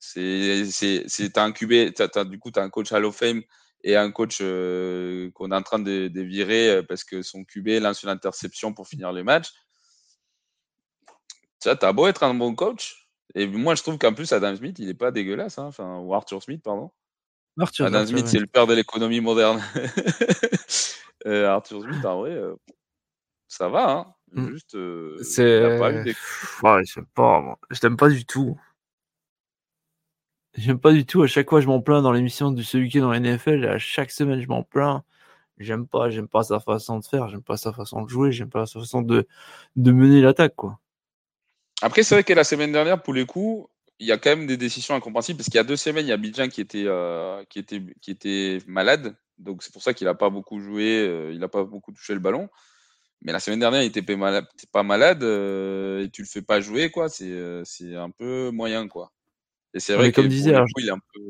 C'est, un tu as un coach Hall of Fame et un coach qu'on est en train de, de, virer parce que son QB lance une interception pour finir le match. Tu as beau être un bon coach, et moi, je trouve qu'en plus, Adam Smith, il n'est pas dégueulasse. Hein. Enfin, ou Arthur Smith, pardon. Arthur, Adam Smith, c'est le père de l'économie moderne. Euh, Arthur Smith, en vrai, euh, ça va. Hein. Mmh. Juste, euh, c'est. Pas des... ouais, je sais pas, moi. Je t'aime pas du tout. J'aime pas du tout. À chaque fois, je m'en plains dans l'émission de ce week-end dans la NFL. À chaque semaine, je m'en plains. J'aime pas. J'aime pas sa façon de faire. J'aime pas sa façon de jouer. J'aime pas sa façon de, de mener l'attaque, quoi. Après, c'est vrai que la semaine dernière, pour les coups, il y a quand même des décisions incompréhensibles parce qu'il y a deux semaines, il y a Bidjan qui était, euh, qui était, qui était malade. Donc c'est pour ça qu'il n'a pas beaucoup joué, il n'a pas beaucoup touché le ballon. Mais la semaine dernière, il était pas malade, et tu le fais pas jouer, quoi. C'est un peu moyen, quoi. Et c'est vrai que comme disait, coup, il est un peu,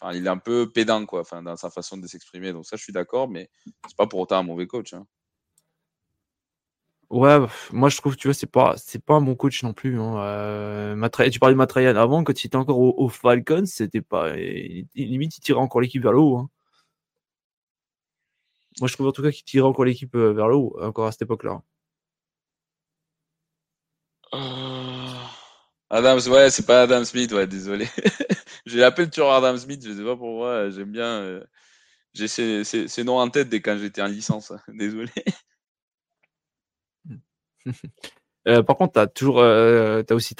enfin, il est un peu pédant, quoi, enfin, dans sa façon de s'exprimer. Donc ça, je suis d'accord, mais c'est pas pour autant un mauvais coach. Hein. Ouais, moi je trouve, tu vois, c'est pas, c'est pas un bon coach non plus. Hein. Euh, tu parlais de Matrayan avant, quand il était encore au, Falcons, c'était pas, limite il tirait encore l'équipe vers le haut. Hein. Moi je trouve en tout cas qu'il tirait encore l'équipe euh, vers le haut, encore à cette époque-là. Euh, Adam, ouais, c'est pas Adam Smith, ouais, désolé. J'ai l'appelé toujours Adam Smith, je sais pas pourquoi, j'aime bien. J'ai ces, noms en tête dès quand j'étais en licence, désolé. Euh, par contre, tu as toujours euh, as aussi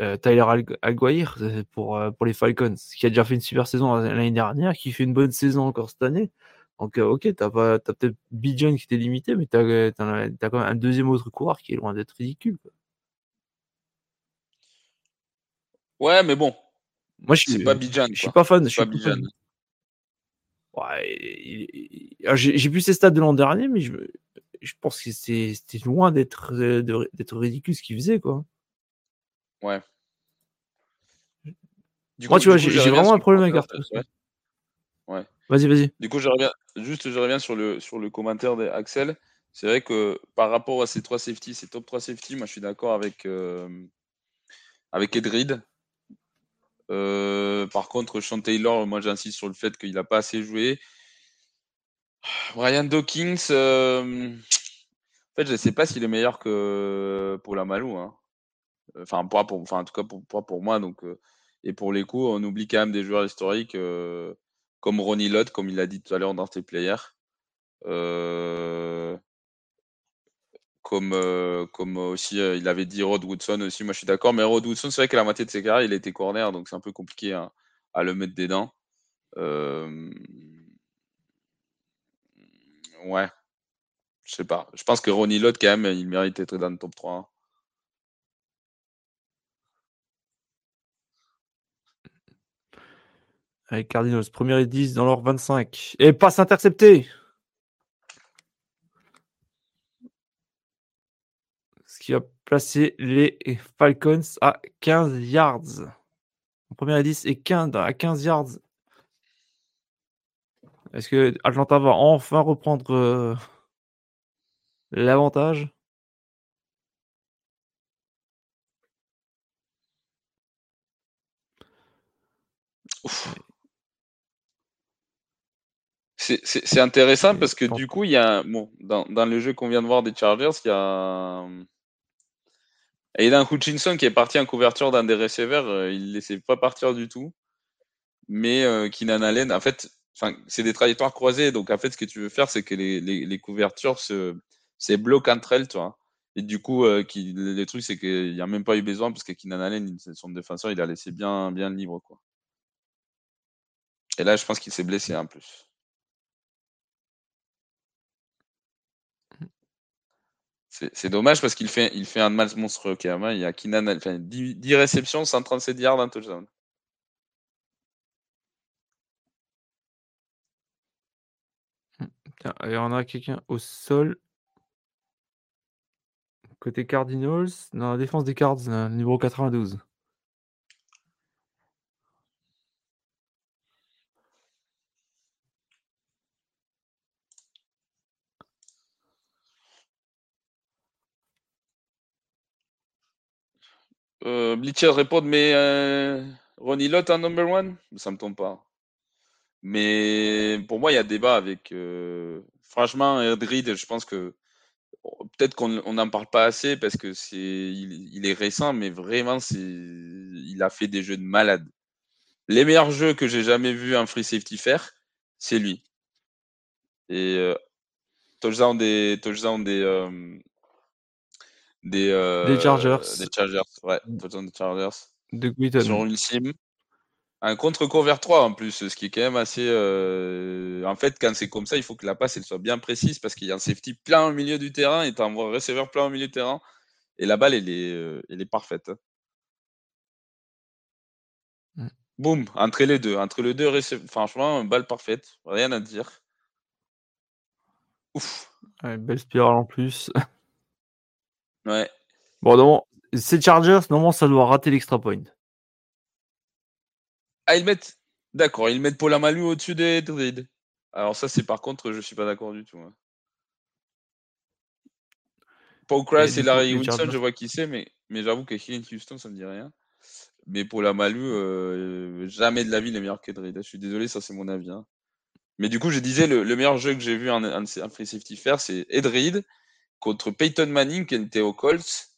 euh, Tyler Alguire pour, pour les Falcons, qui a déjà fait une super saison l'année dernière, qui fait une bonne saison encore cette année. Donc, ok, tu as, peut-être Bijan qui était limité, mais tu as, quand même un deuxième autre coureur qui est loin d'être ridicule. Ouais, mais bon. Moi, je suis pas Bijan. Je suis pas fan. Je suis pas Ouais, j'ai plus ses stats de l'an dernier, mais je, je pense que c'était loin d'être euh, d'être ridicule ce qu'il faisait, quoi. Ouais. Moi, tu vois, j'ai vraiment un problème avec Arthur. Ouais. Vas-y, vas-y. Du coup, je reviens, juste, je reviens sur le, sur le commentaire d'Axel. C'est vrai que par rapport à ces trois safety, ces top 3 safety, moi, je suis d'accord avec, euh, avec Edrid. Euh, par contre, Sean Taylor, moi, j'insiste sur le fait qu'il n'a pas assez joué. Brian Dawkins, euh, en fait, je ne sais pas s'il est meilleur que pour la Malou. Hein. Enfin, pour, en tout cas, pour, moi. Donc, euh, et pour les coups, on oublie quand même des joueurs historiques euh, comme Ronnie Lott, comme il l'a dit tout à l'heure dans ses players. comme, comme aussi, il avait dit Rod Woodson aussi. Moi, je suis d'accord. Mais Rod Woodson, c'est vrai que la moitié de ses carrières, il était corner. Donc, c'est un peu compliqué hein, à le mettre des dents. Ouais. Je sais pas. Je pense que Ronnie Lott, quand même, il mérite d'être dans le top 3. Hein. Avec Cardinals, premier et 10 dans leur 25. Et passe intercepté. Ce qui a placé les Falcons à 15 yards. Premier et 10 et 15 à 15 yards est-ce que Atlanta va enfin reprendre euh, l'avantage? C'est intéressant parce que du coup, il y a bon, dans, dans le jeu qu'on vient de voir des Chargers, il y a Aidan Hutchinson qui est parti en couverture dans des receveurs, euh, il ne laissait pas partir du tout. Mais euh, Keenan Allen, en fait, c'est des trajectoires croisées. Donc, en fait, ce que tu veux faire, c'est que les, couvertures se, bloquent entre elles, tu. Et du coup, euh, qui, le, truc, c'est qu'il n'y a même pas eu besoin parce que Keenan Allen, son défenseur, il a laissé bien, bien libre, quoi. Et là, je pense qu'il s'est blessé en plus. C'est dommage parce qu'il fait, un match monstrueux. Hein. Il y a Keenan, enfin, 10, 10 réceptions, 137 yards, un touchdown. Il y en a quelqu'un au sol. Côté Cardinals, dans la défense des Cards, euh, numéro 92. Euh, Bleacher répond, mais euh, Ronnie Lott en number one? Ça me tombe pas. Mais pour moi, il y a débat avec. Euh, franchement, Erdrid, je pense que peut-être qu'on n'en parle pas assez parce que c'est il, est récent, mais vraiment, c'est il a fait des jeux de malade. Les meilleurs jeux que j'ai jamais vu un free safety faire, c'est lui. Et euh, touchdown des touchdown des euh, des, euh, des Chargers. Des Chargers, ouais, touchdown des Chargers. De Sur une sim. Un contre vers 3 en plus, ce qui est quand même assez. Euh, en fait, quand c'est comme ça, il faut que la passe elle soit bien précise parce qu'il y a un safety plein au milieu du terrain et tu un receveur plein au milieu du terrain. Et la balle, elle est, euh, elle est parfaite. Mmh. Boum, entre les deux. Entre les deux, franchement, balle parfaite. Rien à dire. Ouf. belle spirale en plus. Ouais. Bon, non, ces Chargers, normalement, ça doit rater l'extra point. Ah, ils mettent. D'accord, ils mettent Paul Amalu au-dessus des. Alors, ça, c'est par contre, je suis pas d'accord du tout. Hein. Paul Crash et, Larry Wilson, je vois qui c'est, mais, mais j'avoue que Hillen Houston, ça me dit rien. Mais pour la Malu, euh, jamais de la vie les meilleurs que Druid. Je suis désolé, ça c'est mon avis. Hein. Mais du coup, je disais, le, meilleur jeu que j'ai vu en, free safety faire, c'est Edrid contre Peyton Manning qui était au Colts.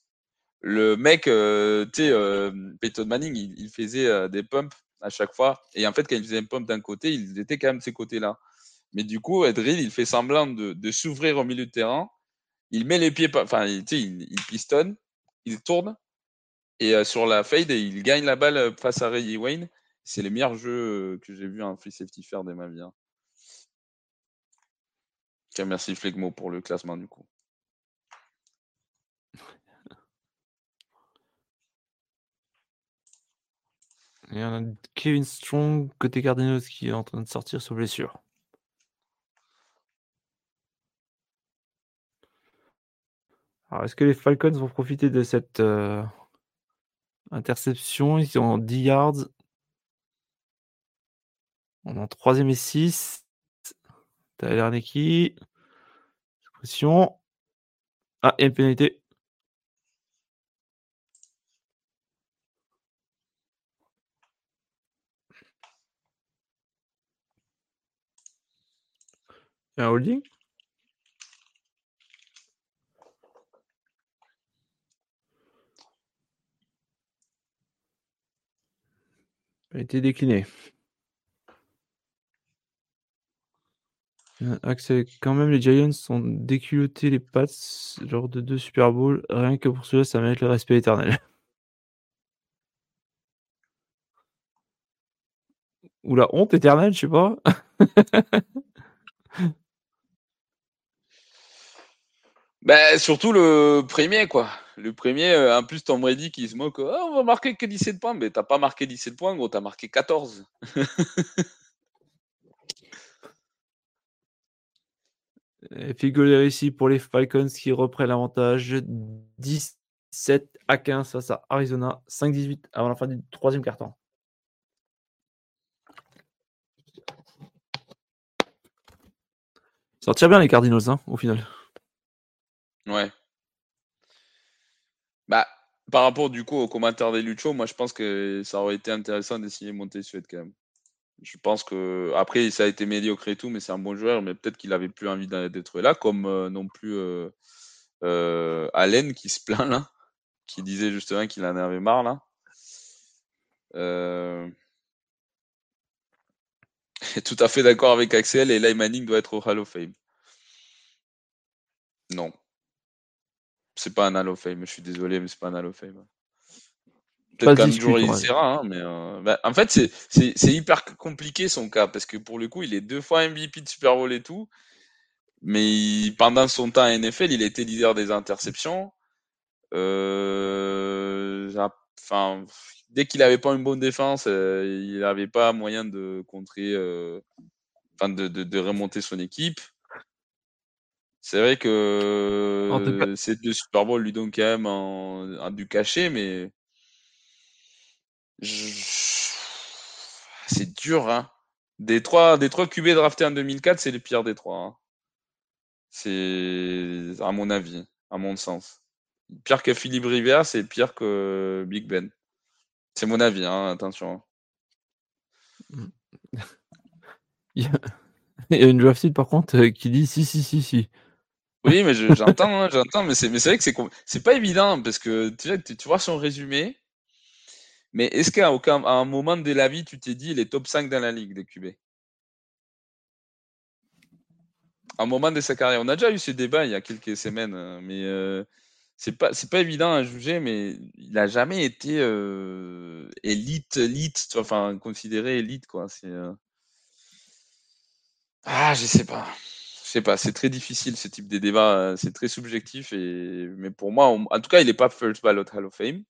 Le mec, euh, tu sais, euh, Peyton Manning, il, faisait euh, des pumps à chaque fois. Et en fait, quand il faisait un pump d'un côté, il était quand même de ces côtés-là. Mais du coup, Edrid, il fait semblant de, s'ouvrir au milieu de terrain. Il met les pieds, enfin, il, il, pistonne, il tourne. Et sur la fade, il gagne la balle face à Ray Wayne. C'est les meilleurs jeux que j'ai vu un free safety faire de ma vie. Hein. merci Flegmo pour le classement du coup. Il y a Kevin Strong côté Cardinals qui est en train de sortir sur blessure. Alors, est-ce que les Falcons vont profiter de cette euh, interception? Ils sont en 10 yards. On est en 3 et 6. Tyler qui Pression. Ah, a une pénalité. Un holding? A été décliné. Quand même, les Giants ont déculotté les Pats lors de deux Super Bowls. Rien que pour cela, ça mérite le respect éternel. Ou la honte éternelle, je sais pas. Ben, surtout le premier, quoi. Le premier, euh, en plus, Tom Brady qui se moque. Oh, on va marquer que 17 points. Mais t'as pas marqué 17 points, gros, t'as marqué 14. Figurez ici pour les Falcons qui reprennent l'avantage 17 à 15 face à Arizona, 5-18 avant la fin du troisième quart-temps. Sortir bien les Cardinals, hein, au final. Ouais. Bah, par rapport du coup au commentaire des Lucho, moi je pense que ça aurait été intéressant d'essayer de monter Suède quand même. Je pense que après ça a été médiocre et tout, mais c'est un bon joueur, mais peut-être qu'il avait plus envie d'être là, comme euh, non plus euh, euh, Allen qui se plaint là, qui disait justement qu'il en avait marre là. tout à fait d'accord avec Axel et Manning doit être au Hall of Fame. Non. C'est pas un Hall of Fame, je suis désolé, mais c'est pas un Hall of Fame. Peut-être qu'un jour il sera, hein, mais euh, bah, en fait c'est hyper compliqué son cas parce que pour le coup il est deux fois MVP de Super Bowl et tout, mais pendant son temps à NFL il a été leader des interceptions. Euh, enfin, dès qu'il avait pas une bonne défense, euh, il n'avait pas moyen de contrer, enfin de, de, de, remonter son équipe. C'est vrai que ces deux Super Bowl lui donnent quand même un, du cachet, mais c'est dur, hein. Des trois, des trois QB draftés en 2004, c'est les pires des trois. Hein. C'est, à mon avis, à mon sens. Pire que Philippe Rivers, c'est pire que Big Ben. C'est mon avis, hein, attention. Mmh. Il y a une draft par contre euh, qui dit si, si, si, si. Oui, mais j'entends, hein, j'entends, mais c'est, vrai que c'est, pas évident parce que tu, tu vois son résumé. Mais est-ce qu'à un moment de la vie, tu t'es dit il est top 5 dans la ligue des QB un moment de sa carrière. On a déjà eu ce débat il y a quelques semaines, hein, mais euh, c'est pas évident à juger, mais il n'a jamais été euh, élite, élite, enfin considéré élite quoi. Euh ah, je sais pas sais pas, c'est très difficile ce type de débat, euh, c'est très subjectif. Et... Mais pour moi, en tout cas, il n'est pas first ballot Hall of Fame.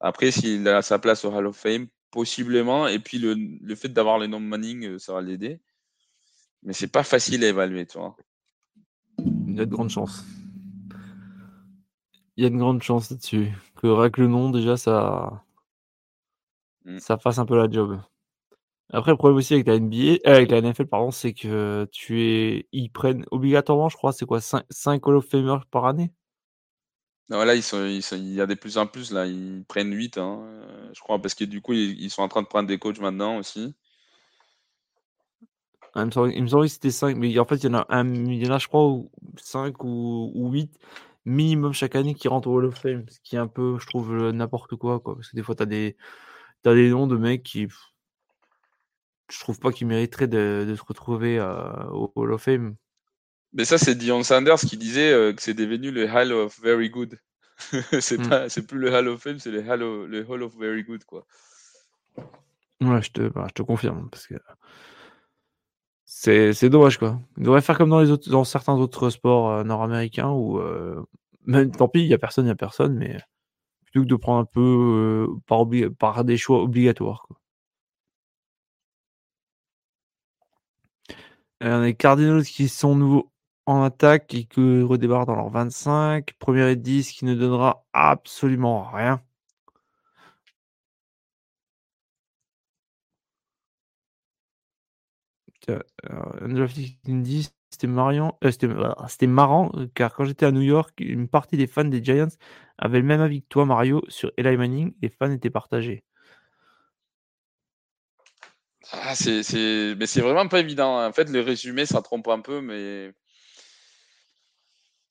Après, s'il a sa place au Hall of Fame, possiblement. Et puis le, fait d'avoir les noms Manning, ça va l'aider. Mais c'est pas facile à évaluer, tu vois. Il y a de grandes chances. Il y a de grandes chances là-dessus. Que avec le nom, déjà, ça. Mmh. Ça fasse un peu la job. Après, le problème aussi avec la NBA, euh, avec la NFL, pardon, c'est que tu es, ils prennent obligatoirement, je crois, c'est quoi, 5, 5 Hall of Famers par année? Non, là, ils sont, il y a des plus en plus, là, ils prennent 8, hein, euh, je crois, parce que du coup, ils, sont en train de prendre des coachs maintenant aussi. Ah, il, me semble, que c'était 5, mais en fait, il y en a, un, il y en a je crois, 5 ou, ou 8 minimum chaque année qui rentrent au Hall of Fame, ce qui est un peu, je trouve, n'importe quoi, quoi. Parce que des fois, tu as des, as des noms de mecs qui je trouve pas qu'il mériterait de, se retrouver euh, au Hall of Fame. Mais ça, c'est Dion Sanders qui disait euh, que c'est devenu le Hall of Very Good. c'est c'est plus le Hall of Fame, c'est le Hall of, le Hall of Very Good, quoi. Ouais, je te, bah, je te confirme, parce que c'est dommage, quoi. Il devrait faire comme dans, les autres, dans certains autres sports euh, nord-américains où, même, tant pis, il n'y a personne, il n'y a personne, mais plutôt que de prendre un peu par, par des choix obligatoires, quoi. Euh, les Cardinals qui sont nouveaux en attaque et qui redébarrent dans leur 25. Première et 10 qui ne donnera absolument rien. Euh, c'était euh, c'était marrant car quand j'étais à New York, une partie des fans des Giants avaient le même avis que toi, Mario, sur Eli Manning. Les fans étaient partagés. Ah, c'est, Mais c'est vraiment pas évident. En fait, le résumé, ça trompe un peu, mais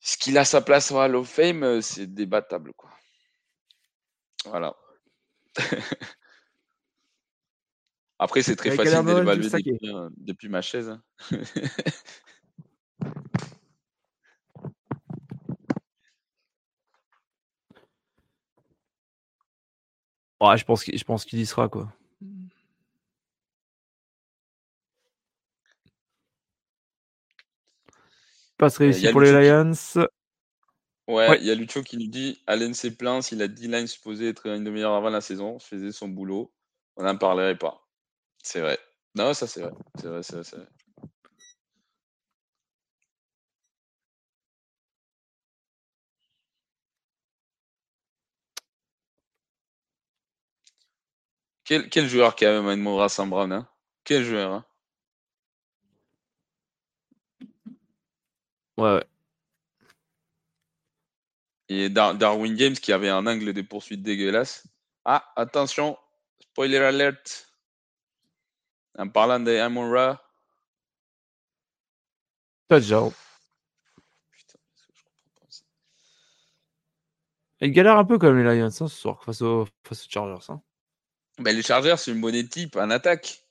ce qu'il a sa place au Hall of Fame, euh, c'est débattable. Quoi. Voilà. Après, c'est très facile d'évaluer depuis, euh, depuis, ma chaise. Hein. ouais, je pense qu'il, je pense qu'il y sera, quoi. Passe euh, réussi pour les Lions. Ouais, il y a Lucho qui nous dit Allen s'est plaint s'il a 10 lines supposé être une demi-heure avant la saison, faisait son boulot. On n'en parlerait pas. C'est vrai. Non, ça c'est vrai. C'est vrai, c'est vrai, c'est vrai. Quel, quel joueur a même Sam Brown hein? Quel joueur hein? Ouais, Et Darwin Games qui avait un angle de poursuite dégueulasse. Ah, attention, spoiler alert. En parlant de Amon. Touchdown. Putain, je comprends pas ça. Il galère un peu comme les Lions hein, ce soir face, aux, face aux Chargers. Hein. Ben, les Chargers, c'est une bonne type en attaque.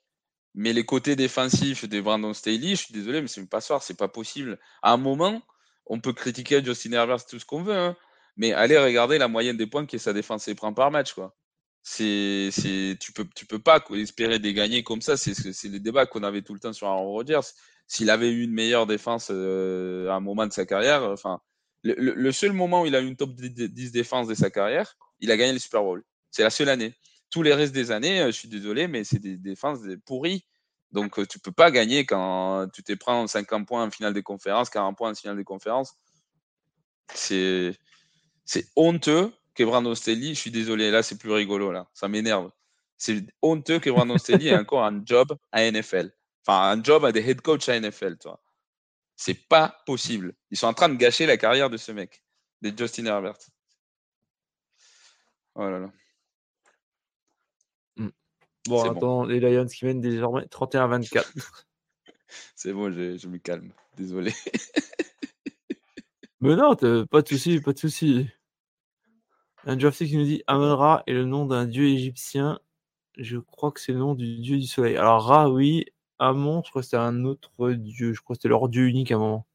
Mais les côtés défensifs de Brandon Staley, je suis désolé, mais c'est une passoire, c'est pas possible. À un moment, on peut critiquer Justin Herbert tout ce qu'on veut, hein, mais allez regarder la moyenne des points que sa défense prend par match, quoi. C'est, c'est, tu peux, tu peux pas espérer des gagner comme ça. C'est, c'est les débats qu'on avait tout le temps sur Aaron Rodgers. S'il avait eu une meilleure défense euh, à un moment de sa carrière, enfin, le, seul moment où il a eu une top 10 défense de sa carrière, il a gagné le Super Bowl. C'est la seule année tous les restes des années, euh, je suis désolé, mais c'est des défenses pourries. Donc, euh, tu peux pas gagner quand tu te prends 50 points en finale des conférences, 40 points en finale des conférences. C'est, honteux que Brandon Staley, je suis désolé, là, c'est plus rigolo, là. Ça m'énerve. C'est honteux que Brandon Staley ait encore un job à NFL. Enfin, un job à des head coach à NFL, toi. C'est pas possible. Ils sont en train de gâcher la carrière de ce mec, de Justin Herbert. Oh là là. Bon, attends, les Lions qui mènent désormais 31 24. C'est bon, je, me calme. Désolé. Mais non, pas de souci, pas de souci. Un draft qui nous dit Amon-Ra est le nom d'un dieu égyptien. Je crois que c'est le nom du dieu du soleil. Alors Ra, oui. Amon, je crois que c'était un autre dieu. Je crois que c'était leur dieu unique à un moment.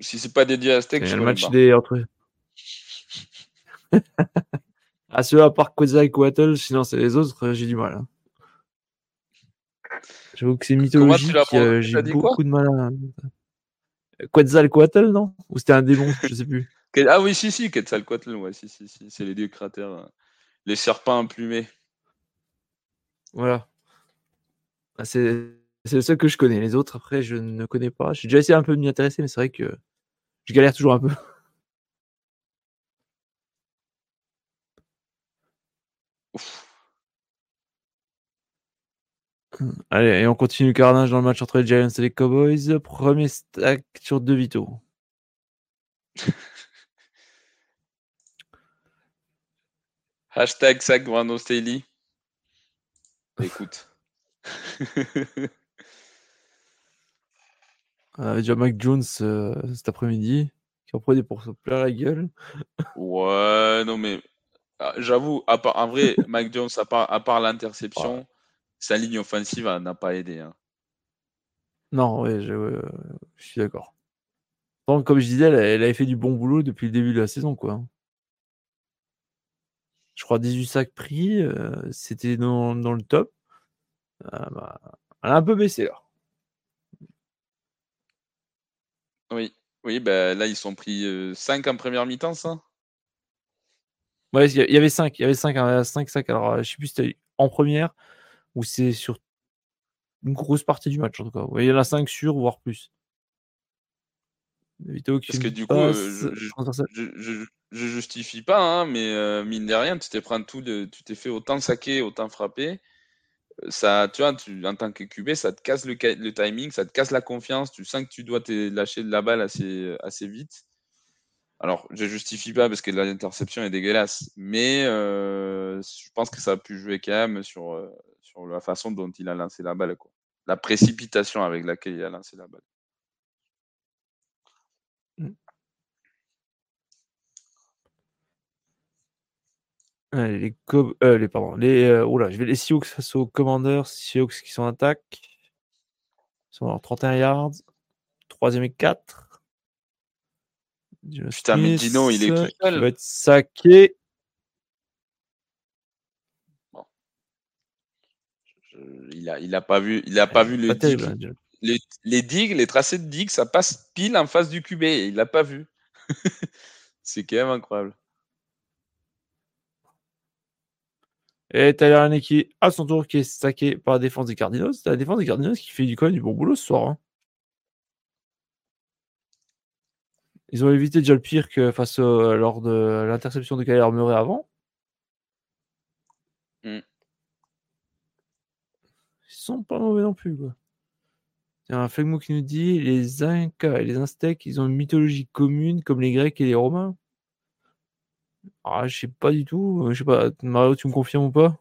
Si c'est pas des dieux aztèques, je le match des entre à ceux à part Quetzal et Waddle, sinon c'est les autres, euh, j'ai du mal. Hein. J'avoue que c'est mythologique, euh, j'ai beaucoup de mal à. Quetzalcoatl, non? Ou c'était un démon Je sais plus. Ah oui, si, si, Quetzalcoatl, ouais, si, si, si. C'est les deux cratères. Euh, les serpents emplumés. Voilà. Ah, c'est le seul que je connais. Les autres, après, je ne connais pas. J'ai déjà essayé un peu de m'y intéresser, mais c'est vrai que je galère toujours un peu. Allez, et on continue le carnage dans le match entre les Giants et les Cowboys. Premier stack sur deux Vito. Hashtag sac Brandon Staley. Écoute. On avait déjà Mac Jones euh, cet après-midi qui en prenait pour se plaire la gueule. ouais, non mais ah, j'avoue, en vrai, Mac Jones, à part, à part l'interception, sa ligne offensive n'a pas aidé. Hein. Non, je, suis d'accord. Comme je disais, elle, avait fait du bon boulot depuis le début de la saison, quoi. Je crois 18 sacs pris, euh, c'était dans, le top. Ah, bah, elle a un peu baissé là. Oui, oui, bah, là ils sont pris 5 en première mi-temps, ça? Ouais, il y avait 5, il y avait 5, 5 sacs. Alors, je sais plus si c'était en première ou c'est sur une grosse partie du match en tout cas. il y en a 5 sur, voire plus. Parce que du coup, je, je, justifie pas, hein, mais mine de rien, tu t'es pris tout, de, tu t'es fait autant saquer, autant frapper ça, tu vois, tu, en tant que QB, ça te casse le, le, timing, ça te casse la confiance. Tu sens que tu dois te lâcher de la balle assez, assez vite. Alors, je justifie pas parce que l'interception est dégueulasse, mais euh, je pense que ça a pu jouer quand même sur, euh, sur la façon dont il a lancé la balle, quoi. La précipitation avec laquelle il a lancé la balle. les, euh, les, pardon, les, euh, oula, je vais les Sioux face aux Commanders, Sioux qui sont en attaque. Ils sont en 31 yards. Troisième et 4. Putain, mais Dino, il est. Il va être saqué. Il, a, il a pas vu, il a pas vu le dig. Hein, les, les digues, les tracés de digues, ça passe pile en face du QB. il l'a pas vu. C'est quand même incroyable. Et Tyler qui, à son tour, qui est stacké par la défense des Cardinals. C'est la défense des Cardinals qui fait du, quand du bon boulot ce soir. Hein. Ils ont évité déjà le pire que face lors de l'interception de Kyler Murray avant. Mm. Ils sont pas mauvais non plus. Quoi. Il y a un Flegmo qui nous dit les Incas et les Aztèques, ils ont une mythologie commune comme les Grecs et les Romains. Ah, je sais pas du tout. Je sais pas, Mario, tu me confirmes ou pas?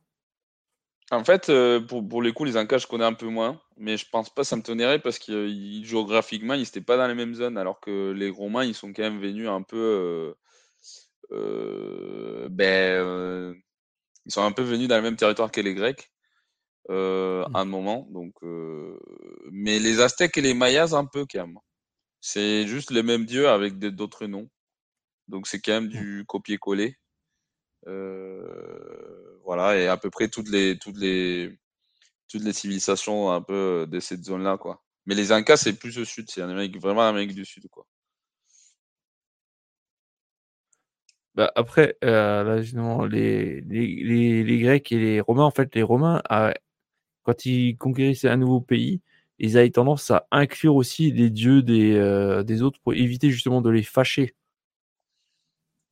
En fait, euh, pour, pour les coups, les Incas, je connais un peu moins, mais je pense pas ça me tonnerait parce que géographiquement, ils n'étaient pas dans les mêmes zones, alors que les Romains, ils sont quand même venus un peu. Euh, euh, ben, ils sont un peu venus dans le même territoire que les Grecs à un moment. Donc, mais les Aztèques et les Mayas, un peu quand même. C'est juste les mêmes dieux avec d'autres noms. Donc c'est quand même du copier-coller. Euh, voilà, et à peu près toutes les, toutes les, toutes les civilisations un peu de cette zone-là, quoi. Mais les Incas, c'est plus au sud, c'est vraiment l'Amérique du Sud, quoi. Bah après, euh, là, les, les, les, Grecs et les Romains, en fait, les Romains, ah quand ils conquérissaient un nouveau pays, ils avaient tendance à inclure aussi les dieux des, euh, des autres pour éviter justement de les fâcher.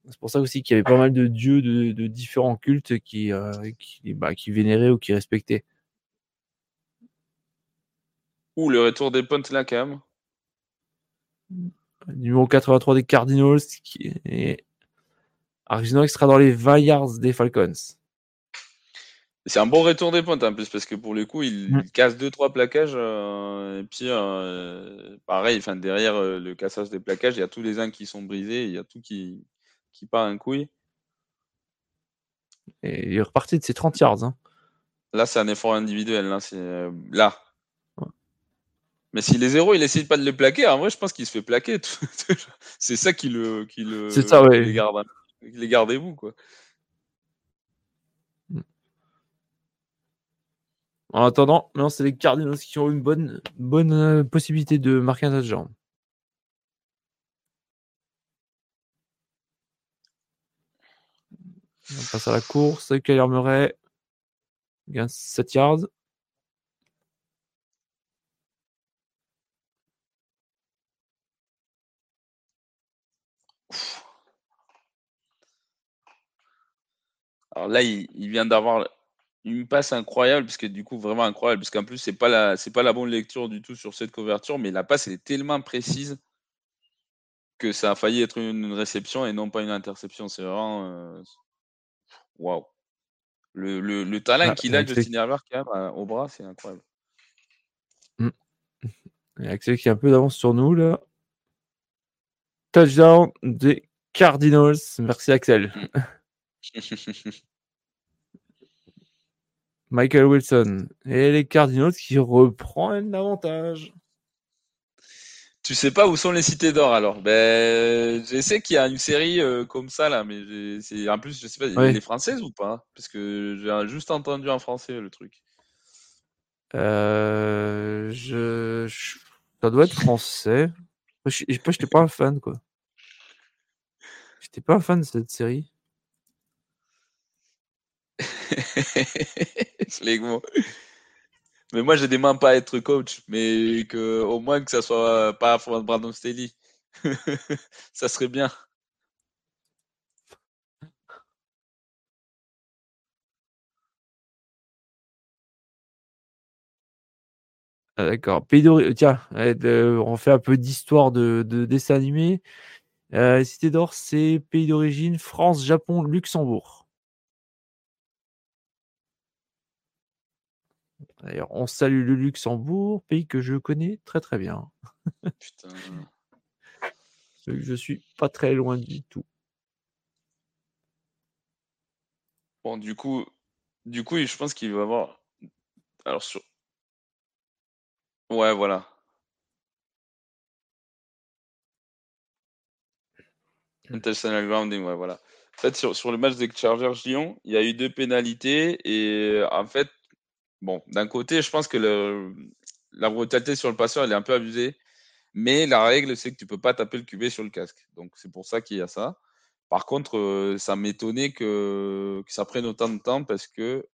C'est pour ça aussi qu'il y avait pas mal de dieux de, différents cultes qui, euh, bah, qui, vénéraient ou qui respectaient. Ou le retour des pontes là, quand même. Numéro 83 des Cardinals. Qui est... Sera dans les 20 yards des Falcons. C'est un bon retour des pointes en plus parce que pour le coup il, mm. casse 2-3 plaquages euh, et puis euh, pareil enfin derrière le cassage des plaquages il y a tous les uns qui sont brisés il y a tout qui, qui part un couille. Et il est reparti de ses 30 yards. Hein. Là, c'est un effort individuel. Là, c'est euh, là. Mais si les zéros, il essaye pas de les plaquer, en vrai, je pense qu'il se fait plaquer. c'est ça qui le, qui le, c'est ça, ouais. les garde, les gardez-vous, quoi. En attendant, maintenant c'est les Cardinals qui ont une bonne, bonne euh, possibilité de marquer un touchdown. On passe à la course. Kyler Murray gagne 7 yards. Alors là, il vient d'avoir une passe incroyable, parce que du coup, vraiment incroyable, parce qu'en plus, c'est pas la, c'est pas la bonne lecture du tout sur cette couverture, mais la passe elle est tellement précise que ça a failli être une, réception et non pas une interception. C'est vraiment euh, waouh. Le, le, talent ah, qu'il a, Justin Herbert, au bras, c'est incroyable. Il y a Axel qui a un peu d'avance sur nous là. Touchdown des Cardinals. Merci Axel. Mmh. Michael Wilson et les Cardinals qui reprennent l'avantage. Tu sais pas où sont les cités d'or alors Ben, je sais qu'il y a une série euh, comme ça là, mais c'est en plus je sais pas, elle est française ou pas? Parce que j'ai juste entendu en français le truc. Euh, je... ça doit être français. Je n'étais pas un fan quoi. J'étais pas un fan de cette série. Mais moi, je demande pas à être coach, mais que au moins que ça soit pas Brandon Staley. ça serait bien. Ah, d'accord. Tiens, on fait un peu d'histoire de, de dessin animé. Euh, Cité d'or, c'est pays d'origine France, Japon, Luxembourg. D'ailleurs, on salue le Luxembourg, pays que je connais très très bien. Putain. je suis pas très loin du tout. Bon, du coup, du coup, je pense qu'il va avoir. Alors sur. Ouais, voilà. Intentional grounding, ouais, voilà. En fait, sur, sur le match des Chargers-Lyon, il y a eu deux pénalités et en fait, Bon, d'un côté, je pense que la brutalité sur le passeur, elle est un peu abusée. Mais la règle, c'est que tu peux pas taper le QB sur le casque. Donc, c'est pour ça qu'il y a ça. Par contre, euh, ça m'étonnait que, ça prenne autant de temps parce que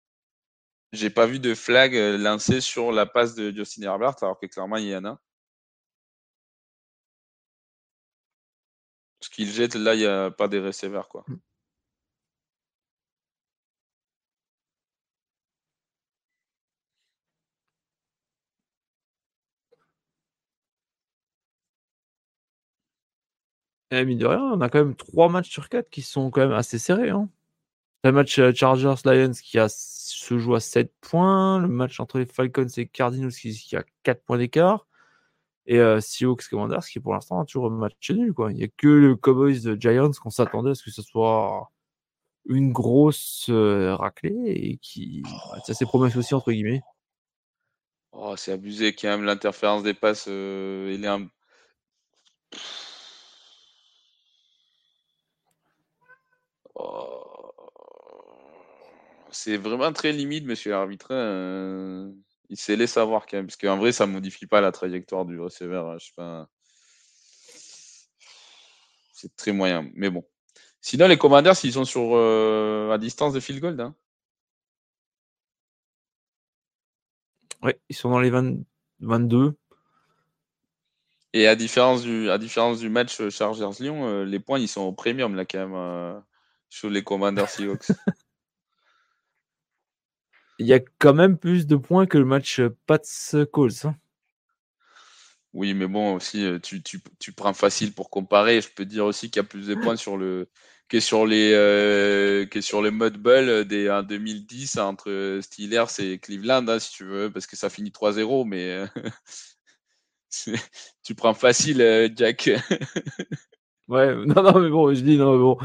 j'ai pas vu de flag euh, lancé sur la passe de Justin Herbert, alors que clairement, il y en a. Ce qu'il jette, là, il n'y a pas des receveurs, quoi. Eh, mine de rien, on a quand même 3 matchs sur 4 qui sont quand même assez serrés. Hein. Le match euh, Chargers-Lions qui a, se joue à 7 points. Le match entre les Falcons et Cardinals qui, a 4 points d'écart. Et euh, Seahawks Commanders qui pour l'instant a toujours un match nul. Quoi. Il n'y a que le Cowboys de Giants qu'on s'attendait à ce que ce soit une grosse euh, raclée et qui. ça c'est promesse aussi entre guillemets. Oh, c'est abusé quand même l'interférence des passes. il est un Oh. C'est vraiment très limite, monsieur l'arbitre. Hein, euh, il s'est laissé savoir quand même, parce qu'en vrai, ça modifie pas la trajectoire du receveur. Hein, je sais pas. C'est très moyen, mais bon. Sinon, les commandeurs, s'ils sont sur euh, à distance de field goal, hein. Oui, ils sont dans les 22. Et à différence du, à différence du match euh, Chargers-Lyon, les points, ils sont au premium, là, quand même sur les Commanders Seahawks. Il y a quand même plus de points que le match Pats Colts. Hein. Oui, mais bon, aussi, euh, tu, prends facile pour comparer. Je peux dire aussi qu'il y a plus de points sur le que sur les euh, que sur les Mud des en 2010 entre Steelers et Cleveland, hein, si tu veux, parce que ça finit 3-0, mais tu prends facile, euh, Jack. Ouais, non, non, mais bon, je dis non, mais bon.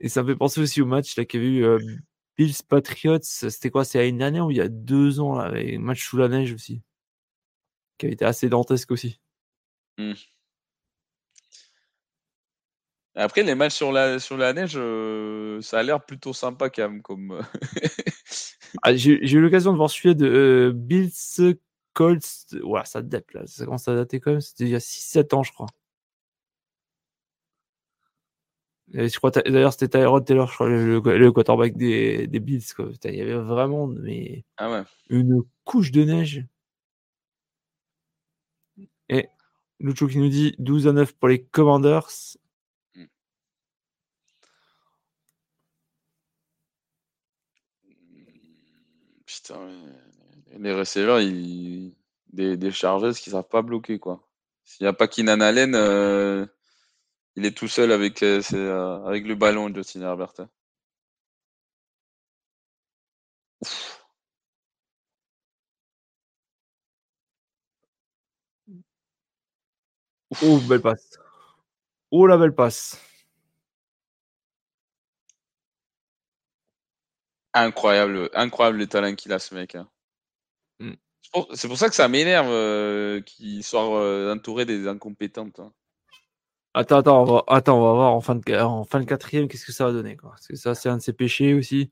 Et ça me fait penser aussi au match là qu'il y a eu euh, Bills Patriots. C'était quoi? C'est une année ou il y a deux ans, là, avec match sous la neige aussi. Qui a été assez dantesque aussi. Mmh. Après, les matchs sur la, sur la neige, euh, ça a l'air plutôt sympa quand même. Comme... Euh, ah, j'ai eu l'occasion de voir celui de Bills Colts. Ouais, ça date là. Ça commence à dater quand même. C'était il y a 6-7 ans, je crois. Je crois d'ailleurs c'était Tyrod Taylor, je crois, le, quarterback des, des Bills. Il y avait vraiment mais ah une couche de neige. Et Lucho qui nous dit 12 à 9 pour les Commanders. Hmm. Putain, les receveurs, ils... des, des chargeurs qui savent pas bloquer quoi. S'il n'y a pas Keenan Allen, euh, il est tout seul avec, euh, euh, avec le ballon, Justin Herbert. Oh, belle passe. Oh, la belle passe. Incroyable, incroyable le talent qu'il a, ce mec. Hein. Mm. C'est pour ça que ça m'énerve euh, qu'il soit euh, entouré des incompétentes. Hein. Attends, attends, on va, attends, on va voir en fin de, en fin de quatrième qu'est-ce que ça va donner. Quoi. Parce que ça, c'est un de ses péchés aussi.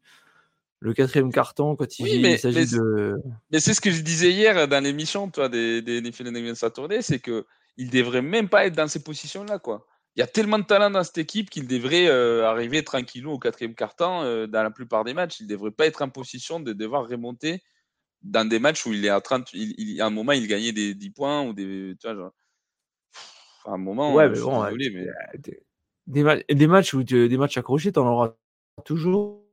Le quatrième carton, quand il, s'agit de. Mais c'est ce que je disais hier dans l'émission toi, des, des, des Saturday, c'est qu'il ne devrait même pas être dans ces positions-là. quoi. Il y a tellement de talent dans cette équipe qu'il devrait euh, arriver tranquillou au quatrième carton dans la plupart des matchs. Il ne devrait pas être en position de devoir remonter dans des matchs où il est à 30, il, il, à un moment, il gagnait des 10 points ou des. Tu vois, genre, à un moment, ouais, mais bon, désolé, mais... Des, des, matchs où tu, des matchs accrochés, t'en auras toujours.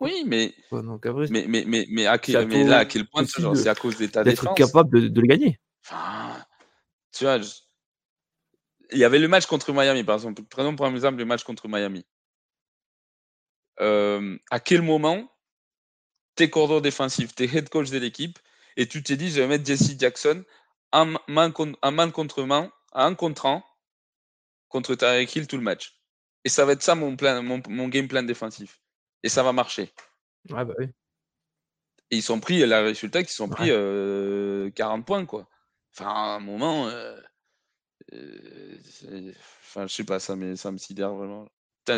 Oui, mais, donc, après, mais, mais, mais, mais, à quel, mais là, à quel point c'est à cause d'état d'être capable de, de, le gagner. Enfin, tu vois, il y avait le match contre Miami, par exemple. Prenons par exemple le match contre Miami. Euh, à quel moment tes coordonneurs défensifs, tes head coach de l'équipe, et tu t'es dit, je vais mettre Jesse Jackson en main, contre main, en contrant contre Tarek Hill tout le match. Et ça va être ça mon, plan, mon, game plan défensif. Et ça va marcher. Ouais, bah oui. Et ils sont pris, le résultat, ils sont pris 40 euh, points, quoi. Enfin, à un moment, euh, euh, enfin, je sais pas, ça, mais ça me sidère vraiment.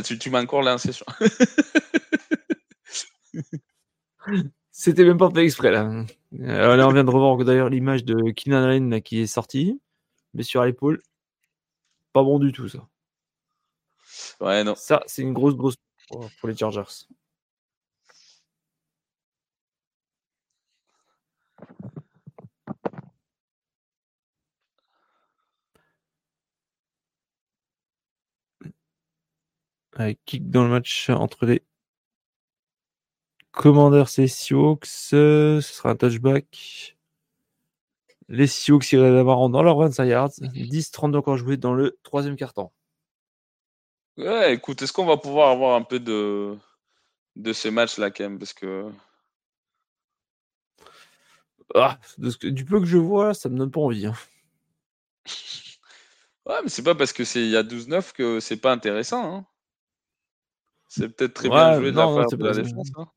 tu, tu m'as encore lancé sur. C'était même pas fait exprès là. Alors, là, on vient de revoir d'ailleurs l'image de Keenan Allen qui est sorti, mais sur l'épaule. Pas bon du tout ça. Ouais, non. Ça, c'est une grosse, grosse pour les Chargers. Avec kick dans le match entre les Commanders et Sioux, ce sera un touchback. Les Sioux iraient d'abord dans leur 25 yards. 10-32 encore joué dans le troisième quart-temps. Ouais, écoute, est-ce qu'on va pouvoir avoir un peu de, de ces matchs-là quand même Parce que. Ah, du peu que je vois, ça me donne pas envie. Hein. ouais, mais c'est pas parce que c'est il y a 12-9 que c'est pas intéressant. Hein. C'est peut-être très bien joué de la part de la défense. Hein.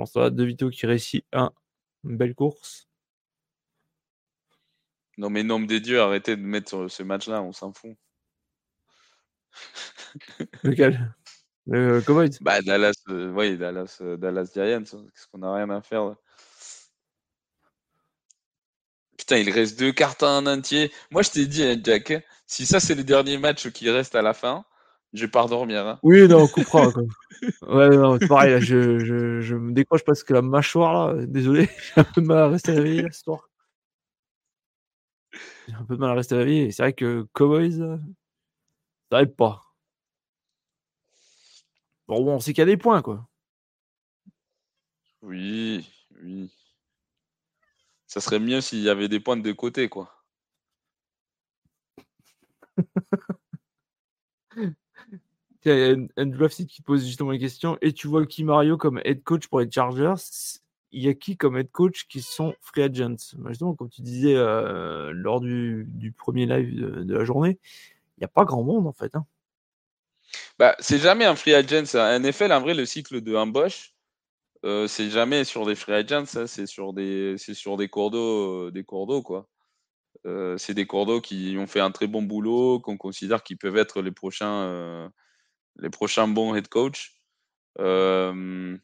Pense à De Vito qui réussit un, une belle course. Non mais nom des dieux, arrêtez de mettre sur ce match-là, on s'en fout. Lequel? Le Cowboys? Bah Dallas, euh, oui, Dallas, euh, Dallas Giants, hein, qu'est-ce qu'on n'a rien à faire Putain, il reste deux cartes en entier. Moi, je t'ai dit, hein, Jack, si ça c'est le dernier match qui reste à la fin, je vais pas redormir. Hein. Oui, non, on coupera. ouais, non, pareil, je, je, je, me décroche parce que la mâchoire, là, désolé, j'ai un peu de mal à rester réveillé la soir. J'ai un peu de mal à rester réveillé. C'est vrai que Cowboys, ça aide pas. Bon, on sait qu'il y a des points, quoi. Oui, oui. Ça serait mieux s'il y avait des points de deux côtés, quoi. Andrew qui pose justement une question. Et tu vois qui Mario comme head coach pour les Chargers Il y a qui comme head coach qui sont free agents? Bah, Justement, comme tu disais euh, lors du, premier live de, la journée, il n'y a pas grand monde en fait. Hein. Bah, c'est jamais un free agent. En effet, en vrai, le cycle de embauche, euh, c'est jamais sur des free agents, c'est sur des, c'est sur des cours d'eau, euh, des quoi. c'est des cours d'eau qui ont fait un très bon boulot, qu'on considère qu'ils peuvent être les prochains les prochains bons head coach. Euh,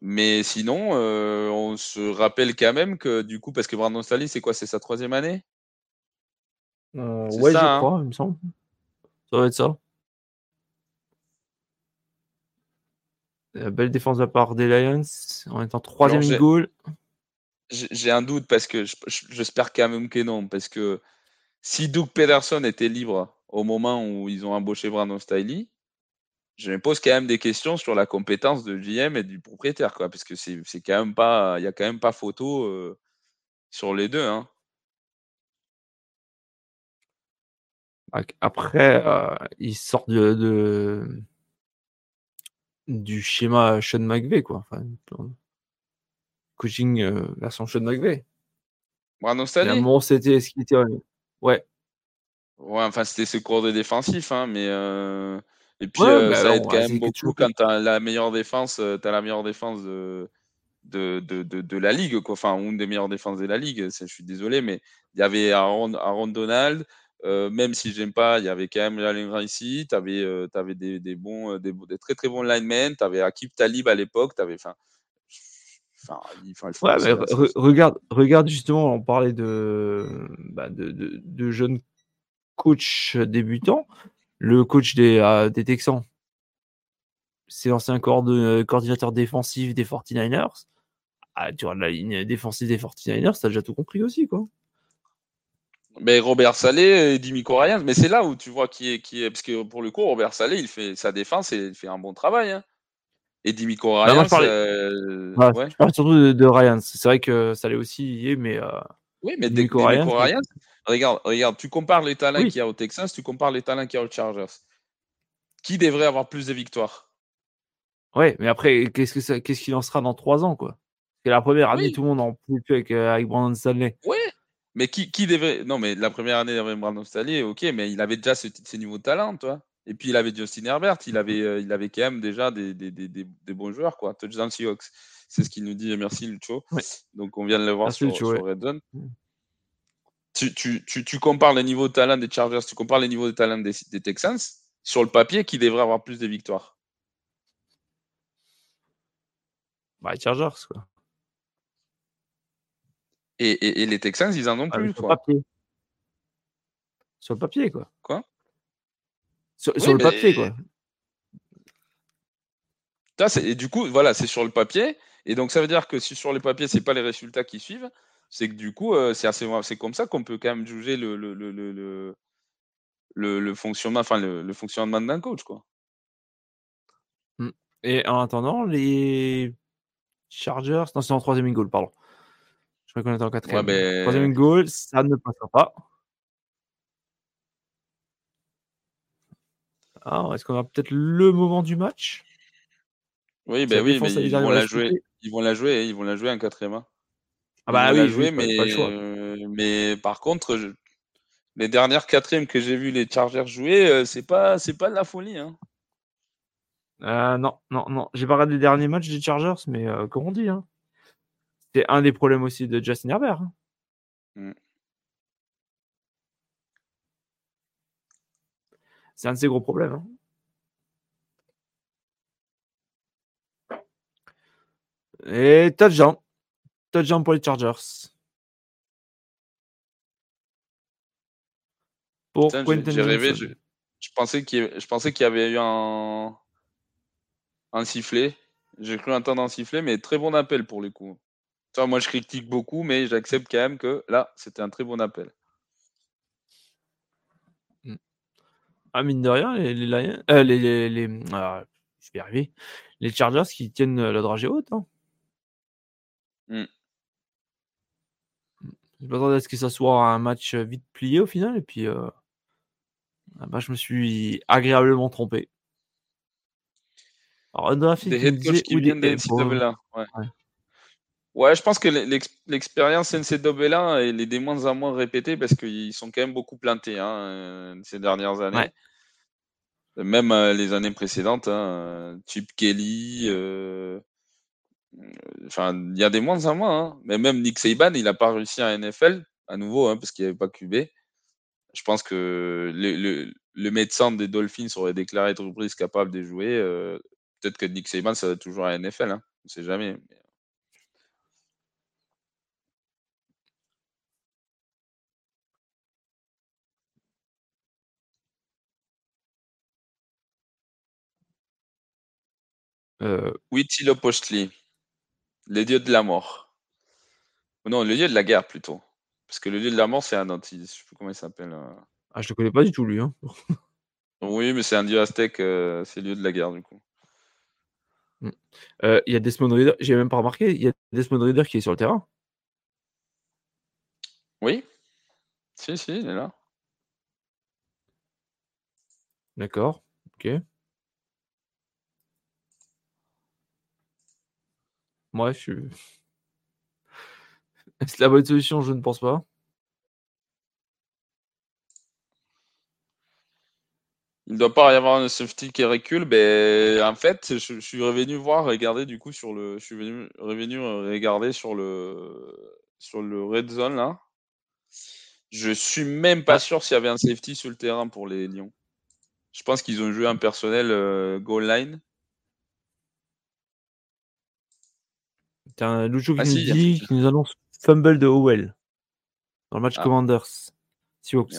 Mais sinon, on se rappelle quand même que du coup, parce que Brandon Staley, c'est quoi C'est sa troisième année? Ouais, je hein? crois, il me semble. Ça va être ça. belle défense de la part des Lions en étant troisième goal. J'ai un doute parce que j'espère quand même que non. Parce que si Doug Pederson était libre au moment où ils ont embauché Brandon Staley, je me pose quand même des questions sur la compétence de JM et du propriétaire, quoi, parce que c'est quand même pas, il y a quand même pas photo euh, sur les deux. Hein. Après, euh, ils sortent de, du schéma Sean McVeigh, quoi. Enfin, coaching euh, version Sean McVeigh. Brandon Staley? Bon, c'était ce qui était. Ouais. Ouais, enfin, c'était ce cours de défensif, hein, mais. Et puis, euh, bah ça aide quand même beaucoup quand tu as la meilleure défense, euh, tu as la meilleure défense de, de, de, de, la ligue, quoi. Enfin, une des meilleures défenses de la ligue. Je suis désolé, mais il y avait Aaron, Aaron Donald. Euh, même si j'aime pas, il y avait quand même Jalen ici. Tu avais, avais des, des, bons, des, des, très très bons linemen. Tu avais Akib Talib à l'époque. Tu avais. Enfin, Enfin, il, ouais, mais regarde, regarde justement, on parlait de, bah, de, de, de, jeunes coachs débutants le coach des, euh, des Texans, c'est l'ancien coordinateur défensif des 49ers. Ah, tu vois, la ligne défensive des 49ers, t'as déjà tout compris aussi, quoi. Mais Robert Salé et Dimico Ryan, mais c'est là où tu vois qui est, qui est. Parce que pour le coup, Robert Salé, il fait sa défense et il fait un bon travail. Hein. Et Dimico bah, Ryan, je, parlais... surtout de, Ryan. C'est vrai que Salé aussi y est, mais. Euh... Oui, mais Dimico Ryan, Regarde, regarde, tu compares les talents qu'il y a au Texas, tu compares les talents qu'il y a aux Chargers. Qui devrait avoir plus de victoires? Ouais, mais après, qu'est-ce qu'il en sera dans trois ans, quoi? C'est la première année, tout le monde en plus avec, euh, avec Brandon Stanley. Ouais, mais qui, qui, devrait. Non, mais la première année avec Brandon Stanley, ok, mais il avait déjà ce, ces niveaux de talent, toi. Et puis il avait Justin Herbert, il avait, euh, il avait quand même déjà des, des, des, des bons joueurs, quoi. Touchdown Seahawks. C'est ce qu'il nous dit. Merci, Lucho. Donc on vient de le voir sur, sur Red Zone. Tu, compares les niveaux de talent des Chargers, tu compares les niveaux de talent des, Texans, sur le papier, qui devrait avoir plus de victoires bah, Les Chargers, quoi. Et, les Texans, ils en ont ah, plus, sur, Le papier. sur le papier, quoi. Quoi? Sur, le papier, quoi. et du coup, voilà, c'est sur le papier. Et donc, ça veut dire que si sur le papier, ce n'est pas les résultats qui suivent, c'est que du coup, euh, c'est assez, c'est comme ça qu'on peut quand même juger le, le, le, le, le fonctionnement, enfin le, fonctionnement d'un coach, quoi. Mmh. Et en attendant, les Chargers, non, c'est en troisième goal, pardon. Je crois qu'on est en quatrième. Ouais, Troisième goal, ça ne passera pas. Ah, est-ce qu'on a peut-être le moment du match? Oui, ben oui, mais ils vont la jouer. Ils vont la jouer, ils vont la jouer en quatrième. Hein. Ah bah oui, joué, mais, euh, mais par contre, les dernières quatrièmes que j'ai vu les Chargers jouer, euh, c'est pas c'est pas de la folie. Hein. Euh, non, non, non. J'ai pas regardé les derniers matchs des Chargers, mais comme on dit, hein. c'est un des problèmes aussi de Justin Herbert. Hein. Mm. C'est un de ses gros problèmes. Hein. Et touchdown. Touchdown pour les Chargers. Pour J'ai rêvé, je, pensais qu'il y avait eu un, un sifflet. J'ai cru entendre un sifflet, mais très bon appel pour les coups. moi, je critique beaucoup, mais j'accepte quand même que là, c'était un très bon appel. Hmm. Ah, mine de rien, les, les, euh, les, les, je vais arriver. Les Chargers qui tiennent la dragée haute. Hein. Hmm. Je m'attendais à ce que ça soit un match euh, vite plié au final, et puis euh, bah, je me suis agréablement trompé. Alors, des head coach qui viennent des NCAA. Ouais. ouais. je pense que l'expérience NCAA elle est des moins en moins répétée parce qu'ils sont quand même beaucoup plantés hein, euh, ces dernières années. Même les années précédentes, hein, Chip Kelly, Enfin, il y a des moins en moins. Hein. Mais même Nick Saban, il n'a pas réussi à NFL, à nouveau, hein, parce qu'il n'y avait pas QB. Je pense que le, le, médecin des Dolphins aurait déclaré être capable de jouer. Euh, peut-être que Nick Saban, ça va toujours à NFL. Hein. On sait jamais. Euh... Huitzilopochtli, les dieux de la mort. Non, le dieu de la guerre plutôt. Parce que le dieu de la mort, c'est un anti. Je sais plus comment il s'appelle. Euh. Ah, je le connais pas du tout, lui. Hein. oui, mais c'est un dieu aztèque, euh, c'est le dieu de la guerre, du coup. Hmm. Euh, il y a Desmond Reader, j'ai même pas remarqué, il y a Desmond Reader qui est sur le terrain. Oui. Si, si, il est là. D'accord, ok. Moi, je suis. Est-ce la bonne solution Je ne pense pas. Il ne doit pas y avoir un safety qui recule. En fait, je, suis revenu voir, regarder du coup sur le. Je suis venu, revenu regarder sur le sur le red zone là. Je suis même pas sûr s'il y avait un safety sur le terrain pour les Lions. Je pense qu'ils ont joué un personnel euh, goal line. T'as qui ah, nous dit, qui nous annonce fumble de Howell dans le match ah. Commanders. Seahawks.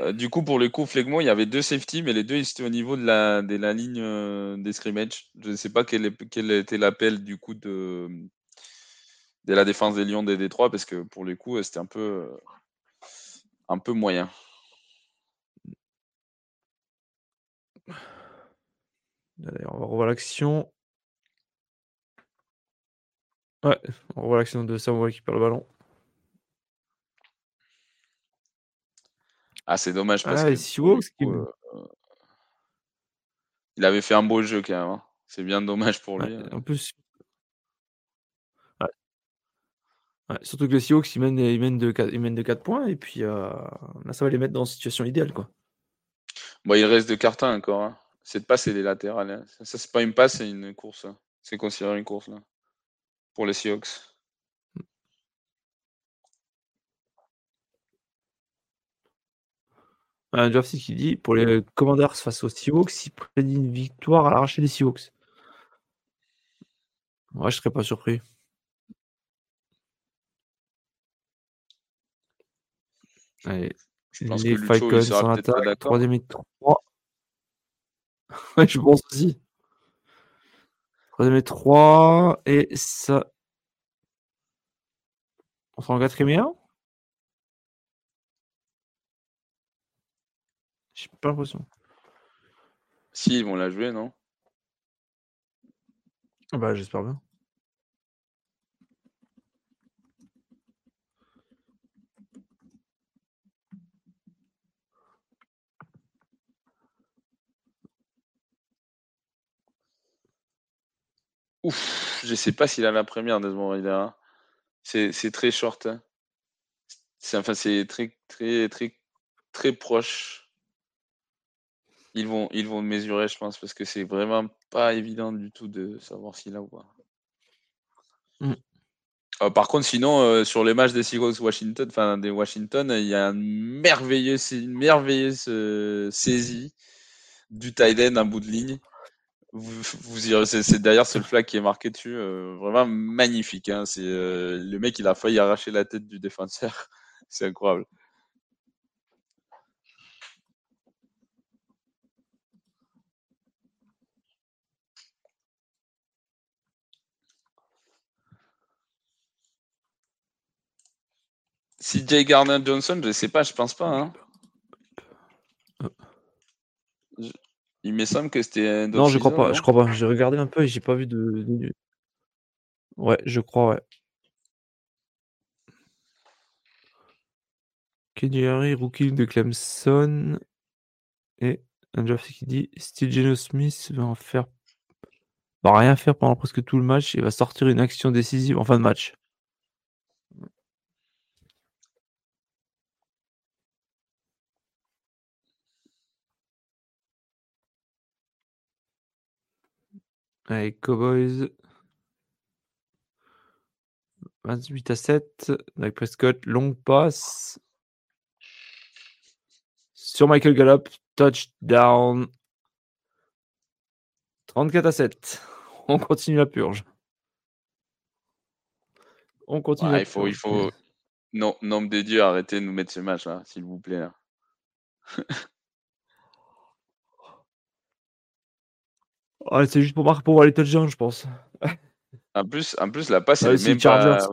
Euh, du coup, pour le coup, Flegmo, il y avait deux safety, mais les deux ils étaient au niveau de la, de la ligne euh, des scrimmage. Je ne sais pas quel, quel était l'appel du coup de, de la défense des Lions des Détroits, parce que pour le coup, c'était un peu, un peu moyen. Allez, on va revoir l'action. Ouais, on revoit l'action de Samuel qui perd le ballon. Ah, c'est dommage parce ah, que. Euh, il avait fait un beau jeu quand même. Hein. C'est bien dommage pour lui. Hein. en plus. surtout que les Seahawks, ils mènent, ils, mènent de 4, ils mènent de 4 points et puis euh, là, ça va les mettre dans une situation idéale. Quoi. Bon, il reste de cartons encore. Hein. Cette passe, elle est latérale. Hein. Ça, c'est pas une passe, c'est une course. Hein. C'est considéré une course là. Pour les Seahawks. Un draft qui dit pour les Commanders face aux Seahawks, il prédit une victoire à l'arraché des Seahawks. Moi, je serais pas surpris. Allez, je pense les que Falcons en attaque, troisième et trois. Ouais, je pense aussi. 3 et 3. Et ça. On sera en quatrième et 1 J'ai pas l'impression. Si, ils vont la jouer, non? Ah Bah, j'espère bien. Ouf, je sais pas s'il a la première, Desmond Rider. Hein. C'est, très short. Hein. C'est, enfin, très, très, très, très proche. Ils vont, ils vont mesurer, je pense, parce que c'est vraiment pas évident du tout de savoir s'il a ou pas. Mm. Euh, par contre, sinon, euh, sur les matchs des Seahawks Washington, enfin des Washington, il y a une merveilleuse, une merveilleuse euh, saisie du tight end à bout de ligne vous, vous c'est d'ailleurs ce flag qui est marqué dessus, euh, vraiment magnifique. Hein. C'est euh, le mec, il a failli arracher la tête du défenseur. c'est incroyable. Si Jay Garner Johnson, je sais pas, je pense pas. Hein. Il me semble que c'était Non, je crois pas, je crois pas. J'ai regardé un peu et j'ai pas vu de, Ouais, je crois, ouais. Kenny Harry, rookie de Clemson. Et un draft qui dit Steve Geno Smith va en faire. va rien faire pendant presque tout le match et va sortir une action décisive en fin de match. Allez, Cowboys. 28 à 7. Dak Prescott, longue passe. sur Michael Gallup, touchdown. 34 à 7. On continue la purge. On continue. il faut, il faut. Non, nombre de dieux, arrêtez de nous mettre ce match là, s'il vous plaît. c'est juste pour, pour voir les touchdowns, je pense. en, plus, en plus, la passe, elle, est même pas,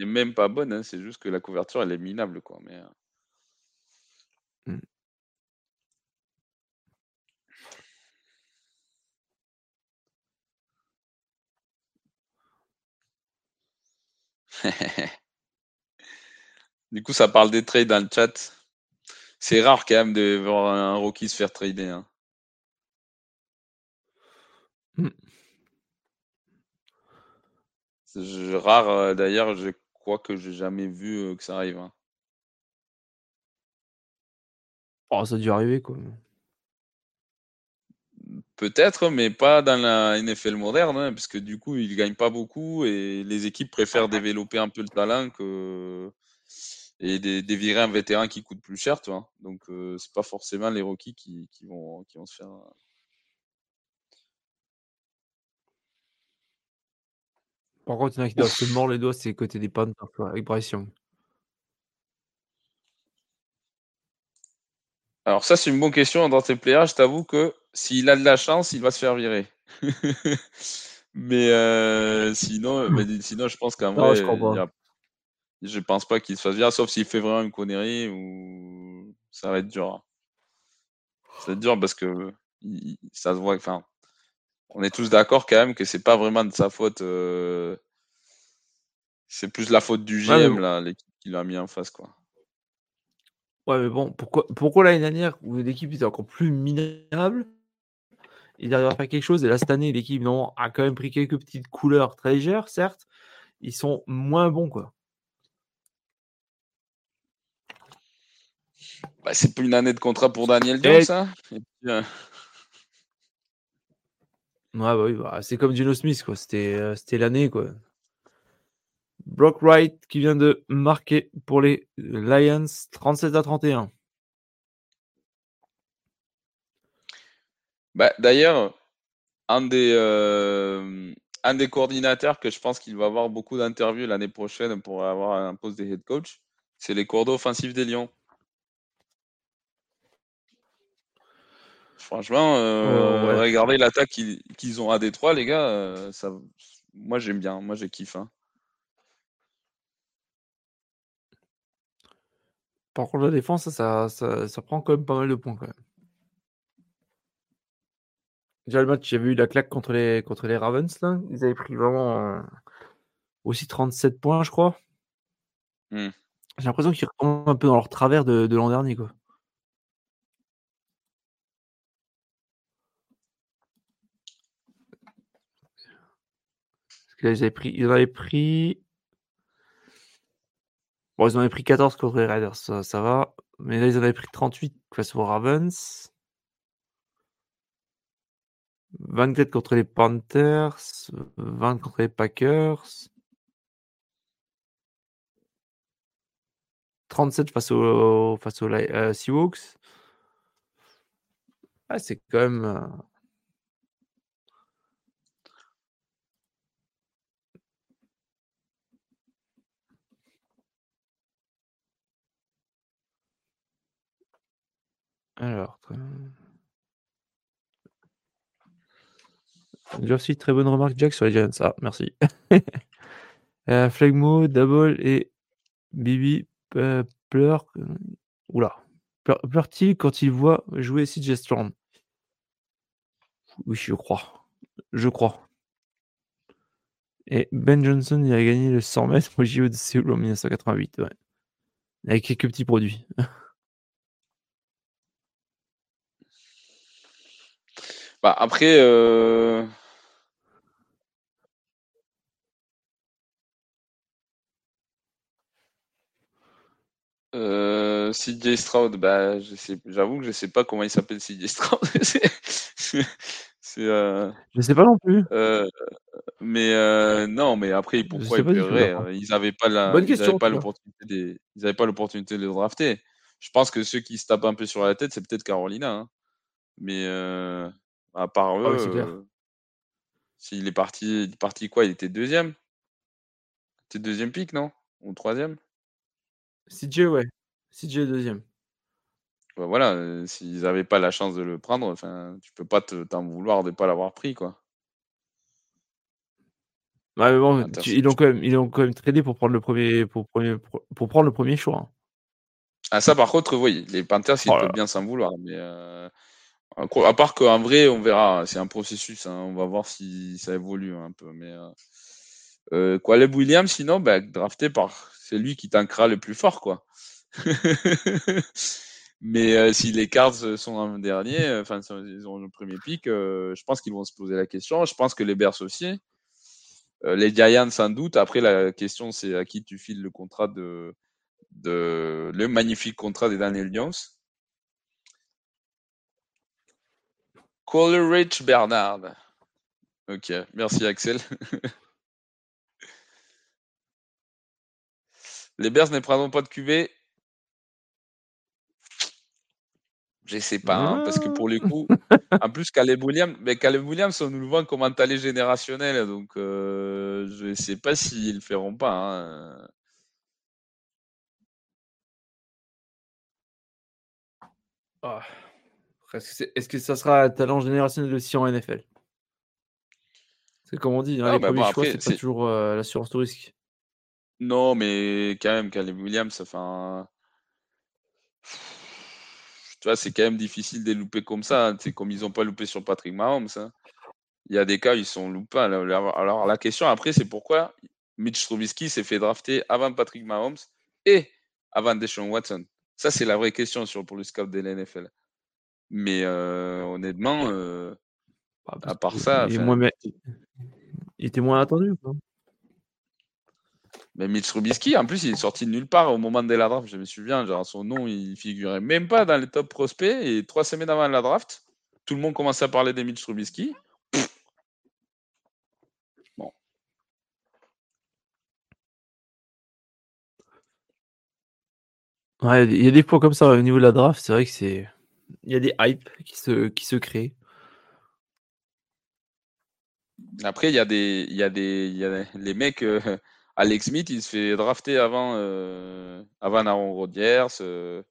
même pas bonne. Hein, c'est juste que la couverture, elle est minable. Quoi, mais... Euh. Hmm. du coup, ça parle des trades dans le chat. C'est rare quand même de voir un rookie se faire trader. Hein. Hmm. C'est rare, euh, d'ailleurs, je crois que j'ai jamais vu euh, que ça arrive. Hein. Oh, ça a dû arriver, quoi. Peut-être, mais pas dans la NFL moderne, hein, parce que du coup, ils gagnent pas beaucoup et les équipes préfèrent développer un peu le talent que et des, des virer un vétéran qui coûte plus cher, tu vois. Donc, euh, c'est pas forcément les rookies qui, qui, vont, qui vont se faire. Par contre, il y en a qui doivent se mordre les doigts, c'est côté des Panthers, avec Bryce Young. Alors, ça, c'est une bonne question dans tes players. Je t'avoue que s'il a de la chance, il va se faire virer. mais euh, sinon, sinon, je pense qu'en vrai, je, je pense pas qu'il se fasse virer, sauf s'il fait vraiment une connerie ou ça va être dur. Ça va être dur parce que ça se voit. Enfin, on est tous d'accord quand même que c'est pas vraiment de sa faute. Euh, c'est plus la faute du GM, là, l'équipe qui l'a mis en face, quoi. Ouais, mais bon, pourquoi, pourquoi l'année dernière, où l'équipe était encore plus minable, il arrive à faire quelque chose, et là, cette année, l'équipe a quand même pris quelques petites couleurs très légères, certes, ils sont moins bons, quoi. Bah, c'est plus une année de contrat pour Daniel Jones, ça euh, Bah oui, bah, c'est comme Geno Smith, quoi. C'était, euh, c'était l'année, quoi. Brock Wright qui vient de marquer pour les Lions 37 à 31. Bah, d'ailleurs, un des, euh, un des coordinateurs que je pense qu'il va avoir beaucoup d'interviews l'année prochaine pour avoir un poste de head coach, c'est les cours offensifs des Lions. Franchement, euh, regardez l'attaque qu'ils ont à Détroit, les gars. Euh, ça, moi, j'aime bien. Moi, j'ai kiffé. Hein. Par contre, la défense, ça, ça, prend quand même pas mal de points. Quand même. Déjà, le match, j'ai vu la claque contre les, contre les Ravens. Là. Ils avaient pris vraiment euh, aussi 37 points, je crois. Mmh. J'ai l'impression qu'ils retombent un peu dans leur travers de, de l'an dernier. Quoi. Pris. Ils en avaient pris. Ils en avaient pris 14 contre les Raiders, ça, va. Mais là, ils en avaient pris 38 face aux Ravens. 24 contre les Panthers. 20 contre les Packers. 37 face aux, face aux euh, c'est quand même. Alors, aussi très bonne remarque, Jack, sur les Giants. Ah, merci. euh, Flegmo, Double et Bibi euh, pleure. Oula. Pleure-t-il quand il voit jouer CJ Strong Oui, je crois. Je crois. Et Ben Johnson, il a gagné le 100 mètres au JO de Séoul en 1988. Ouais. Avec quelques petits produits. Bah, après, euh... Euh, CJ Stroud, bah, j'avoue que je sais pas comment il s'appelle CJ Stroud. c'est, euh, je sais pas non plus. Euh, mais euh, non, mais après, pourquoi ils pleurait Ils n'avaient pas la, ils pas l'opportunité, ils avaient pas l'opportunité de le drafter. je pense que ceux qui se tapent un peu sur la tête, c'est peut-être Carolina. Hein. Mais euh, à part Ah eux, euh, s'il est parti, il est parti quoi? Il était deuxième? C'était deuxième pick, non? Ou troisième? CJ, ouais. CJ deuxième. Bah, voilà, euh, s'ils n'avaient pas la chance de le prendre, enfin, tu peux pas t'en vouloir de ne pas l'avoir pris, quoi. Ouais, mais bon, ils l'ont quand même, ils quand même tradé pour prendre le premier, pour premier, pour, prendre le premier choix. Hein. Ah ça, par contre, oui, les Panthers, ils oh peuvent bien s'en vouloir, mais euh, à part qu'en vrai, on verra, c'est un processus, hein, on va voir si ça évolue un peu, mais euh, euh Williams, sinon, bah, drafté par, c'est lui qui tankera le plus fort, quoi. Mais euh, si les Cards sont en dernier, euh, enfin, ils ont le premier pic, je pense qu'ils vont se poser la question. Je pense que les Bears aussi. les Giants, sans doute. Après, la question, c'est à qui tu files le contrat de, de le magnifique contrat de Daniel Jones. Coleridge Bernard. Ok, merci Axel. les Bears ne prendront pas de QV Je sais pas, hein, parce que pour les coups, en plus, Caleb Williams, mais Caleb Williams, on nous le vend comme un talent générationnel, donc euh, je ne sais pas s'ils le feront pas. Hein. Ah. Est-ce que ça sera un talent générationnel aussi en NFL C'est comme on dit, hein, les premiers choix, c'est pas toujours euh, l'assurance tout risque. Non, mais quand même, Caleb Williams, ça fait un tu vois, c'est quand même difficile de les louper comme ça. C'est comme ils n'ont pas loupé sur Patrick Mahomes. Hein. Il y a des cas, ils sont loupés. Alors, la question après, c'est pourquoi Mitch Trubisky s'est fait drafter avant Patrick Mahomes et avant Deshaun Watson? Ça, c'est la vraie question sur, pour le scout de l'NFL. Mais euh, honnêtement, euh, bah, à part ça. Il, était moins attendu. Quoi. Mais Mitch Trubisky, en plus, il est sorti de nulle part au moment de la draft. Je me souviens, genre, son nom, il figurait même pas dans les top prospects. Et trois semaines avant la draft, tout le monde commençait à parler de Mitch Trubisky. Bon. Ouais, il y a des points comme ça au niveau de la draft. C'est vrai que c'est. Il y a des hypes qui se, qui se créent. Après, il y a des. Y a des. Y a les mecs. Euh, Alex Smith, il se fait drafter avant, euh, avant Aaron Rodgers. Euh,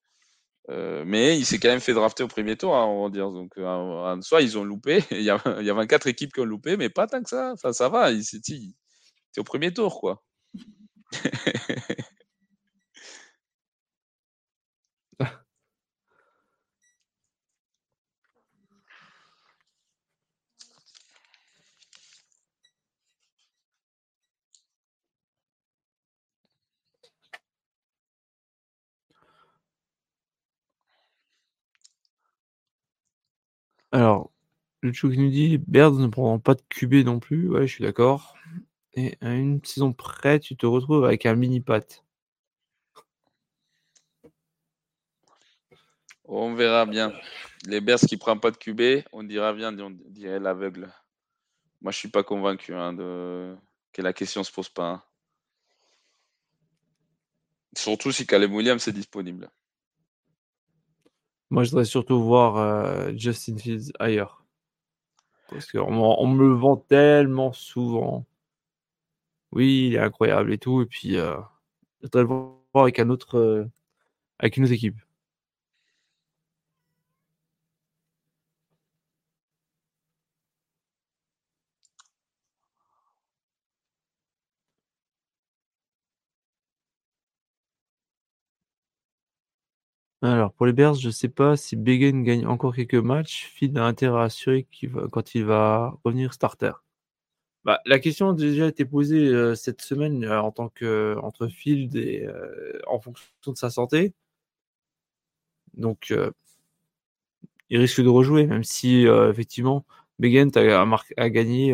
euh, mais il s'est quand même fait drafter au premier tour, Aaron Rodgers. Donc, en soi, ils ont loupé. il, y a, il y a 24 équipes qui ont loupé, mais pas tant que ça. Enfin, ça va. C'est au premier tour, quoi. Alors, le qui nous dit: «Les Bears ne prendront pas de QB non plus». Ouais, je suis d'accord et à une saison près, tu te retrouves avec un mini pat. On verra bien. Les Bears qui prennent pas de QB, on dira bien, on dirait l'aveugle. Moi, je suis pas convaincu hein, que la question se pose pas, hein. Surtout si Caleb Williams est disponible. Moi, je voudrais surtout voir euh, Justin Fields ailleurs. Parce qu'on on me le vend tellement souvent. Oui, il est incroyable et tout. Et puis, euh, je voudrais le voir avec un autre, euh, avec une autre équipe. Alors, pour les Bears, je ne sais pas si Begin gagne encore quelques matchs. Phil a intérêt à assurer quand il va revenir starter. Bah, la question a déjà été posée euh, cette semaine euh, en tant que entre Field et euh, en fonction de sa santé. Donc, il risque de rejouer, même si effectivement Begin a, a, gagné.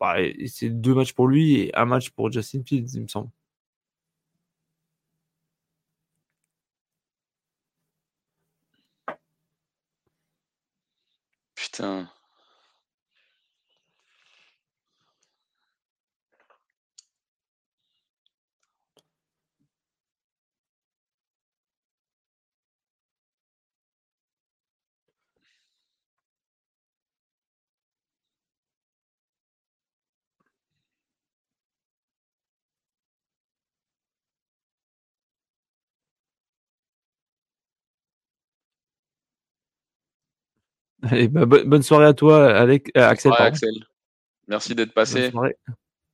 Bah, c'est deux matchs pour lui et un match pour Justin Fields, il me semble. Putain. Allez, bah, bonne soirée à toi, avec, Axel. Axel. Merci d'être passé.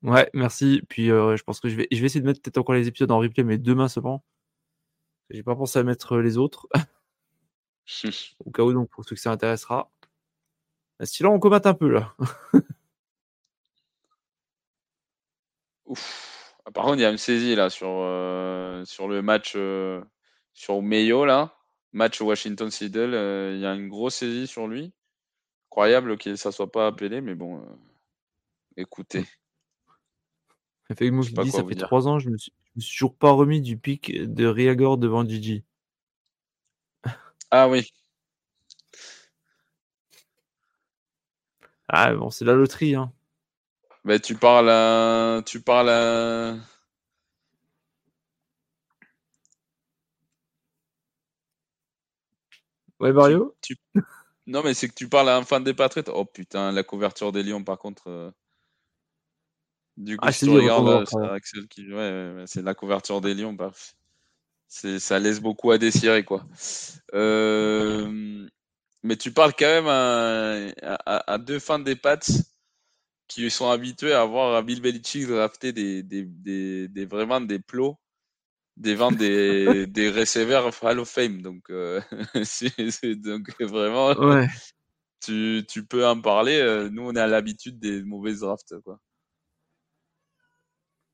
Ouais, merci. Puis je pense que je vais, je vais essayer de mettre peut-être encore les épisodes en replay, mais demain seulement. J'ai pas pensé à mettre les autres. Au cas où, donc, pour ceux que ça intéressera. Sinon, on combatte un peu là. Ouf. Ah, par contre, il y a une saisie là sur, euh, sur le match euh, sur Mayo là. Match Washington Seattle. Euh, il y a une grosse saisie sur lui. Incroyable que ça soit pas appelé, mais bon. écoutez. Effectivement, je dis, ça fait trois ans, je me, suis, me suis toujours pas remis du pic de Riagor devant Gigi. Ah oui. Ah bon, c'est la loterie. Hein. Mais tu parles Tu parles Ouais, Mario Non, mais c'est que tu parles à un fan des Patriots. Oh putain, la couverture des Lions, par contre. Euh, du coup, ah, si tu regardes, c'est Axel qui. Ouais, c'est la couverture des Lions. Bah, ça laisse beaucoup à désirer, quoi. Euh, mais tu parles quand même à, deux fans des Pats qui sont habitués à voir Bill Belichick drafter des, des, vraiment des plots, des ventes des, des receveurs Hall of Fame. Donc, euh, donc vraiment, tu, tu, peux en parler. Euh, nous, on a l'habitude des mauvaises drafts. Quoi.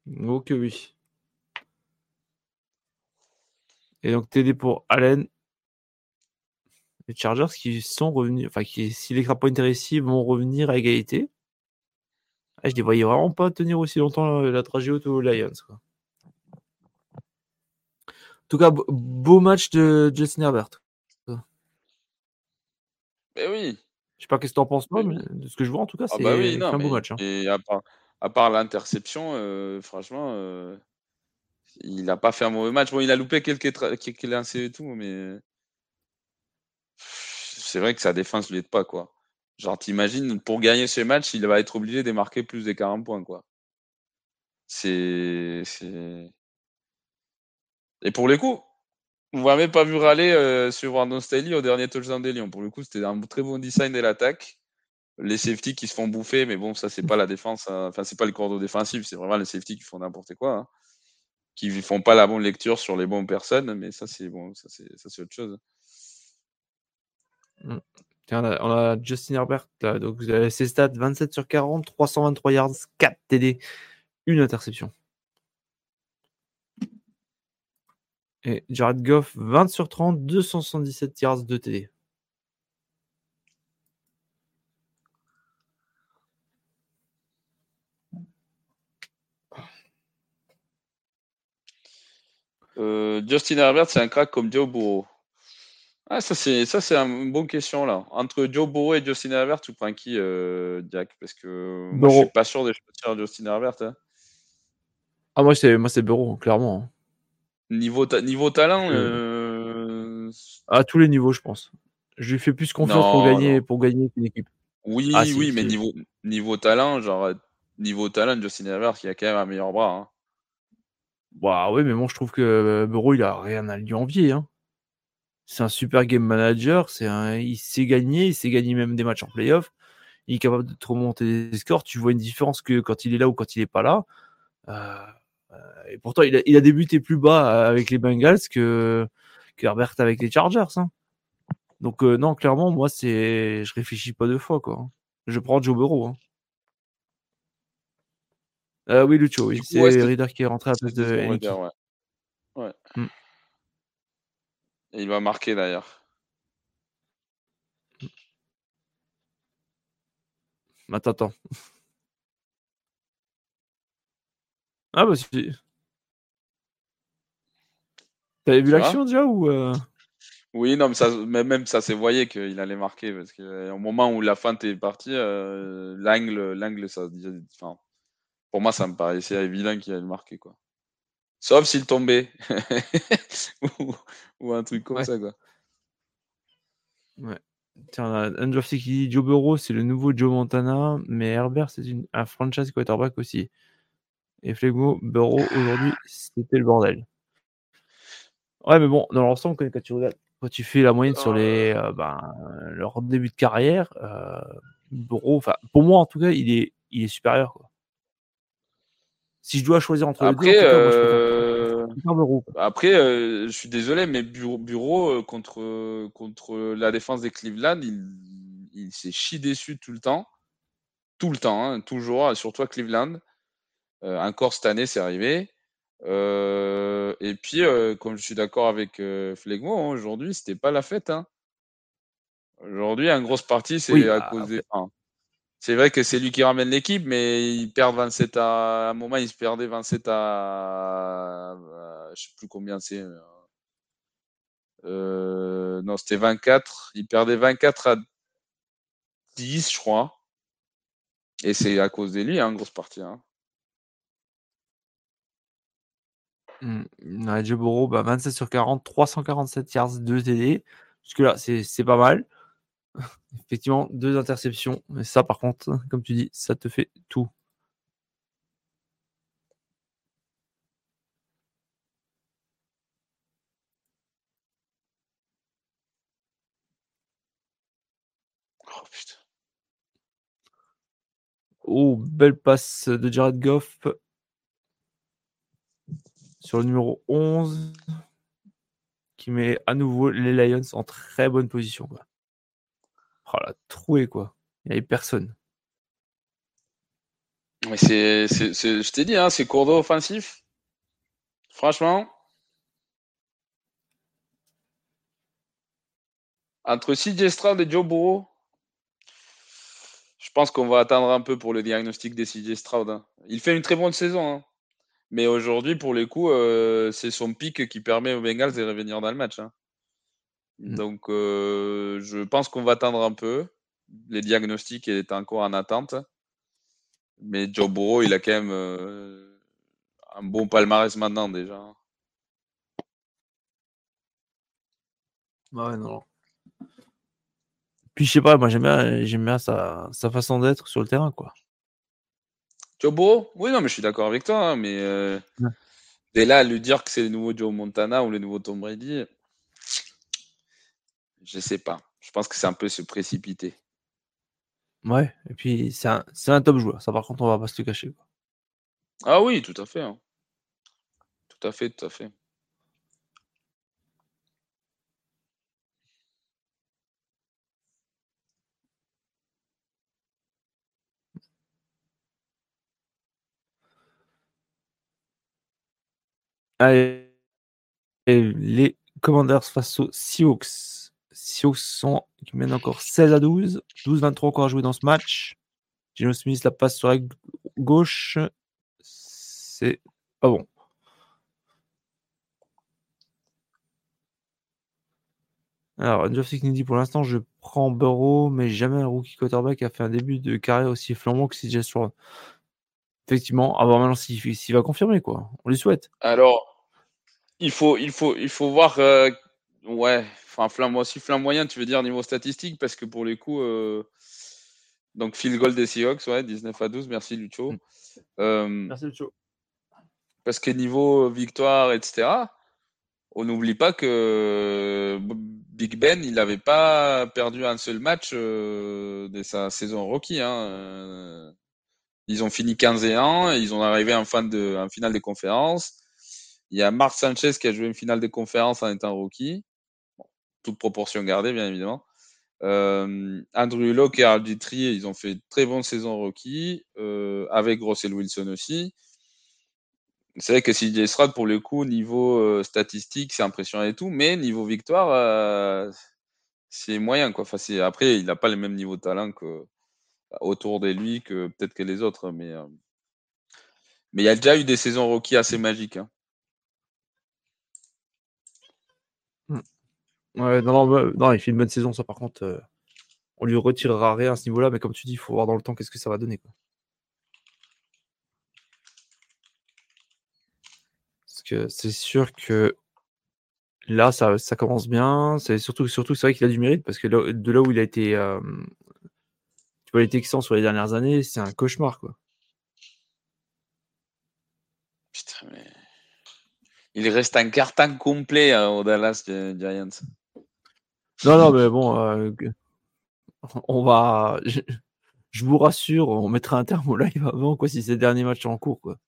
Ok, oui. Et donc, TD pour Allen, les Chargers qui sont revenus, enfin, qui, si les Crap intéressés vont revenir à égalité. Ah, je les voyais vraiment pas tenir aussi longtemps la, tragédie aux Lions. En tout cas, beau match de Justin Herbert. Mais oui. Je sais pas qu'est-ce que tu en penses, mais de ce que je vois, en tout cas, ah bah c'est un beau match. Hein. Et à part, à part l'interception, euh, franchement, euh, il n'a pas fait un mauvais match. Bon, il a loupé quelques, quelques lancers et tout, mais c'est vrai que sa défense lui aide pas, quoi. Genre, t'imagines, pour gagner ce match, il va être obligé de marquer plus de 40 points, quoi. C'est. Et pour le coup, vous m'avez pas vu râler euh, sur Brandon Staley au dernier touchdown des Lions. Pour le coup, c'était un très bon design de l'attaque. Les safety qui se font bouffer, mais bon, ça, c'est pas la défense. Hein. Enfin, c'est pas le cordeau défensif, c'est vraiment les safety qui font n'importe quoi. Hein. Qui font pas la bonne lecture sur les bonnes personnes, mais ça, c'est bon, ça, c'est autre chose. Mm. on, a, Justin Herbert, donc vous avez ses stats 27 sur 40, 323 yards, 4 TD, une interception. Et Jared Goff, 20 sur 30, 277 yards, de TD. Euh, Justin Herbert, c'est un crack comme Joe Burrow. Ah, ça, c'est, ça, c'est une bonne question, là. Entre Joe Burrow et Justin Herbert, tu prends qui, euh, Jack? Parce que moi, je suis pas sûr de choisir Justin Herbert. Hein. Ah, moi, c'est, moi, c'est Burrow, clairement. Niveau, niveau talent euh... À tous les niveaux, je pense. Je lui fais plus confiance pour gagner, pour gagner une équipe. Oui, ah, oui, mais niveau, niveau talent, genre, niveau talent, Justin Herbert, il a quand même un meilleur bras. Hein. Bah oui, mais moi, je trouve que Burrow, il a rien à lui envier. Hein c'est un super game manager, c'est un, il sait gagner, il sait gagner même des matchs en playoff. Il est capable de te remonter des scores. Tu vois une différence que quand il est là ou quand il n'est pas là. Euh, euh, et pourtant, il a, il a, débuté plus bas avec les Bengals que, que Herbert avec les Chargers. Hein. Donc euh, non, clairement, moi, c'est, je réfléchis pas deux fois quoi. Je prends Joe Burrow. Hein. oui, Lucho, oui. c'est Reader qui est rentré à la place de ouais. ouais. Mm il va marquer d'ailleurs. Attends, attends. Ah bah si. T'avais vu l'action déjà ou euh? Oui, non, mais, ça, même ça s'est voyé qu'il allait marquer parce qu'au moment où la feinte est partie, euh, l'angle, l'angle, ça, enfin, pour moi, ça me paraissait évident qu'il allait marquer quoi. Sauf s'il tombait. ou, un truc comme ça, quoi. Ouais. Tiens, Undrafted qui dit Joe Burrow, c'est le nouveau Joe Montana, mais Herbert, c'est une, un franchise quarterback aussi. Et Flegmo, Burrow, aujourd'hui, c'était le bordel. Ouais, mais bon, dans l'ensemble, quand tu regardes Quand tu fais la moyenne sur les, ben, leur début de carrière, enfin, pour moi en tout cas, il est, il est supérieur. Quoi. Si je dois choisir entre après, les deux, après, je suis désolé, mais Bureau, bureau contre, contre la défense des Cleveland, il, il s'est chi déçu tout le temps. Tout le temps, hein, toujours, surtout à Cleveland. Encore cette année, c'est arrivé. et puis, comme je suis d'accord avec Flegmo, hein, aujourd'hui, c'était pas la fête. Hein. Aujourd'hui, une grosse partie, c'est à bah, cause des. c'est vrai que c'est lui qui ramène l'équipe, mais il perd 27 à. À un moment, il se perdait 27 à. Je sais plus combien c'est. Euh... Non, c'était 24. Il perdait 24 à 10, je crois. Et c'est à cause de lui, hein, grosse partie. Hein. Mmh. Joe bah, 27 sur 40, 347 yards, 2 TD. Jusque là, c'est pas mal. Effectivement, deux interceptions. Mais ça, par contre, comme tu dis, ça te fait tout. Oh putain. Oh, belle passe de Jared Goff sur le numéro 11 qui met à nouveau les Lions en très bonne position. Oh la trouée, quoi. Il n'y avait personne. Mais c'est, je t'ai dit, hein, c'est cours d'eau offensif. Franchement. Entre CJ Stroud et Joe Burrow, je pense qu'on va attendre un peu pour le diagnostic des CJ Stroud. Hein. Il fait une très bonne saison. Hein. Mais aujourd'hui, pour les coups, euh, c'est son pic qui permet aux Bengals de revenir dans le match. Hein. Mmh. Donc, euh, je pense qu'on va attendre un peu. Les diagnostics est encore en attente. Mais Joe Burrow, il a quand même euh, un bon palmarès maintenant déjà. Ouais, non. Puis je sais pas, moi j'aime bien, j'aime bien sa, sa façon d'être sur le terrain, quoi. Burrow Oui, non, mais je suis d'accord avec toi. Hein, mais euh, dès là, lui dire que c'est le nouveau Joe Montana ou le nouveau Tom Brady, je sais pas. Je pense que c'est un peu se précipiter. Ouais, et puis c'est un, un, top joueur. Ça, par contre, on va pas se le cacher. Quoi. Ah oui, tout à fait. Hein. Tout à fait, tout à fait. Allez, les Commanders face aux Seahawks. Seahawks sont, qui mènent encore 16 à 12. 12-23 encore à jouer dans ce match. Gino Smith la passe sur la gauche. C'est pas bon. Alors, Jeff dit pour l'instant, je prends Burrow, mais jamais un rookie quarterback a fait un début de carrière aussi flambant que CJ Stroud. Effectivement, à voir maintenant s'il va confirmer, quoi. On lui souhaite. Alors, il faut, il faut, il faut voir. Euh, ouais, enfin, flamme, aussi flamme moyen, tu veux dire niveau statistique, parce que pour les coups. Euh, donc, field goal des Seahawks, ouais, 19 à 12. Merci, Lucho. Mm. Euh, merci, Lucho. Parce que niveau victoire, etc., on n'oublie pas que Big Ben, il n'avait pas perdu un seul match de sa saison rookie. Hein. Ils ont fini 15 et 1, ils ont arrivé en, de, finale des conférences. Il y a Marc Sanchez qui a joué une finale des conférences en étant rookie. toute proportion gardée, bien évidemment. Euh, Andrew Locke et Arbitry, ils ont fait une très bonne saison rookie, euh, avec Russell Wilson aussi. C'est vrai que CJ Stroud, pour le coup, niveau euh, statistique, c'est impressionnant et tout, mais niveau victoire, c'est moyen. Quoi. Enfin, après, il n'a pas le même niveau de talent que, autour de lui que peut-être que les autres. Mais euh, mais il y a déjà eu des saisons rookies assez magiques. Hein. Mmh. Ouais, non, non, il fait une bonne saison, ça par contre, euh, on lui retirera rien à ce niveau-là, mais comme tu dis, il faut voir dans le temps qu'est-ce que ça va donner. Parce que c'est sûr que là, ça, ça commence bien. C'est surtout, surtout c'est vrai qu'il a du mérite parce que de là où il a été euh, tu vois, les Texans sur les dernières années, c'est un cauchemar, quoi. Putain, mais. Il reste un carton complet hein, au Dallas Giants. Non, non, mais bon, euh, on va. Je, vous rassure, on mettra un terme au live avant, quoi, si c'est le dernier match en cours, quoi.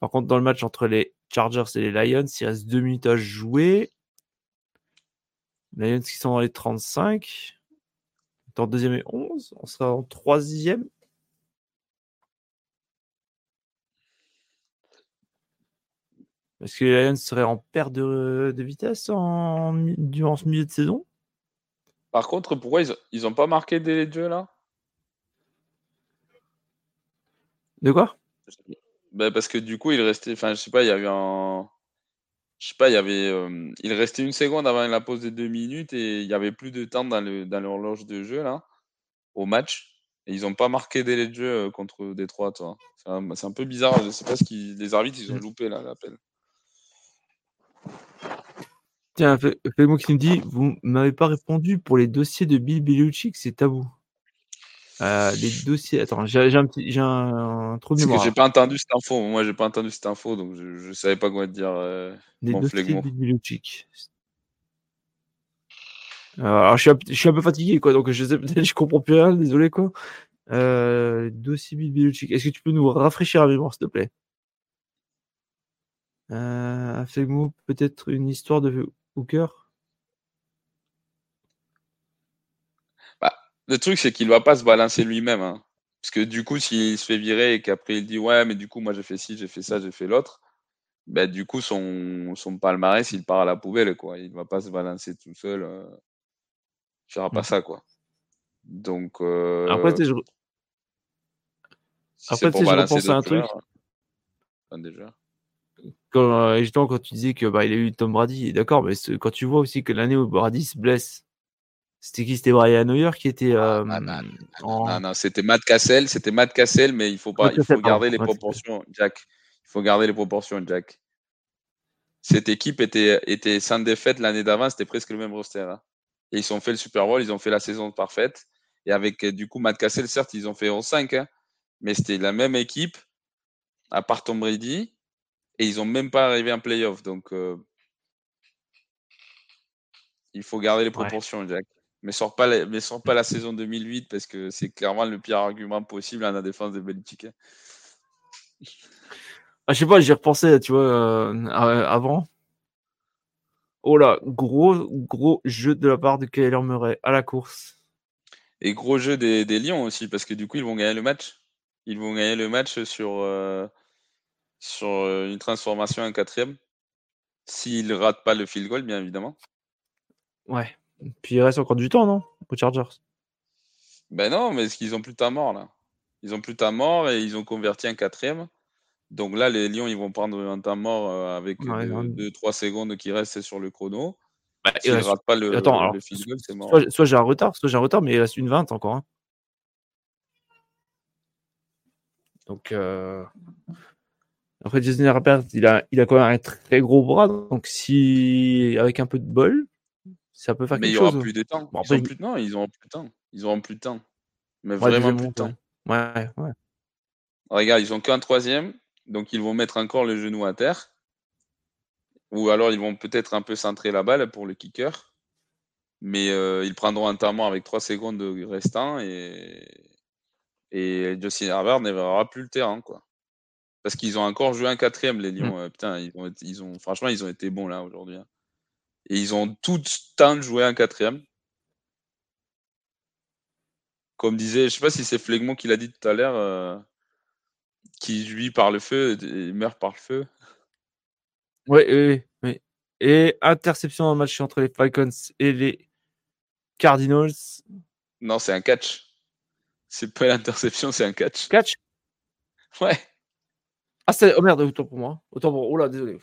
Par contre, dans le match entre les Chargers et les Lions, il reste deux minutes à jouer. Les Lions qui sont dans les 35. En deuxième et 11. On sera en troisième. Est-ce que les Lions seraient en perte de, vitesse en, durant ce milieu de saison? Par contre, pourquoi ils n'ont pas marqué des jeux là? De quoi? Ben Parce que du coup, il restait. Enfin, je sais pas, il y a eu un. Je sais pas, il y avait. Euh, il restait une seconde avant la pause de deux minutes et il y avait plus de temps dans l'horloge dans de jeu là, au match. Et ils n'ont pas marqué délai de jeu euh, contre Détroit, toi. C'est un, peu bizarre. Je sais pas ce qu'ils. Les arbitres, ils ont mm. loupé là l'appel. Tiens, fais-moi qui nous dit Vous m'avez pas répondu pour les dossiers de Bill Belichick, c'est tabou. Euh, les dossiers. Attends, j'ai un petit, j'ai un, trou de mémoire. J'ai pas entendu cette info. Moi, j'ai pas entendu cette info, donc je, je savais pas quoi te dire. Euh, les dossiers Belichick. Euh, alors, je suis, un, je suis, un, peu fatigué, quoi, donc je sais je comprends plus rien, désolé, quoi. Euh, dossier Belichick. Est-ce que tu peux nous rafraîchir la mémoire, s'il te plaît? Euh, Fais-moi peut-être une histoire de Hooker bah, Le truc, c'est qu'il va pas se balancer lui-même. Hein. Parce que du coup, s'il se fait virer et qu'après il dit Ouais, mais du coup, moi j'ai fait ci, j'ai fait ça, j'ai fait l'autre, bah, du coup, son, son palmarès, il part à la poubelle. Quoi. Il va pas se balancer tout seul. Euh... Il fera pas mmh. ça. quoi. Donc. Euh... Après, je... Si Après, je repense à un truc. Enfin, déjà quand, euh, justement, quand tu disais que bah, il a eu Tom Brady, d'accord, mais quand tu vois aussi que l'année où Brady se blesse, c'était qui? C'était Brian Hoyer qui était. Ah, euh, non, non, c'était Matt Cassel, c'était Matt Cassel, mais il faut pas, il faut garder les proportions, Jack. Il faut garder les proportions, Jack. Cette équipe était, était sans défaite l'année d'avant, c'était presque le même roster. Hein. Et ils ont fait le Super Bowl, ils ont fait la saison parfaite. Et avec du coup Matt Cassel, certes, ils ont fait 11-5, hein, mais c'était la même équipe, à part Tom Brady et ils n'ont même pas arrivé en playoff. Donc, euh, il faut garder les proportions, Jack. Mais sort pas, la, mais sort pas la saison 2008 parce que c'est clairement le pire argument possible à la défense de Belichick. Hein. Ah, je sais pas, j'y repensé, tu vois, euh, avant. Oh là, gros, gros jeu de la part de Kyler Murray à la course. Et gros jeu des, Lions aussi, parce que du coup, ils vont gagner le match. Ils vont gagner le match sur, euh, sur une transformation en quatrième. S'il ne rate pas le field goal, bien évidemment. Ouais. Puis il reste encore du temps, non Aux Chargers? Ben non, mais est-ce qu'ils ont plus de temps mort là? Ils ont plus de temps mort et ils ont converti en quatrième. Donc là, les Lions, ils vont prendre un temps mort avec 2-3 secondes qui restent sur le chrono. Bah, S'ils ne ratent pas le, field goal, c'est mort. Soit, j'ai un retard, soit j'ai un retard, mais il reste une 20 encore. Hein. Donc, euh... Après, Jason Herbert, il a, il a quand même un très gros bras. Donc, si, avec un peu de bol, ça peut faire quelque chose. Mais il n'y aura plus de temps. ils ont plus de... Non, ils auront plus de temps. Ils auront plus de temps. Mais vraiment plus de temps. Ouais, ouais. Regarde, ils ont qu'un troisième. Donc, ils vont mettre encore le genou à terre. Ou alors, ils vont peut-être un peu centrer la balle pour le kicker. Mais euh, ils prendront un temps avec 3 secondes restant. Et, et Justin Herbert ne verra plus le terrain, quoi. Parce qu'ils ont encore joué un quatrième, les Lions. Mmh. putain, ils ont, ils ont, franchement, ils ont été bons là aujourd'hui. Hein. Et ils ont tout le temps de jouer un quatrième. Comme disait, je sais pas si c'est Flegmont qui l'a dit tout à l'heure, euh, qui lui par le feu et meurt par le feu. Oui, oui, oui. Et interception dans le match entre les Falcons et les Cardinals. Non, c'est un catch. C'est pas l'interception, c'est un catch. Catch? Ouais. Ah, c'est... Oh merde, autant pour moi. Autant pour. Oh là, désolé.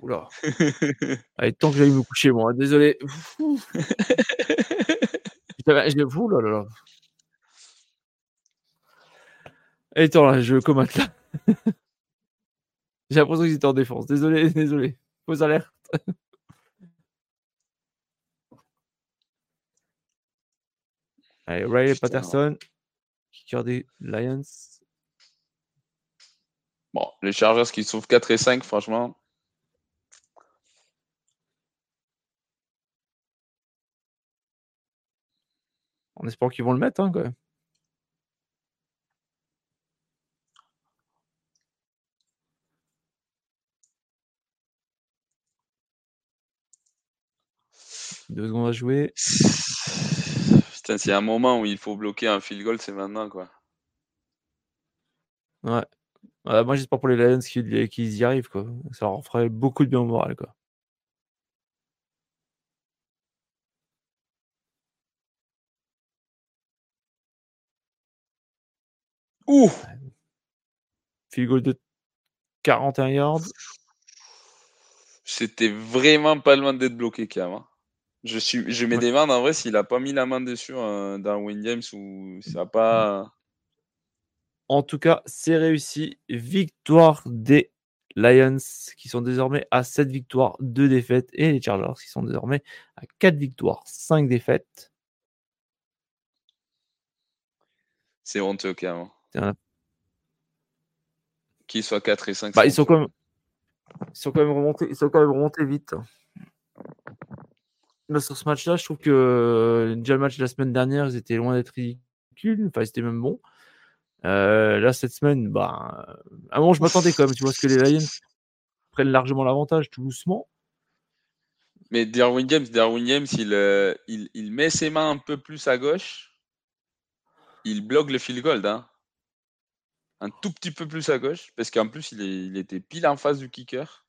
oula. Allez, tant que j'aille me coucher, moi. Désolé. je fou là là là. Et attends, là, je comate là. J'ai l'impression qu'ils étaient en défense. Désolé, désolé. Fausse alerte. Allez, Riley Patterson, kicker des Lions. Bon, les Chargers qui sauvent 4 et 5, franchement. En espérant qu'ils vont le mettre, hein, quand même. Deux secondes à jouer. Putain, s'il y a un moment où il faut bloquer un field goal, c'est maintenant, quoi. Ouais. Moi, j'espère pour les Lions qu'ils y arrivent, quoi. Ça leur ferait beaucoup de bien au moral, quoi. Ouh Field goal de 41 yards. C'était vraiment pas loin d'être bloqué, Cam. Hein. Je, suis, je me demande en vrai s'il a pas mis la main dessus euh, Darwin James ou ça a pas. En tout cas, c'est réussi. Victoire des Lions qui sont désormais à 7 victoires, 2 défaites. Et les Chargers qui sont désormais à 4 victoires, 5 défaites. C'est honteux même. Qu'ils soient 4 et 5. Bah, ils, sont quand même... ils sont quand même remontés, ils sont quand même remontés vite sur ce match-là, je trouve que euh, déjà le match de la semaine dernière, ils étaient loin d'être ridicules. Enfin, c'était même bon. Euh, là, cette semaine, bah, à un je m'attendais quand même. Tu vois, ce que les Lions prennent largement l'avantage tout doucement. Mais Darwin James, Darwin James il, euh, il, il, met ses mains un peu plus à gauche. Il bloque le field goal. Hein. Un tout petit peu plus à gauche. Parce qu'en plus, il, il était pile en face du kicker.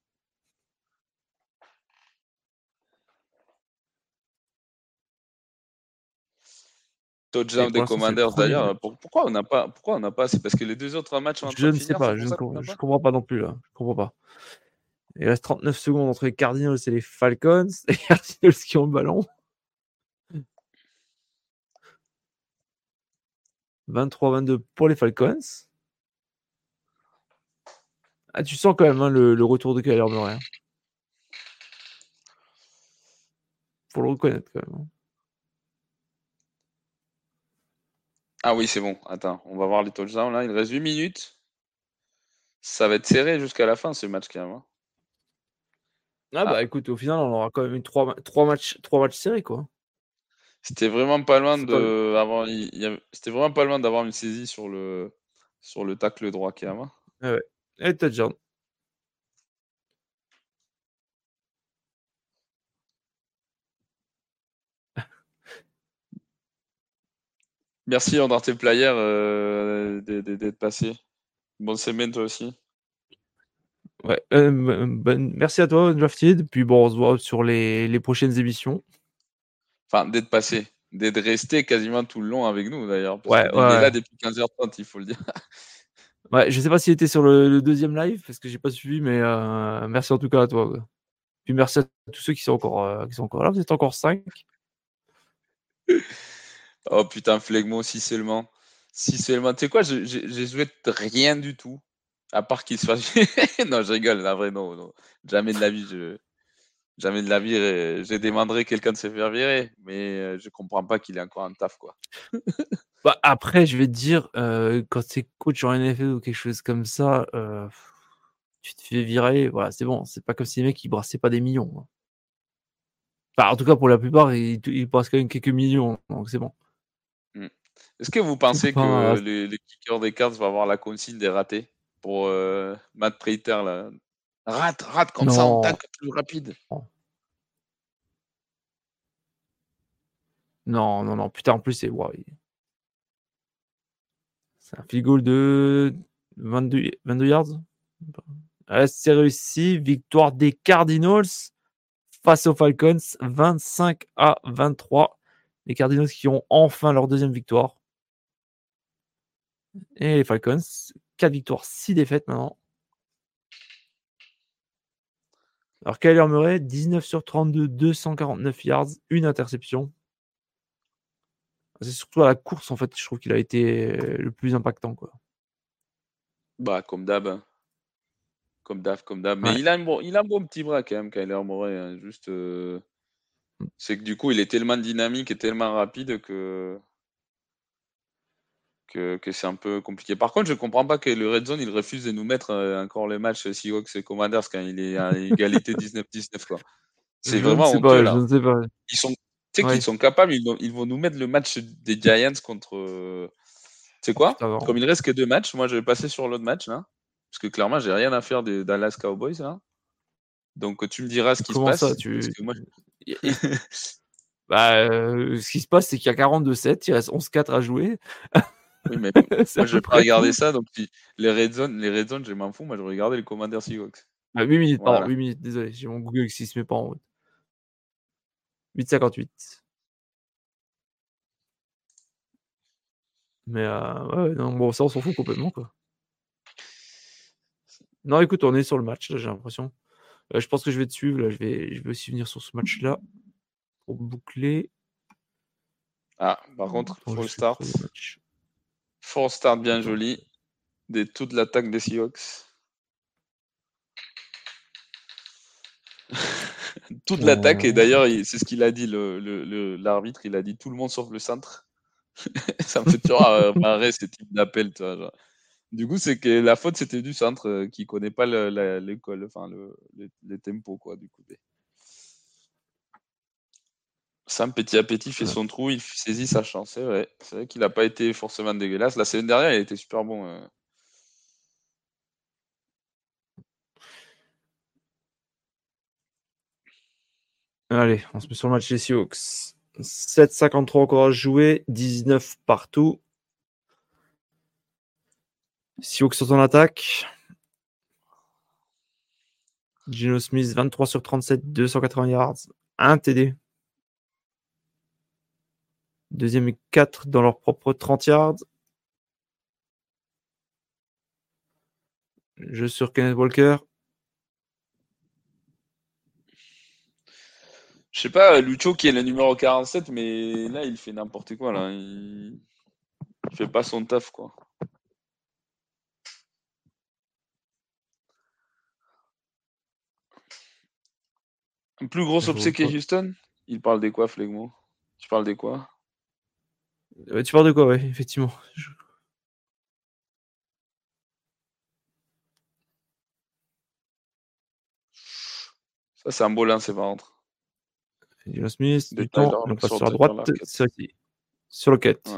Touchdown des Commanders d'ailleurs. Pourquoi on n'a pas Pourquoi on n'a pas C'est parce que les deux autres matchs. Je ne sais pas. Je ne comprends pas non plus là. Je comprends pas. Il reste 39 secondes entre les Cardinals et les Falcons. Les Cardinals qui ont le ballon. 23-22 pour les Falcons. Ah, tu sens quand même hein, le, retour de Kyler Murray. Hein. Faut le reconnaître quand même. Hein. Ah oui, c'est bon. Attends, on va voir les touchdowns là. Il reste 8 minutes. Ça va être serré jusqu'à la fin ce match quand même. Hein. Ah, bah ah. écoute, au final, on aura quand même eu 3, matchs, matchs serrés quoi. C'était vraiment pas loin de C'était vraiment pas loin d'avoir une saisie sur le sur le tacle droit quand même. Hein. Ah ouais. Et touchdown. Merci Andarte Player euh, d'être passé. Bonne semaine toi aussi. Ouais, euh, merci à toi Drafted. Puis bon, on se voit sur les, prochaines émissions. Enfin, d'être passé, d'être resté quasiment tout le long avec nous d'ailleurs. Ouais, il est là depuis 15h30, il faut le dire. Ouais, je sais pas s'il était sur le, deuxième live parce que j'ai pas suivi, mais euh, merci en tout cas à toi. Puis merci à tous ceux qui sont encore, qui sont encore là. Vous êtes encore 5. Oh putain, Flegmo, si seulement. Si seulement. Tu sais quoi, j'ai joué rien du tout. À part qu'il soit. non, je rigole, la vraie, non. Jamais de la vie, je. Jamais de la vie, j'ai demanderai quelqu'un de se faire virer, mais euh, je comprends pas qu'il ait encore un taf, quoi. bah, après, je vais te dire, euh, quand c'est coach en NFL ou quelque chose comme ça, euh, tu te fais virer, voilà, c'est bon. C'est pas comme si les mecs ils brassaient pas des millions. Hein. En tout cas, pour la plupart, ils, ils brassent quand même quelques millions, donc c'est bon. Est-ce que vous pensez que les, les, kickers des cartes vont avoir la consigne des ratés pour euh, Matt Prater là? Rate, rate, comme ça on tac plus rapide. Non, non, non. Putain, en plus, c'est. C'est un field goal de 22, 22 yards. c'est réussi. Victoire des Cardinals face aux Falcons, 25 à 23. Les Cardinals qui ont enfin leur deuxième victoire. Et les Falcons, 4 victoires, 6 défaites maintenant. Alors Kyler Murray, 19 sur 32, 249 yards, une interception. C'est surtout à la course, en fait, je trouve qu'il a été le plus impactant. Quoi. Bah, comme d'hab. Hein. Comme d'hab, comme d'hab. Mais il, a un bon, il a un bon petit bras quand même, Kyler Murray. Hein. Juste, euh. C'est que du coup, il est tellement dynamique et tellement rapide que que, c'est un peu compliqué. Par contre, je comprends pas que le Red Zone, il refuse de nous mettre euh, encore les matchs Seahawks et Commanders quand il est à égalité 19-19. C'est vraiment honteux, là. Je ne sais pas. Ils sont, Tu sais qu'ils sont capables, ils vont, nous mettre le match des Giants contre. tu sais quoi? Comme il reste que deux matchs, moi je vais passer sur l'autre match là. Parce que clairement, j'ai rien à faire des Dallas Cowboys là. Donc tu me diras ce qui se passe. Ça, tu... bah, euh, ce qui se passe, c'est qu'il y a 42-7, il reste 11-4 à jouer. oui, mais moi je vais pas regarder ça. Donc les Red Zone, les Red Zone, je m'en fous. Moi je vais regarder les Commanders Seahawks. Ah, 8 minutes, pardon, 8 minutes, désolé, j'ai mon Google qui se met pas en route. 8,58. Mais euh, ouais, non, bon, ça on s'en fout complètement quoi. Non, écoute, on est sur le match, là, j'ai l'impression. Euh, je pense que je vais te suivre, là. Je vais, je vais aussi venir sur ce match-là pour boucler. Ah, par contre, full start. Full start bien joli. De toute l'attaque des Seahawks. toute l'attaque, et d'ailleurs, c'est ce qu'il a dit, l'arbitre, le, il a dit tout le monde sauf le centre. ça me fait toujours euh, marrer ce type d'appel, tu vois. Du coup, c'est que la faute, c'était du centre euh, qui connaît pas l'école, enfin le, les, tempos, quoi, du coup. Sam, petit à petit, fait son trou, il saisit sa chance. C'est vrai, c'est vrai qu'il n'a pas été forcément dégueulasse. La semaine dernière, il été super bon. Euh. Allez, on se met sur le match des Seahawks. 7,53 encore à jouer, 19 partout. Sioux sur ton attaque. Gino Smith, 23 sur 37, 280 yards, 1 TD. Deuxième et 4 dans leur propre 30 yards. Jeu sur Kenneth Walker. Je sais pas, Lucho qui est le numéro 47, mais là il fait n'importe quoi. Là. Il... il fait pas son taf quoi. Plus gros obséquié Houston Il parle des quoi, Flegmo? Tu parles des quoi? Tu parles de quoi, ouais, effectivement. Ça, c'est un beau lin, c'est contre. Dino Smith, du temps, on passe sur la droite, sur le quête.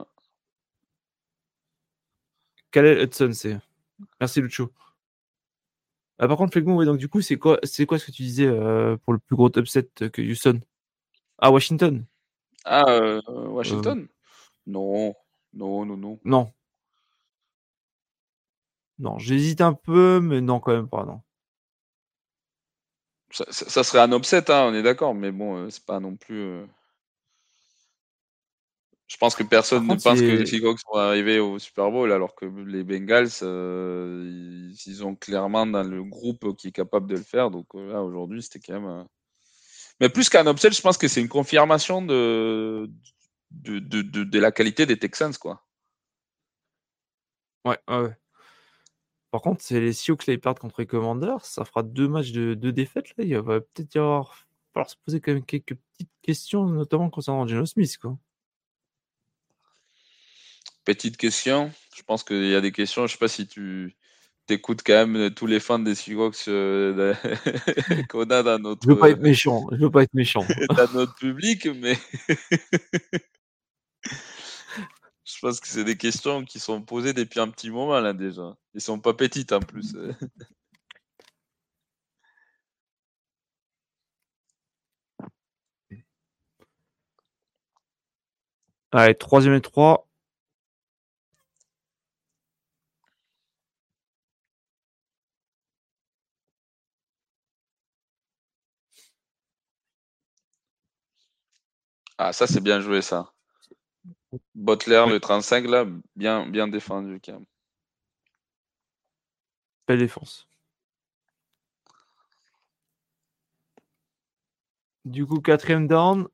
Quel est Hudson, c'est Merci Lucho. Ah, par contre, Flegmo, donc du coup, c'est quoi, c'est quoi ce que tu disais euh, pour le plus gros upset que Houston? Ah, Washington? Ah, euh, Washington? Euh. Non, non, non, non. Non. Non, j'hésite un peu, mais non, quand même pas, non. Ça, serait un upset, hein, on est d'accord, mais bon, c'est pas non plus. Je pense que personne ne pense que les Seahawks vont arriver au Super Bowl, alors que les Bengals, euh, ils, ont clairement dans le groupe qui est capable de le faire. Donc euh, là, aujourd'hui, c'était quand même. Euh, mais plus qu'un upset, je pense que c'est une confirmation de de, de, la qualité des Texans, quoi. Ouais, ouais. Par contre, c'est les Seahawks qui perdent contre les Commanders. Ça fera deux matchs de, de défaite. Là. Il va peut-être y avoir falloir se poser quand même quelques petites questions, notamment concernant Geno Smith, quoi. Petite question. Je pense qu'il y a des questions. Je sais pas si tu écoutes quand même tous les fans des Seahawks euh, qu'on a dans notre. Je veux pas être méchant. Je veux pas être méchant. dans notre public, mais. Je pense que c'est des questions qui sont posées depuis un petit moment là déjà. Ils sont pas petites en plus. Allez, troisième et trois. Ah, ça, c'est bien joué, ça. Butler, le 35, là, bien, bien défendu, quand même. Belle défense. Du coup, quatrième down.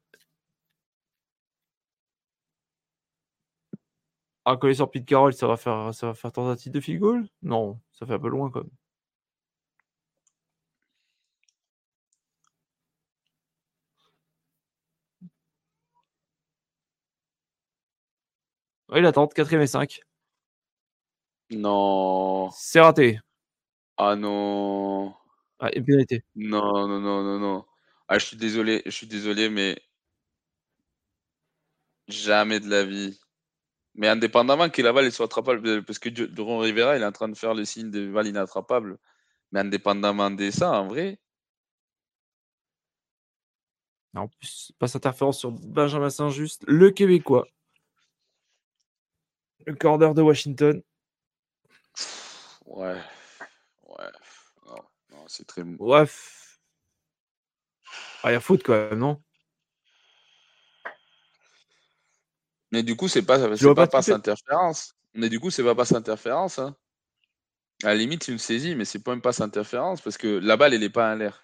Ah, coller sur Pete Carroll, ça va faire, ça va faire tentative de field goal? Non, ça fait un peu loin quand même. Oui, il tente, 4 et 5. Non. C'est raté. Ah non. Ah, et pénalité. Non, non, non, non, non. Ah, je suis désolé, je suis désolé, mais Jamais de la vie. Mais indépendamment que la balle soit attrapable, parce que Duron Rivera, il est en train de faire le signe de balle inattrapable. Mais indépendamment de ça, en vrai. En plus, passe interférence sur Benjamin Saint-Just, le Québécois. Le corner de Washington. Ouais. Ouais. Non, c'est très. Ouais. Ah, a faute quand même, non? Mais du coup, c'est pas, c'est pas passe interférence. Mais du coup, c'est pas passe interférence. Hein. À la limite, c'est une saisie, mais c'est pas une passe interférence parce que la balle, elle est pas en l'air.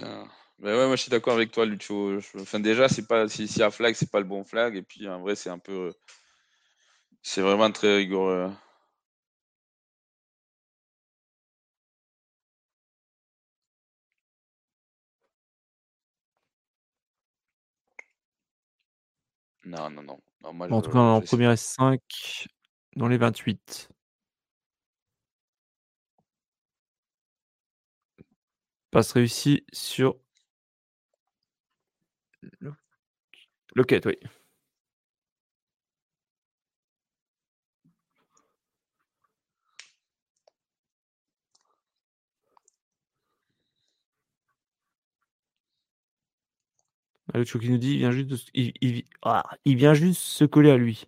Ben ouais, moi je suis d'accord avec toi, Lucho. Enfin, déjà, c'est pas si, si y a flag, c'est pas le bon flag. Et puis en vrai, c'est un peu. C'est vraiment très rigoureux. Non, non, non. en tout cas, en première S5, dans les 28. Passe réussi sur le quête, oui. Le qui nous dit il vient juste ah, il, vient juste se coller à lui.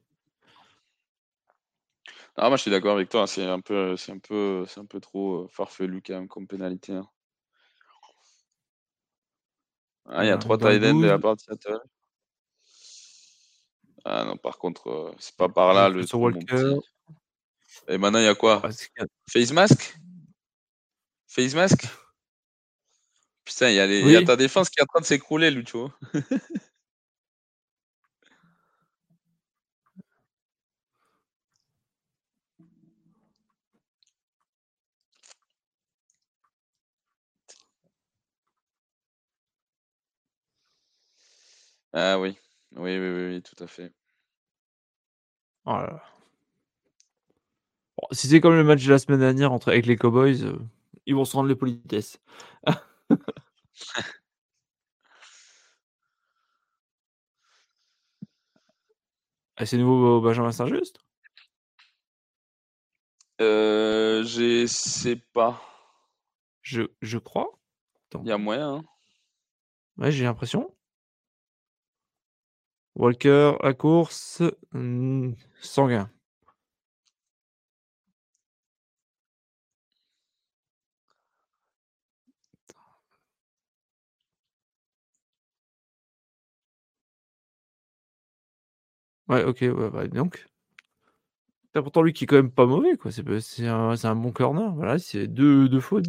Ah, moi je suis d'accord avec toi, c'est un peu c'est un peu c'est un peu trop euh, farfelu quand même comme pénalité. Hein. Ah, il y a trois tight de la part de Seattle. Ah non, par contre, euh, c'est pas par là le. Walker. Et maintenant, il y a quoi? Face mask? Face mask? Putain, il y, a les... y, a ta défense qui est en train de s'écrouler, Lucho. ah oui. Oui, oui, oui, oui, tout à fait. Oh si c'est comme le match de la semaine dernière entre avec les Cowboys, euh, ils vont se rendre les politesses. Ah, c'est nouveau Benjamin Saint-Just? Euh, Je sais pas. Je, je crois. Il y a moyen. Hein. Ouais, j'ai l'impression. Walker à course. Hmm, sanguin. Ouais, OK, ouais, donc c'est pourtant lui qui est quand même pas mauvais, quoi. C'est un, un bon corner. Voilà, c'est deux, deux fautes.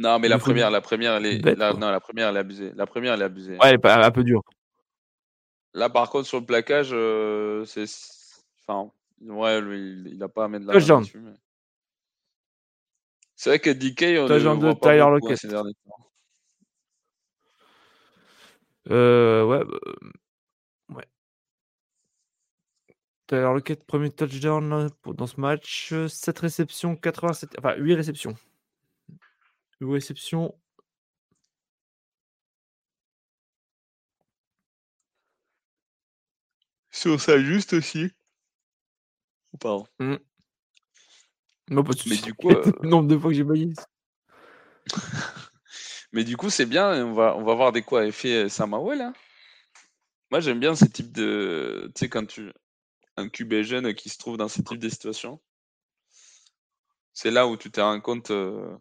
Non, mais la première, la première, elle est, la, non, la première, elle est abusée. La première, elle est abusée. Ouais, elle est un peu dure. Là, par contre, sur le plaquage, euh, c'est, enfin, ouais, lui, il, n'a pas à mettre la main dessus. Mais... C'est vrai que DK, on voit pas Tyler hein, ces derniers temps. Euh, ouais. Bah, Alors, le premier touchdown dans ce match, 7 réceptions, 87, enfin 8 réceptions. 8 réceptions. Sur ça juste aussi. Ou pardon. Mmh. Non, pas Mais du coup, euh... nombre de fois que j'ai baillé. Mais du coup, c'est bien. On va, on va voir des quoi effet Samawa là. Moi, j'aime bien ce type de. Tu sais, quand tu un QB jeune qui se trouve dans ce type de situation. C'est là où tu te rends compte euh,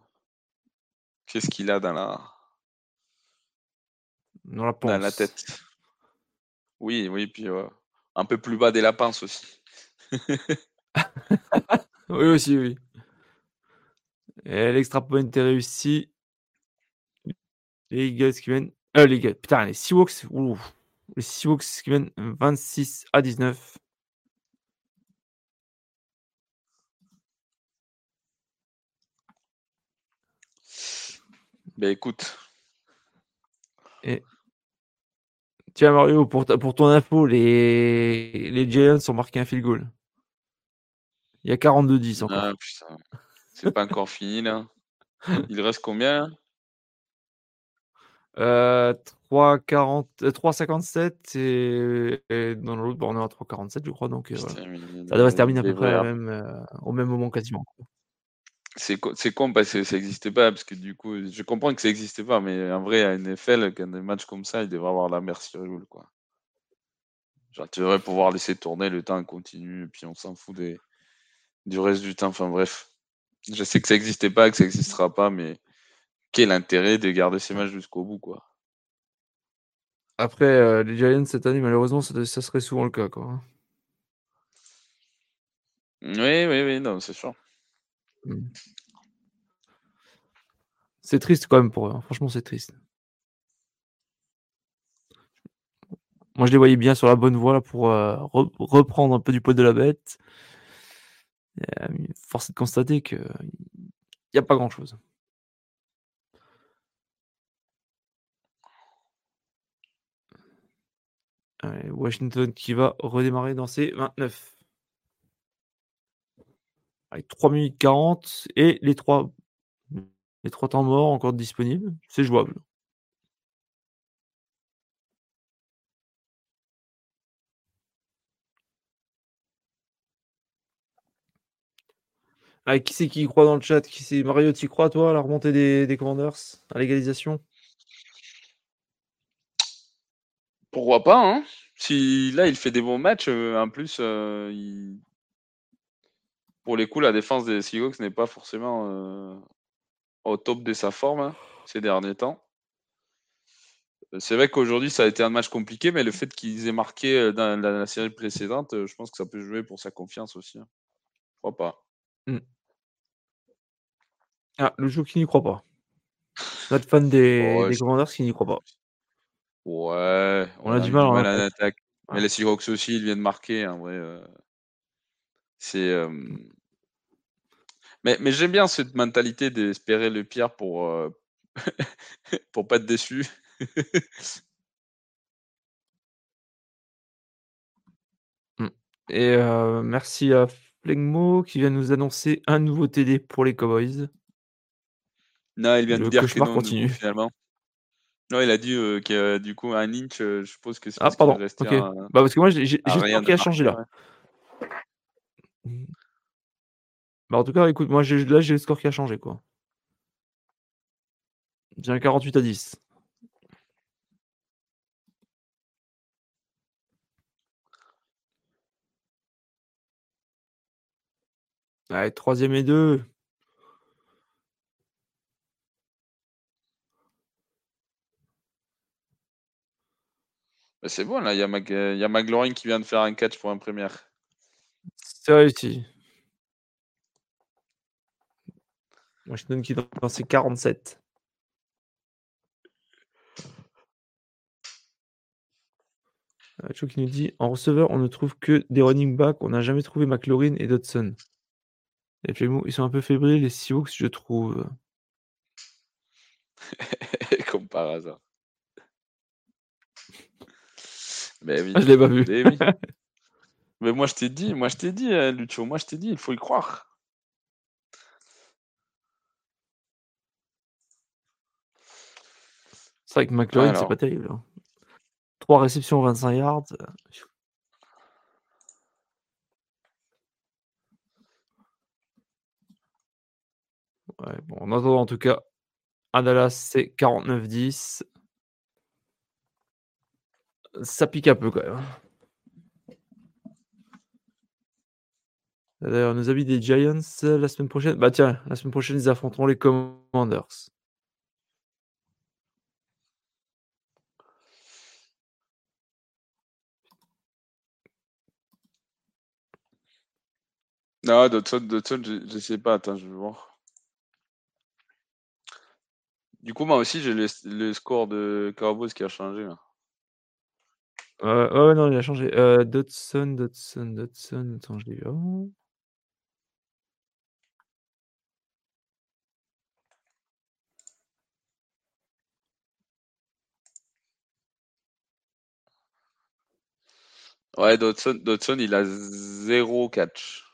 qu'est-ce qu'il a dans la, dans la, dans la tête. Oui, oui, puis euh, un peu plus bas des lapins aussi. oui, aussi, oui. Et l'extra point est réussi. Les Eagles qui viennent. Euh, les gars, putain, les Seahawks. Les Seahawks qui viennent 26 à 19. Ben écoute. Et... Tiens Mario, pour, pour ton info, les, les Giants ont marqué un field goal. Il y a 42-10 encore. Ah putain. C'est pas encore fini là. Il reste combien euh, 3,57 et, et dans l'autre, bon, on est à 3,47 je crois. Donc euh, ça devrait se terminer à peu près même, euh, au même moment quasiment. C'est con parce que ça n'existait pas, parce que du coup, je comprends que ça n'existait pas, mais en vrai, à NFL, quand des matchs comme ça, il devrait avoir la merci roule, quoi. Genre, tu devrais pouvoir laisser tourner le temps continu, et puis on s'en fout des, du reste du temps. Enfin bref, je sais que ça n'existait pas, que ça n'existera pas, mais quel intérêt de garder ces matchs jusqu'au bout, quoi. Après, euh, les Giants cette année, malheureusement, ça, serait souvent le cas, quoi. Oui, oui, oui, non, c'est sûr. Mmh. C'est triste quand même pour eux. Hein. Franchement, c'est triste. Moi, je les voyais bien sur la bonne voie pour euh, reprendre un peu du poids de la bête. Euh, force est de constater qu'il n'y a pas grand-chose. Washington qui va redémarrer dans ses 29. Avec 3 minutes 40 et les 3, les 3 temps morts encore disponibles. C'est jouable. Ah, qui c'est qui croit dans le chat? Qui c'est? Mario, tu crois toi à la remontée des, Commanders, à l'égalisation? Pourquoi pas hein? Si là il fait des bons matchs, euh, en plus euh, pour les coups la défense des Seahawks n'est pas forcément euh, au top de sa forme hein, ces derniers temps. C'est vrai qu'aujourd'hui ça a été un match compliqué, mais le fait qu'ils aient marqué dans la, série précédente, je pense que ça peut jouer pour sa confiance aussi. Hein. Pourquoi pas Mmh. Ah, le jeu qui n'y croit pas. Notre fan des, des Commanders qui n'y croit pas. Ouais, on, a, du mal, en attaque. Mais les Seahawks aussi, ils viennent marquer, en vrai. Euh. C'est. Mais, mais j'aime bien cette mentalité d'espérer le pire pour, euh, pour pas être déçu. Mmh. Et euh, merci à Plegmo qui vient nous annoncer un nouveau TD pour les Cowboys. Non, il vient de dire que non, continue. finalement. Non, il a dit euh, qu'il y a du coup un inch, euh, je suppose que c'est Ah, pardon, ok. bah, parce que moi, j'ai le score qui a changé là. Bah, en tout cas, écoute, moi, là, j'ai le score qui a changé, quoi. J'ai un 48 à 10. Allez, troisième et deux. Bah, c'est bon, là, il y, a McLaurin qui vient de faire un catch pour un premier. C'est réussi. Washington qui dans ses 47. Joe qui nous dit en receveur, on ne trouve que des running backs. On n'a jamais trouvé McLaurin et Dodson. Les Playmo, ils sont un peu fébriles, les Seahawks, je trouve. Comme par hasard. Mais oui. Ah, je l'ai pas vu. Mais, moi je t'ai dit, moi je t'ai dit, hein, Lucho, moi je t'ai dit, il faut y croire. C'est vrai que McLaurin, c'est pas terrible. 3 hein. réceptions, 25 yards. Ouais, bon, en attendant, en tout cas, à Dallas, c'est 49-10. Ça pique un peu quand même. D'ailleurs, nos amis des Giants, la semaine prochaine. Bah tiens, la semaine prochaine, ils affronteront les Commanders. Non, Dodson, Dodson je, je sais pas. Attends, je vais voir. Du coup, moi aussi, j'ai le, score de Cowboys qui a changé. Là. Euh, ouais, non, il a changé. Euh, Dodson, Dodson, Dodson. Attends, je l'ai vu Ouais, Dodson, Dodson, il a zéro catch.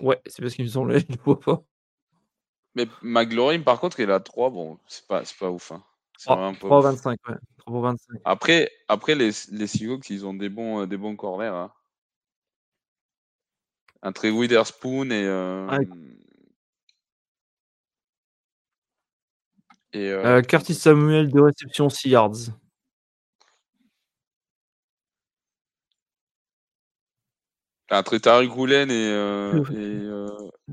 Ouais, c'est parce qu'il me semblait, je ne vois pas. Mais McLaurin, par contre, il a 3, bon, c'est pas, pas ouf. Hein. 3,25, ouais. 3,25. Après, après les, les Seahawks, ils ont des bons, euh, des bons corners. Hein. Entre Witherspoon et. Euh, et euh, euh Curtis Samuel de réception 6 yards. Entre Tariq Roulen et, euh,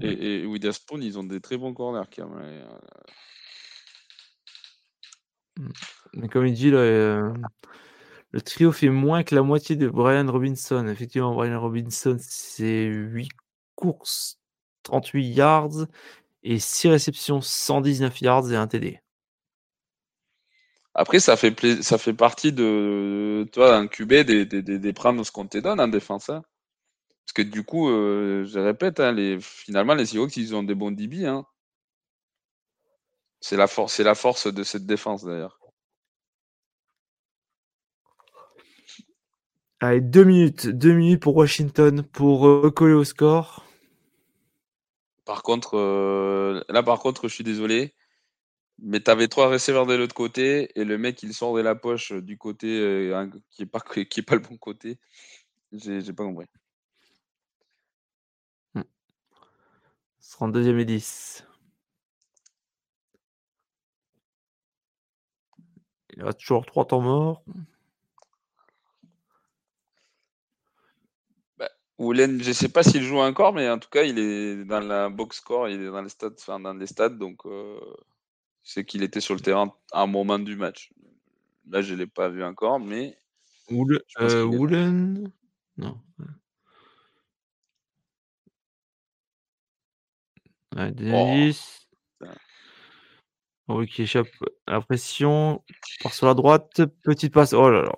et, et, et, Witherspoon, ils ont des très bons corners. Quand même. Mais comme il dit, le trio fait moins que la moitié de Brian Robinson. Effectivement, Brian Robinson, c'est 8 courses, 38 yards et 6 réceptions, 119 yards et un TD. Après, ça fait, ça fait partie de, toi, un QB des, des, des, prendre ce qu'on te donne en défense. Hein. Parce que du coup, euh, je répète, hein, les, finalement, les Seahawks, ils ont des bons DB. Hein. C'est la, force, la force de cette défense, d'ailleurs. Allez, deux minutes. Deux minutes pour Washington pour recoller au score. Par contre, euh, là, par contre, je suis désolé. Mais tu avais trois receveurs de l'autre côté et le mec il sort de la poche du côté euh, qui n'est pas, qui est pas le bon côté. J'ai pas compris. Ce sera en deuxième et 10. Il reste toujours trois temps morts. Oulen, je sais pas s'il joue encore, mais en tout cas, il est dans la box score, il est dans les stades, enfin, dans les stades, donc euh, c'est qu'il était sur le terrain à un moment du match. Là, je l'ai pas vu encore, mais. Oulen, euh, non. Ouais. Oh. qui échappe à la pression. Part sur la droite. Petite passe. Oh là là.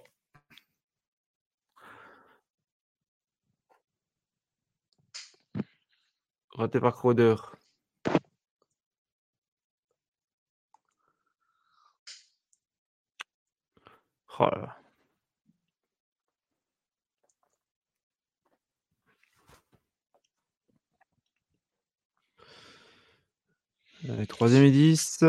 Raté par Crowder. Oh là là. Troisième et 10.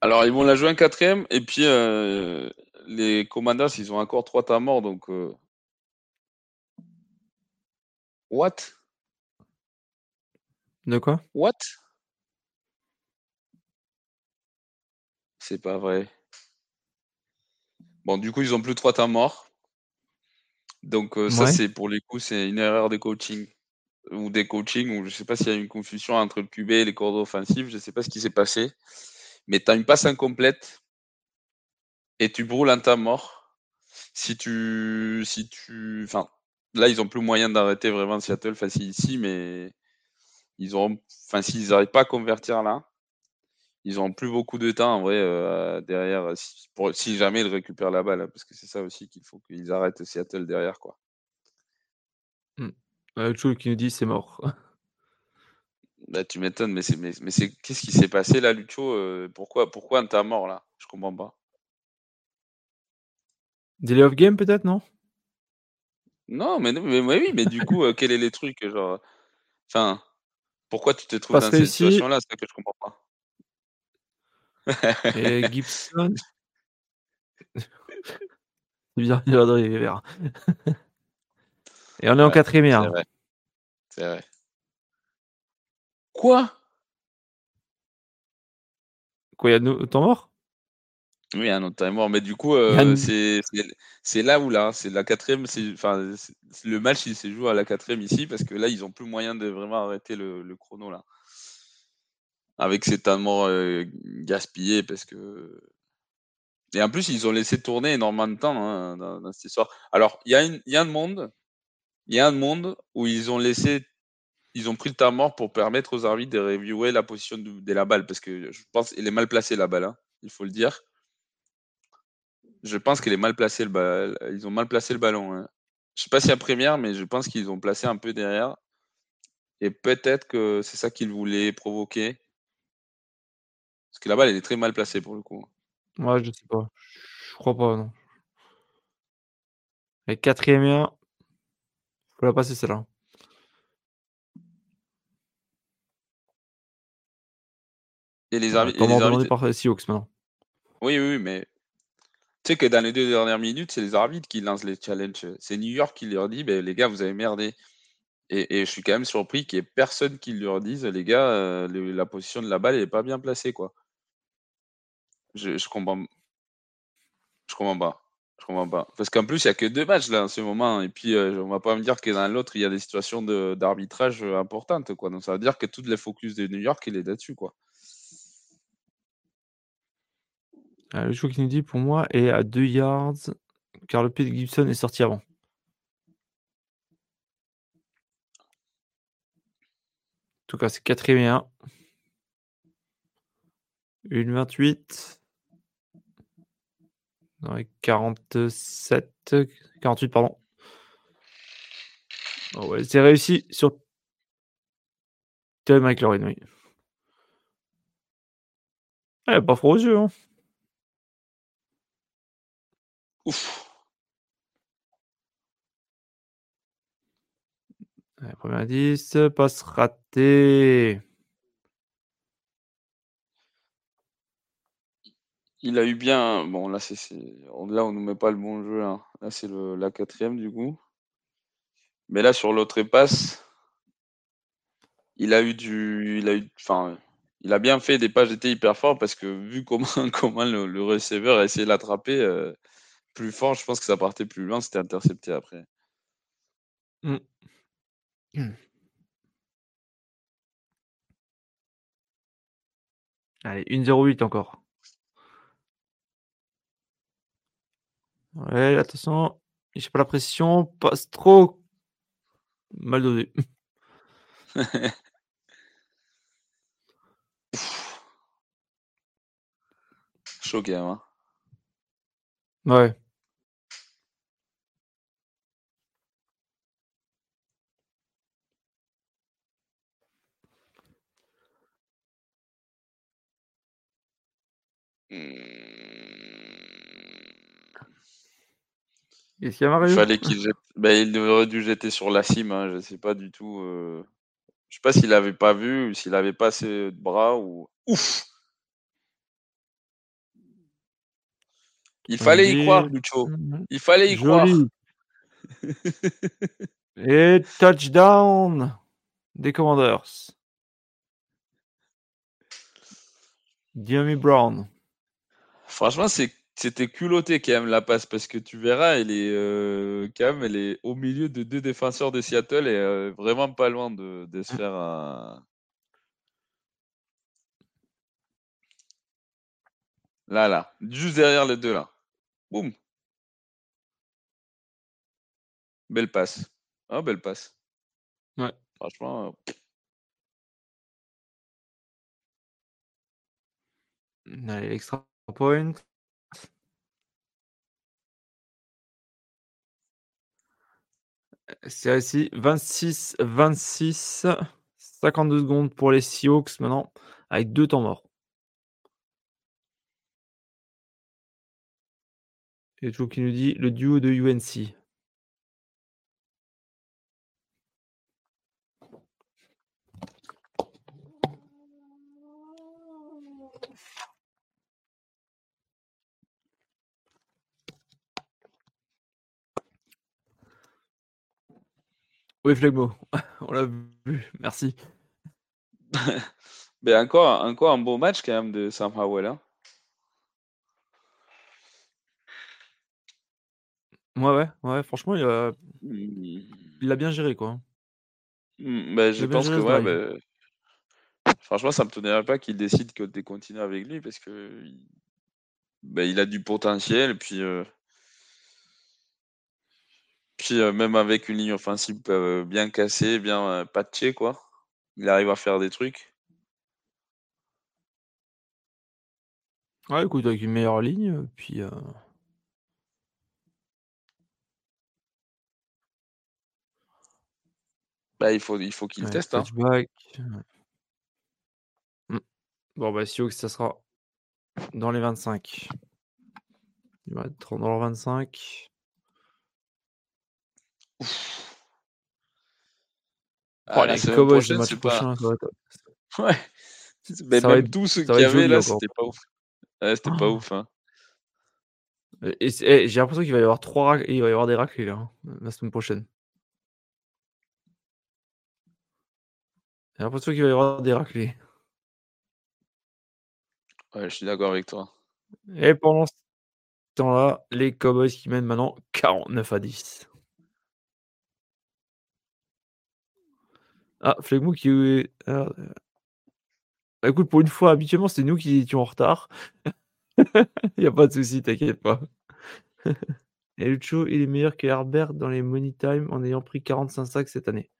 Alors, ils vont la jouer un quatrième, et puis euh, les Commanders, ils ont encore trois temps morts, donc. Euh... What? De quoi? What? C'est pas vrai. Bon, du coup, ils ont plus trois temps morts. Donc, euh, ça, c'est pour les coups, c'est une erreur de coaching. Ou des coachings, ou je sais pas s'il y a une confusion entre le QB et les cordes offensives. Je sais pas ce qui s'est passé. Mais tu as une passe incomplète et tu brûles un temps mort. Si tu. Si tu. Enfin, là, ils ont plus moyen d'arrêter vraiment Seattle facile ici, mais ils ont, enfin, s'ils n'arrivent pas à convertir là, ils n'ont plus beaucoup de temps en vrai euh, derrière, si, si, jamais ils récupèrent la balle, hein, parce que c'est ça aussi qu'il faut qu'ils arrêtent Seattle derrière. quoi. Euh, qui nous dit c'est mort. Bah, tu m'étonnes, mais c'est mais, c'est qu'est-ce qui s'est passé là, Lucho euh, Pourquoi pourquoi un tas mort là? Je comprends pas. Delay of game peut-être non? Non, mais, mais, oui, mais du coup, euh, quels est les trucs genre Enfin, pourquoi tu te trouves dans cette situation-là? C'est ça que je comprends pas. Et Gibson. C'est bien, il va Et on est en quatrième C'est vrai. C'est vrai. Quoi? Quoi, il y a de temps mort? Oui, un autre time mort, mais du coup, euh, c'est là où là, c'est la quatrième, enfin, le match il s'est joué à la quatrième ici parce que là, ils ont plus moyen de vraiment arrêter le, chrono là, avec ces temps morts euh, gaspillés parce que et en plus ils ont laissé tourner énormément de temps hein, dans, cette histoire. Alors il y a il y a un monde, il y a un monde où ils ont laissé, ils ont pris le temps mort pour permettre aux arbitres de reviewer la position de, la balle parce que je pense qu'elle est mal placée la balle, hein, il faut le dire. Je pense qu'il est mal placé le. Ils ont mal placé le ballon. Hein. Je sais pas si à première, mais je pense qu'ils ont placé un peu derrière. Et peut-être que c'est ça qu'ils voulaient provoquer. Parce que la balle, elle est très mal placée pour le coup. Ouais, je sais pas. Je crois pas, non. Et quatrième il faut la passer celle-là. Et les, euh, arbi- Comment par maintenant? Oui, oui, oui, mais tu sais que dans les deux dernières minutes, c'est les arbitres qui lancent les challenges. C'est New York qui leur dit bah, les gars, vous avez merdé. Et, je suis quand même surpris qu'il n'y ait personne qui leur dise les gars, euh, la position de la balle n'est pas bien placée. quoi. Je comprends. Je comprends pas. Je comprends pas. Parce qu'en plus, il n'y a que deux matchs là en ce moment. Et puis, euh, on va pas me dire que dans l'autre, il y a des situations d'arbitrage importantes. Quoi. Donc, ça veut dire que toutes les focus de New York, il est là-dessus. quoi. Euh, le joueur qui nous dit pour moi est à 2 yards car le pied de Gibson est sorti avant. En tout cas, c'est 4 et 1. Une 28. Dans les 47. 48, pardon. Oh ouais, c'est réussi sur Tel McLaurin, oui. Eh, pas froid aux yeux, hein. Ouf. premier indice, passe raté. Il a eu bien. Bon, là, c'est, là on nous met pas le bon jeu. Là, là c'est la quatrième du coup. Mais là, sur l'autre passe, il a eu du. Il a eu. Enfin, il a bien fait des pages d'été hyper fort parce que vu comment, comment le, receveur a essayé de l'attraper, euh, plus fort, je pense que ça partait plus loin, c'était intercepté après. Mmh. Allez, 1-0-8 encore. Ouais, attention, j'ai pas la pression, passe trop mal dosé. Choqué, hein. Ouais. Qu'est-ce qu'il y a, Mario? Il fallait qu'il jette. Ben, il aurait dû jeter sur la cime. Hein. Je ne sais pas du tout. Euh... Je sais pas s'il n'avait pas vu s'il avait pas assez de bras ou. Ouf Il fallait y croire, Lucho. Il fallait y croire. Et touchdown des Commanders. Jimmy Brown. Franchement, c'était culotté quand même la passe parce que tu verras, elle est euh, quand même, elle est au milieu de deux défenseurs de Seattle et euh, vraiment pas loin de, se faire un. Là, là, juste derrière les deux là. Boum. Belle passe. Ah, belle passe. Ouais. Franchement. Allez, extra point. C'est réussi. 26, 26, 52 secondes pour les Seahawks maintenant, avec deux temps morts. Et toujours qui nous dit le duo de UNC. Oui, Flegmo, on l'a vu, merci. Mais encore, encore un beau match quand même de Sam Howell. Hein. Ouais, ouais, ouais, franchement, il a, mmh. il a bien géré, quoi. Mmh, bah, je pense que, ouais, bah, franchement, ça me tonnerait pas qu'il décide que de continuer avec lui parce que bah, il a du potentiel. Et puis, euh, puis euh, même avec une ligne offensive euh, bien cassée, bien patchée, quoi, il arrive à faire des trucs. Ouais, écoute, avec une meilleure ligne, puis. Bah, il faut, il faut qu'il teste. Hein. Mmh. Bon, bah, si ça sera dans les 25. Il va être dans les 25. Ah, oh, les Cowboys, le match prochain, pas... Ouais. même tous ceux qu'il y avait là, c'était pas ouf. Ouais, c'était pas ouf. Hein. Et eh, j'ai l'impression qu'il va y avoir trois il va y avoir des raclés là, hein, la semaine prochaine. J'ai l'impression qu'il va y avoir des raclés. Ouais, je suis d'accord avec toi. Et pendant ce temps-là, les Cowboys qui mènent maintenant 49 à 10. Ah, Flegmou qui. Ah, bah, écoute, pour une fois, habituellement, c'est nous qui étions en retard. Il n'y a pas de souci, t'inquiète pas. Et Lucho, il est meilleur que Herbert dans les money time en ayant pris 45 sacs cette année.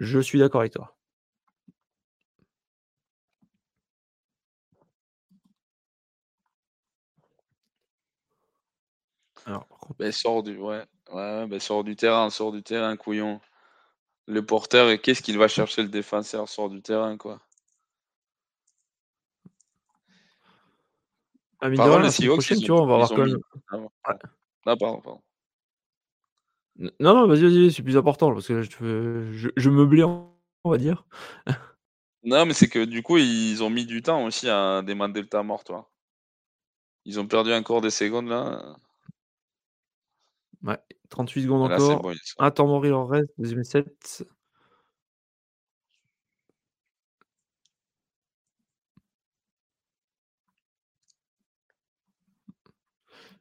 Je suis d'accord avec toi. Alors, ben, sort du ouais, ouais ben, sort du terrain, sort du terrain, couillon. Le porteur, qu'est-ce qu'il va chercher le défenseur sort du terrain, quoi. Ah, mais la prochaine, tu vois, on va avoir quand même. Ah, non, pardon, pardon. Non, non, vas-y, vas-y, c'est plus important parce que je, je, je me on va dire. non, mais c'est que du coup, ils ont mis du temps aussi à demander le temps mort, toi. Ils ont perdu encore des secondes là. Ouais, 38 secondes encore. Bon, un temps mort, il en reste. Deuxième set.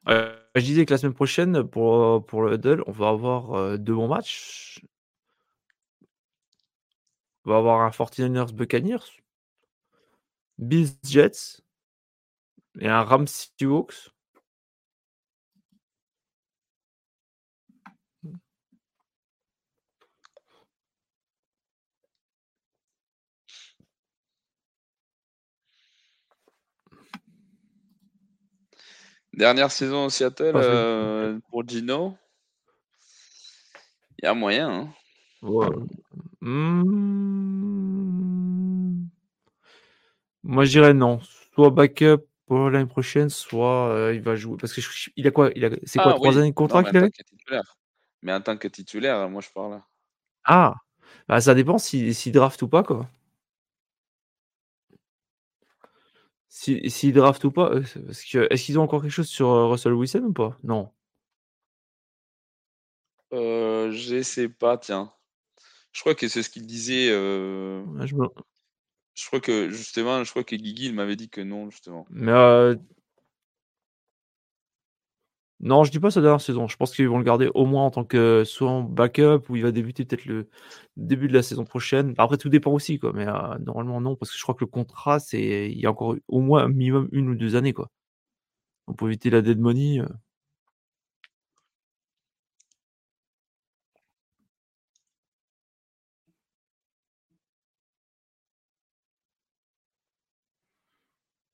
Euh, je disais que la semaine prochaine, pour, pour le Huddle, on va avoir euh, deux bons matchs. On va avoir un 49ers Buccaneers, Bills Jets et un Rams Seahawks. Dernière saison au Seattle euh, pour Gino. Il y a moyen. Hein. Mmh. Moi, je dirais non. Soit backup pour l'année prochaine, soit euh, il va jouer. Parce que il a quoi il a... C'est quoi, ah trois années de contrat qu'il avait Mais en tant que titulaire, moi je parle. Ah, bah, ça dépend s'il si, draft ou pas, quoi. S'il si, draft ou pas, euh, est-ce qu'ils ont encore quelque chose sur euh, Russell Wilson ou pas? Non. Euh, je sais pas, tiens. Je crois que c'est ce qu'il disait. Euh, je, je, crois que justement, je crois que Guigui il m'avait dit que non, justement. Mais non, je dis pas sa dernière saison. Je pense qu'ils vont le garder au moins en tant que soit en backup ou il va débuter peut-être le début de la saison prochaine. Après, tout dépend aussi, quoi. Mais euh, normalement, non, parce que je crois que le contrat, c'est il y a encore au moins un minimum une ou deux années, quoi. On peut éviter la dead money. Euh.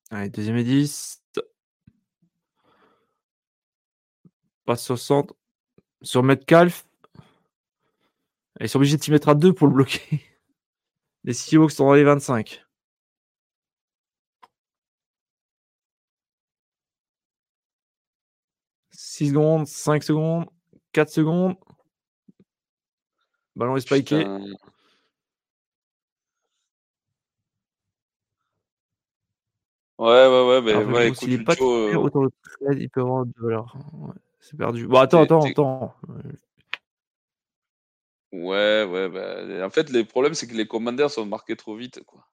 Allez, deuxième et 10. Pas 60. Sur Metcalf. Ils sont obligés de s'y mettre à deux pour le bloquer. Les Seahawks sont dans les 25. « 6 secondes, 5 secondes, 4 secondes. Ballon est spiké. Ouais, ouais, ouais, mais ouais, écoute, il est pas euh... autant de trade, il peut avoir de valeur. Ouais. C'est perdu. Bon, attends, attends, attends. Ouais, ouais, bah, en fait, le problème, c'est que les commanders sont marqués trop vite, quoi.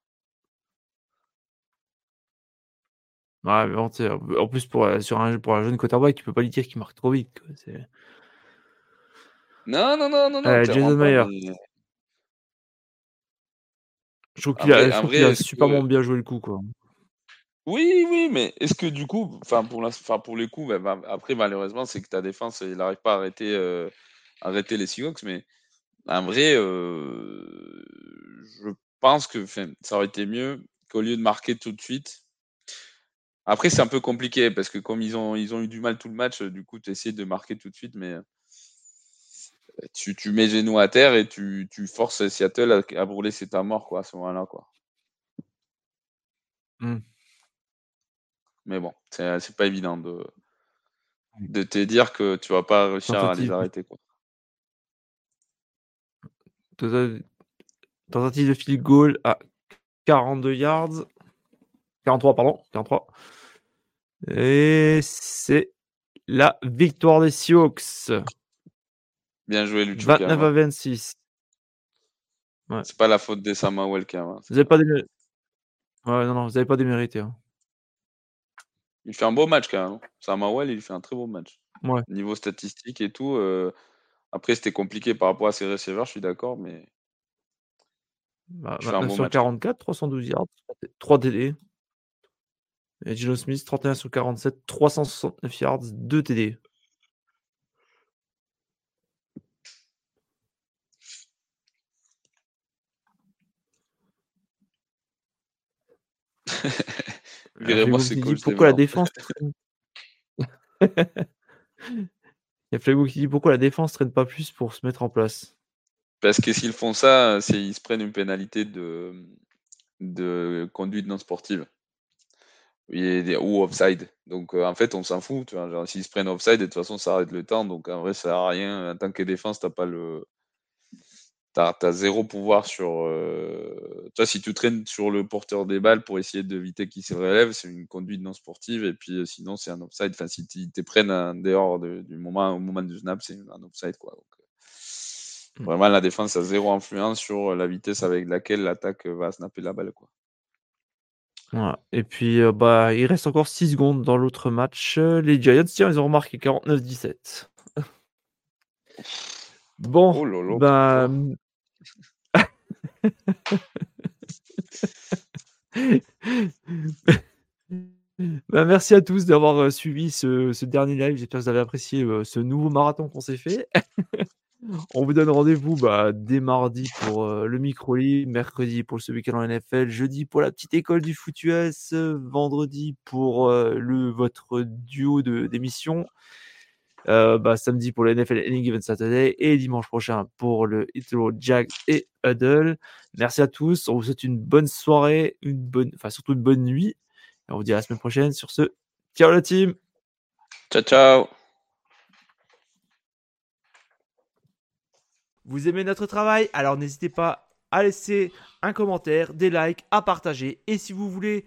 Ouais, mais bon, en plus, pour, euh, sur un, pour un jeune quarterback, tu peux pas lui dire qu'il marque trop vite. Quoi. Non, non, non, non, non. Euh, Jason Mayer. Je trouve qu'il a, a super bien joué le coup, quoi. Oui, oui, mais est-ce que du coup, pour, pour les coups, bah, après malheureusement, c'est que ta défense, il n'arrive pas à arrêter, euh, arrêter les Seahawks, mais en vrai, euh, je pense que ça aurait été mieux qu'au lieu de marquer tout de suite. Après, c'est un peu compliqué parce que comme ils ont, ils ont eu du mal tout le match, du coup, tu essaies de marquer tout de suite, mais tu, tu mets genoux à terre et tu, tu forces Seattle à, brûler c'est ta mort quoi, à ce moment-là. Quoi. Mmh. Mais bon, c'est pas évident de, de te dire que tu vas pas réussir à les arrêter. Quoi. Tentative de field goal à 42 yards. 43, pardon. 43. Et c'est la victoire des Seahawks. Bien joué, Lucho. 29 à 26. C'est pas la faute des Sama Welker. Hein. Vous n'avez pas démérité. Ouais, non, non, vous n'avez pas démérité. Hein. Il fait un beau match quand même. Hein. Sama Well, il fait un très beau match. Ouais. Niveau statistique et tout. Euh, après, c'était compliqué par rapport à ses receveurs, je suis d'accord, mais. Bah, 29 sur 44, 312 yards, 3 TD. Et Gino Smith, 31 sur 47, 369 yards, 2 TD. Virez-moi c'est cool. Pourquoi la défense Il y a Flagou qui dit pourquoi la défense traîne pas plus pour se mettre en place? Parce que s'ils font ça, c'est ils se prennent une pénalité de, de conduite non sportive. Ou offside. Donc euh, en fait, on s'en fout. s'ils se prennent offside, de toute façon, ça arrête le temps. Donc en vrai, ça sert à rien. En tant que défense, t'as pas le, T'as as zéro pouvoir sur. Euh... Tu vois, si tu traînes sur le porteur des balles pour essayer d'éviter qu'il se relève, c'est une conduite non sportive. Et puis euh, sinon, c'est un offside. Enfin, si tu te prennent en dehors du moment, au moment du snap, c'est un offside. Quoi. Donc, euh, mmh. Vraiment, la défense a zéro influence sur la vitesse avec laquelle l'attaque va snapper la balle. Quoi. Et puis, bah, il reste encore 6 secondes dans l'autre match. Les Giants, tiens, ils ont remarqué 49-17. Bon, oh bah, bah, merci à tous d'avoir euh, suivi ce, dernier live. J'espère que vous avez apprécié euh, ce nouveau marathon qu'on s'est fait. On vous donne rendez-vous bah, dès mardi pour euh, le micro lit mercredi pour ce week-end en NFL, jeudi pour la petite école du foot vendredi pour votre duo d'émissions. Euh, bah, samedi pour le NFL Any Given Saturday et dimanche prochain pour le Italo Jack et Huddle. Merci à tous. On vous souhaite une bonne soirée, une bonne, enfin surtout une bonne nuit. Et on vous dit à la semaine prochaine sur ce. Ciao la team. Ciao ciao. Vous aimez notre travail? Alors n'hésitez pas à laisser un commentaire, des likes, à partager. Et si vous voulez